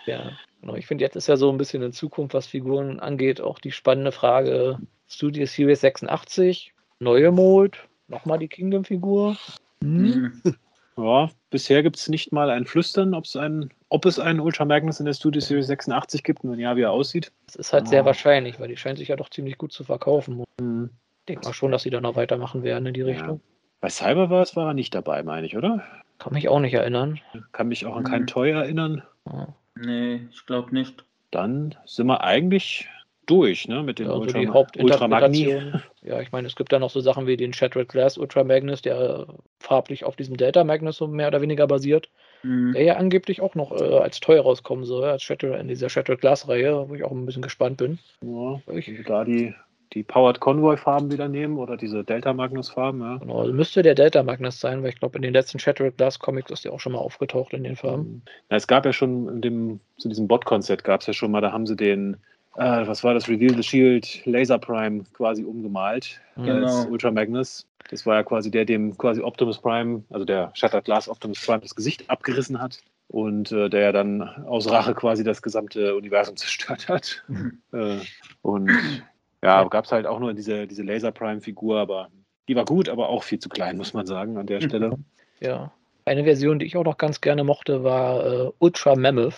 Ja, genau. Ich finde, jetzt ist ja so ein bisschen in Zukunft, was Figuren angeht, auch die spannende Frage: Studio Series 86, neue Mold, nochmal die Kingdom-Figur. Hm? Mhm. Ja, bisher gibt es nicht mal ein Flüstern, ob es einen, ob es einen Ultra Magnus in der Studio Series 86 gibt und wenn ja, wie er aussieht. Das ist halt sehr Ah. wahrscheinlich, weil die scheint sich ja doch ziemlich gut zu verkaufen. Ich Mhm. denke mal schon, dass sie da noch weitermachen werden in die Ja. Richtung. Bei Cyberverse war er nicht dabei, meine ich, oder? Kann mich auch nicht erinnern. Kann mich auch an kein Mhm. Toy erinnern. Ja. Nee, ich glaube nicht. Dann sind wir eigentlich durch, ne, mit den Ja, also Ultra, die Ultra Magni. Hauptinterpretation. Ja, ich meine, es gibt da noch so Sachen wie den Shattered Glass Ultra Magnus, der farblich auf diesem Delta Magnus so mehr oder weniger basiert, Mhm. der ja angeblich auch noch äh, als teuer rauskommen soll, als Shattered, in dieser Shattered Glass Reihe, wo ich auch ein bisschen gespannt bin. Ja, Ich, da die, die Powered Convoy Farben wieder nehmen oder diese Delta Magnus Farben, ja. genau, also müsste der Delta Magnus sein, weil ich glaube, in den letzten Shattered Glass Comics ist der auch schon mal aufgetaucht in den Farben. Na, es gab ja schon in dem, zu diesem Bot-Konzept gab es ja schon mal, da haben sie den, äh, was war das, Reveal the Shield Laser Prime quasi umgemalt Genau. als Ultra Magnus. Das war ja quasi der, dem quasi Optimus Prime, also der Shattered Glass Optimus Prime, das Gesicht abgerissen hat und äh, der ja dann aus Rache quasi das gesamte Universum zerstört hat. Äh, und ja, gab es halt auch nur diese, diese Laser Prime-Figur, aber die war gut, aber auch viel zu klein, muss man sagen, an der Stelle. Ja. Eine Version, die ich auch noch ganz gerne mochte, war äh, Ultra Mammoth.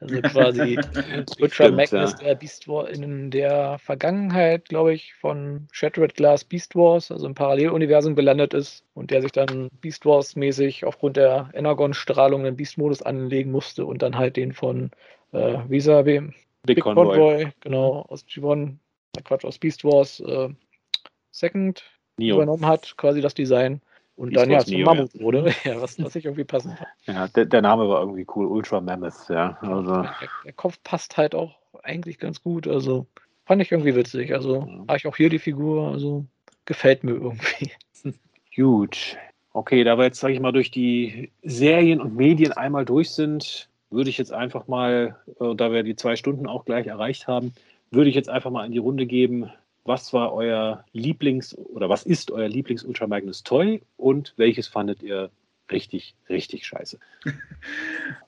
Also quasi Stimmt, Magnus, ja. der Beast War in der Vergangenheit, glaube ich, von Shattered Glass Beast Wars, also im Paralleluniversum gelandet ist und der sich dann Beast Wars mäßig aufgrund der Energon-Strahlung einen Beast-Modus anlegen musste und dann halt den von äh, Visa Big, Big Convoy. Convoy, genau, aus G1, äh, Quatsch, aus Beast Wars äh, Second Neo. übernommen hat, quasi das Design. Und dann ja zum Mammut wurde, ja, was, was ich irgendwie passend fand. Ja, der, der Name war irgendwie cool, Ultra Mammoth, ja. Also, Der, der Kopf passt halt auch eigentlich ganz gut. Also fand ich irgendwie witzig. Also Ja. habe ich auch hier die Figur, also gefällt mir irgendwie. gut. Okay, da wir jetzt, sage ich mal, durch die Serien und Medien einmal durch sind, würde ich jetzt einfach mal, äh, da wir die zwei Stunden auch gleich erreicht haben, würde ich jetzt einfach mal in die Runde geben. Was war euer Lieblings- oder was ist euer Lieblings-Ultra Magnus Toy und welches fandet ihr richtig, richtig scheiße?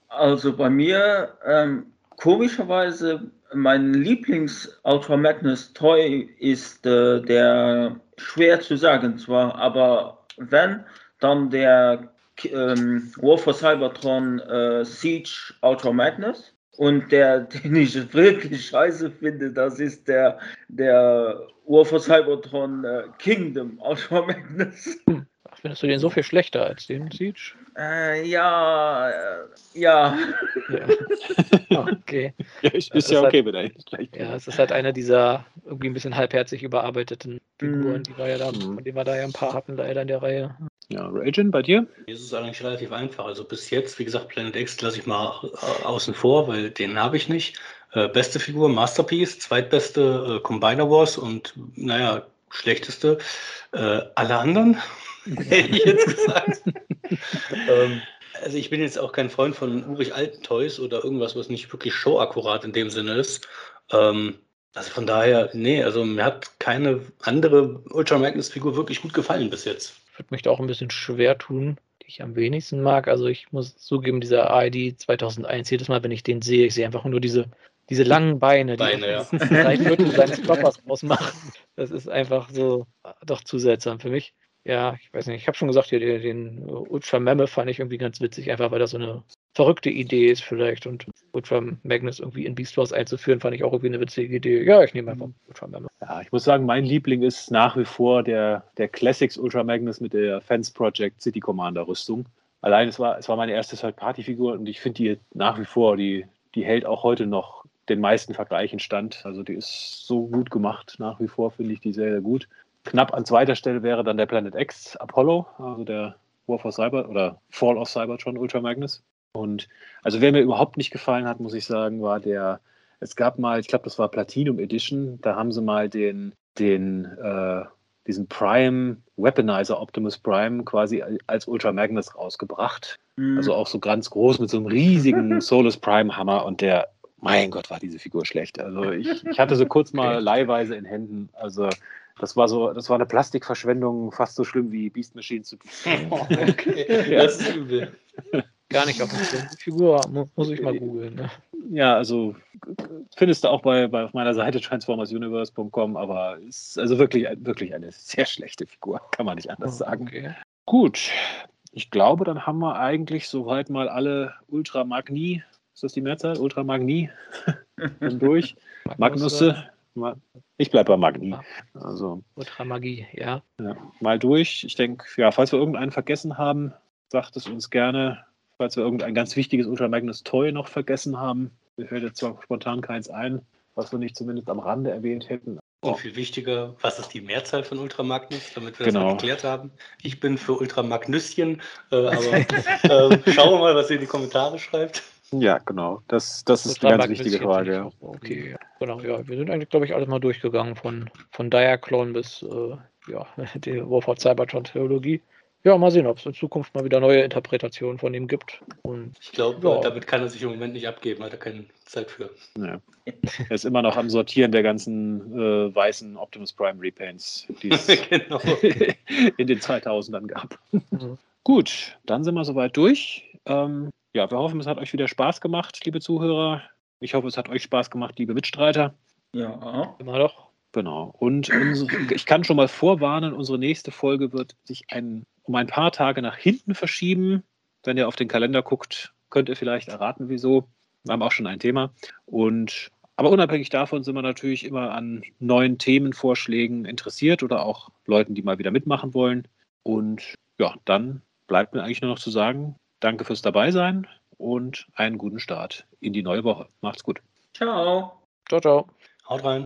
Also bei mir, ähm, komischerweise, mein Lieblings-Ultra Magnus Toy ist äh, der schwer zu sagen zwar, aber wenn, dann der ähm, War for Cybertron äh, Siege Ultra Magnus. Und der, den ich wirklich scheiße finde, das ist der, der War for Cybertron äh, Kingdom Ultra Magnus. Findest du den so viel schlechter als den Siege? Äh, ja, äh, ja. ja. okay. Ja, ist, ist ja okay, halt, Ja, es ist halt einer dieser irgendwie ein bisschen halbherzig überarbeiteten Figuren, mm. die wir ja da, mm. von denen wir da ja ein paar hatten, leider in der Reihe. Ja, Rajan, bei dir? Hier ist es eigentlich relativ einfach. Also bis jetzt, wie gesagt, Planet X lasse ich mal äh, außen vor, weil den habe ich nicht. Äh, beste Figur, Masterpiece, zweitbeste äh, Combiner Wars und naja, schlechteste äh, alle anderen, hätte ich jetzt gesagt. ähm, also ich bin jetzt auch kein Freund von urig alten Toys oder irgendwas, was nicht wirklich showakkurat in dem Sinne ist. Ähm, also von daher, nee, also mir hat keine andere Ultra Magnus-Figur wirklich gut gefallen bis jetzt würde mich da auch ein bisschen schwer tun, die ich am wenigsten mag. Also ich muss zugeben, dieser AID 2001, jedes Mal, wenn ich den sehe, ich sehe einfach nur diese, diese langen Beine, die Beine, ja. drei Viertel seines Körpers ausmachen. Das ist einfach so doch zu seltsam für mich. Ja, ich weiß nicht, ich habe schon gesagt, hier den, den Ultra Memme fand ich irgendwie ganz witzig, einfach weil das so eine verrückte Idee ist vielleicht und Ultra Magnus irgendwie in Beast Wars einzuführen, fand ich auch irgendwie eine witzige Idee. Ja, ich nehme einfach mhm. Ultra Magnus. Ja, ich muss sagen, mein Liebling ist nach wie vor der, der Classics Ultra Magnus mit der Fence Project City Commander Rüstung. Allein es war, es war meine erste Third-Party-Figur und ich finde die nach wie vor, die, die hält auch heute noch den meisten Vergleichen stand. Also die ist so gut gemacht, nach wie vor finde ich die sehr, sehr gut. Knapp an zweiter Stelle wäre dann der Planet X Apollo, also der War for Cyber oder Fall of Cybertron Ultra Magnus. Und also wer mir überhaupt nicht gefallen hat, muss ich sagen, war der, es gab mal, ich glaube, das war Platinum Edition, da haben sie mal den, den, äh, diesen Prime Weaponizer Optimus Prime quasi als Ultra Magnus rausgebracht. Mhm. Also auch so ganz groß mit so einem riesigen Solus Prime Hammer und der, mein Gott, war diese Figur schlecht. Also ich, ich hatte sie kurz mal okay. leihweise in Händen. Also das war so, das war eine Plastikverschwendung, fast so schlimm wie Beast Machine zu. okay, ja. das ist übel gar nicht auf der Figur, muss ich mal googeln. Ne? Ja, also findest du auch bei, bei auf meiner Seite transformersuniverse.com, aber ist also wirklich, wirklich eine sehr schlechte Figur, kann man nicht anders sagen. Okay. Gut, ich glaube, dann haben wir eigentlich soweit mal alle Ultra Magni, ist das die Mehrzahl? Ultra Magni durch. Magnusse. Ich bleibe bei Magni. Also, Ultramagie, ja. ja. Mal durch. Ich denke, ja, falls wir irgendeinen vergessen haben, sagt es uns gerne falls wir irgendein ganz wichtiges Ultra Magnus Toy noch vergessen haben. Mir fällt jetzt zwar spontan keins ein, was wir nicht zumindest am Rande erwähnt hätten. Und viel wichtiger, was ist die Mehrzahl von Ultra Magnus, damit wir genau. das geklärt haben. Ich bin für Ultra Magnüschen, äh, aber äh, schauen wir mal, was ihr in die Kommentare schreibt. Ja, genau. Das, das ist eine ganz wichtige Frage. Okay, genau. Ja, wir sind eigentlich, glaube ich, alles mal durchgegangen von, von Diaclone bis äh, ja, die Warfare Cybertron Theologie ja, mal sehen, ob es in Zukunft mal wieder neue Interpretationen von ihm gibt. Und, ich glaube, ja. damit kann er sich im Moment nicht abgeben, hat er keine Zeit für. Ja. Er ist immer noch am Sortieren der ganzen äh, weißen Optimus Prime Repaints, die es genau. in den 2000ern gab. Mhm. Gut, dann sind wir soweit durch. Ähm, ja, wir hoffen, es hat euch wieder Spaß gemacht, liebe Zuhörer. Ich hoffe, es hat euch Spaß gemacht, liebe Mitstreiter. Ja, immer doch. Genau. Und unsere, ich kann schon mal vorwarnen, unsere nächste Folge wird sich ein um ein paar Tage nach hinten verschieben. Wenn ihr auf den Kalender guckt, könnt ihr vielleicht erraten, wieso. Wir haben auch schon ein Thema. Und aber unabhängig davon sind wir natürlich immer an neuen Themenvorschlägen interessiert oder auch Leuten, die mal wieder mitmachen wollen. Und ja, dann bleibt mir eigentlich nur noch zu sagen, danke fürs Dabeisein und einen guten Start in die neue Woche. Macht's gut. Ciao. Ciao, ciao. Haut rein.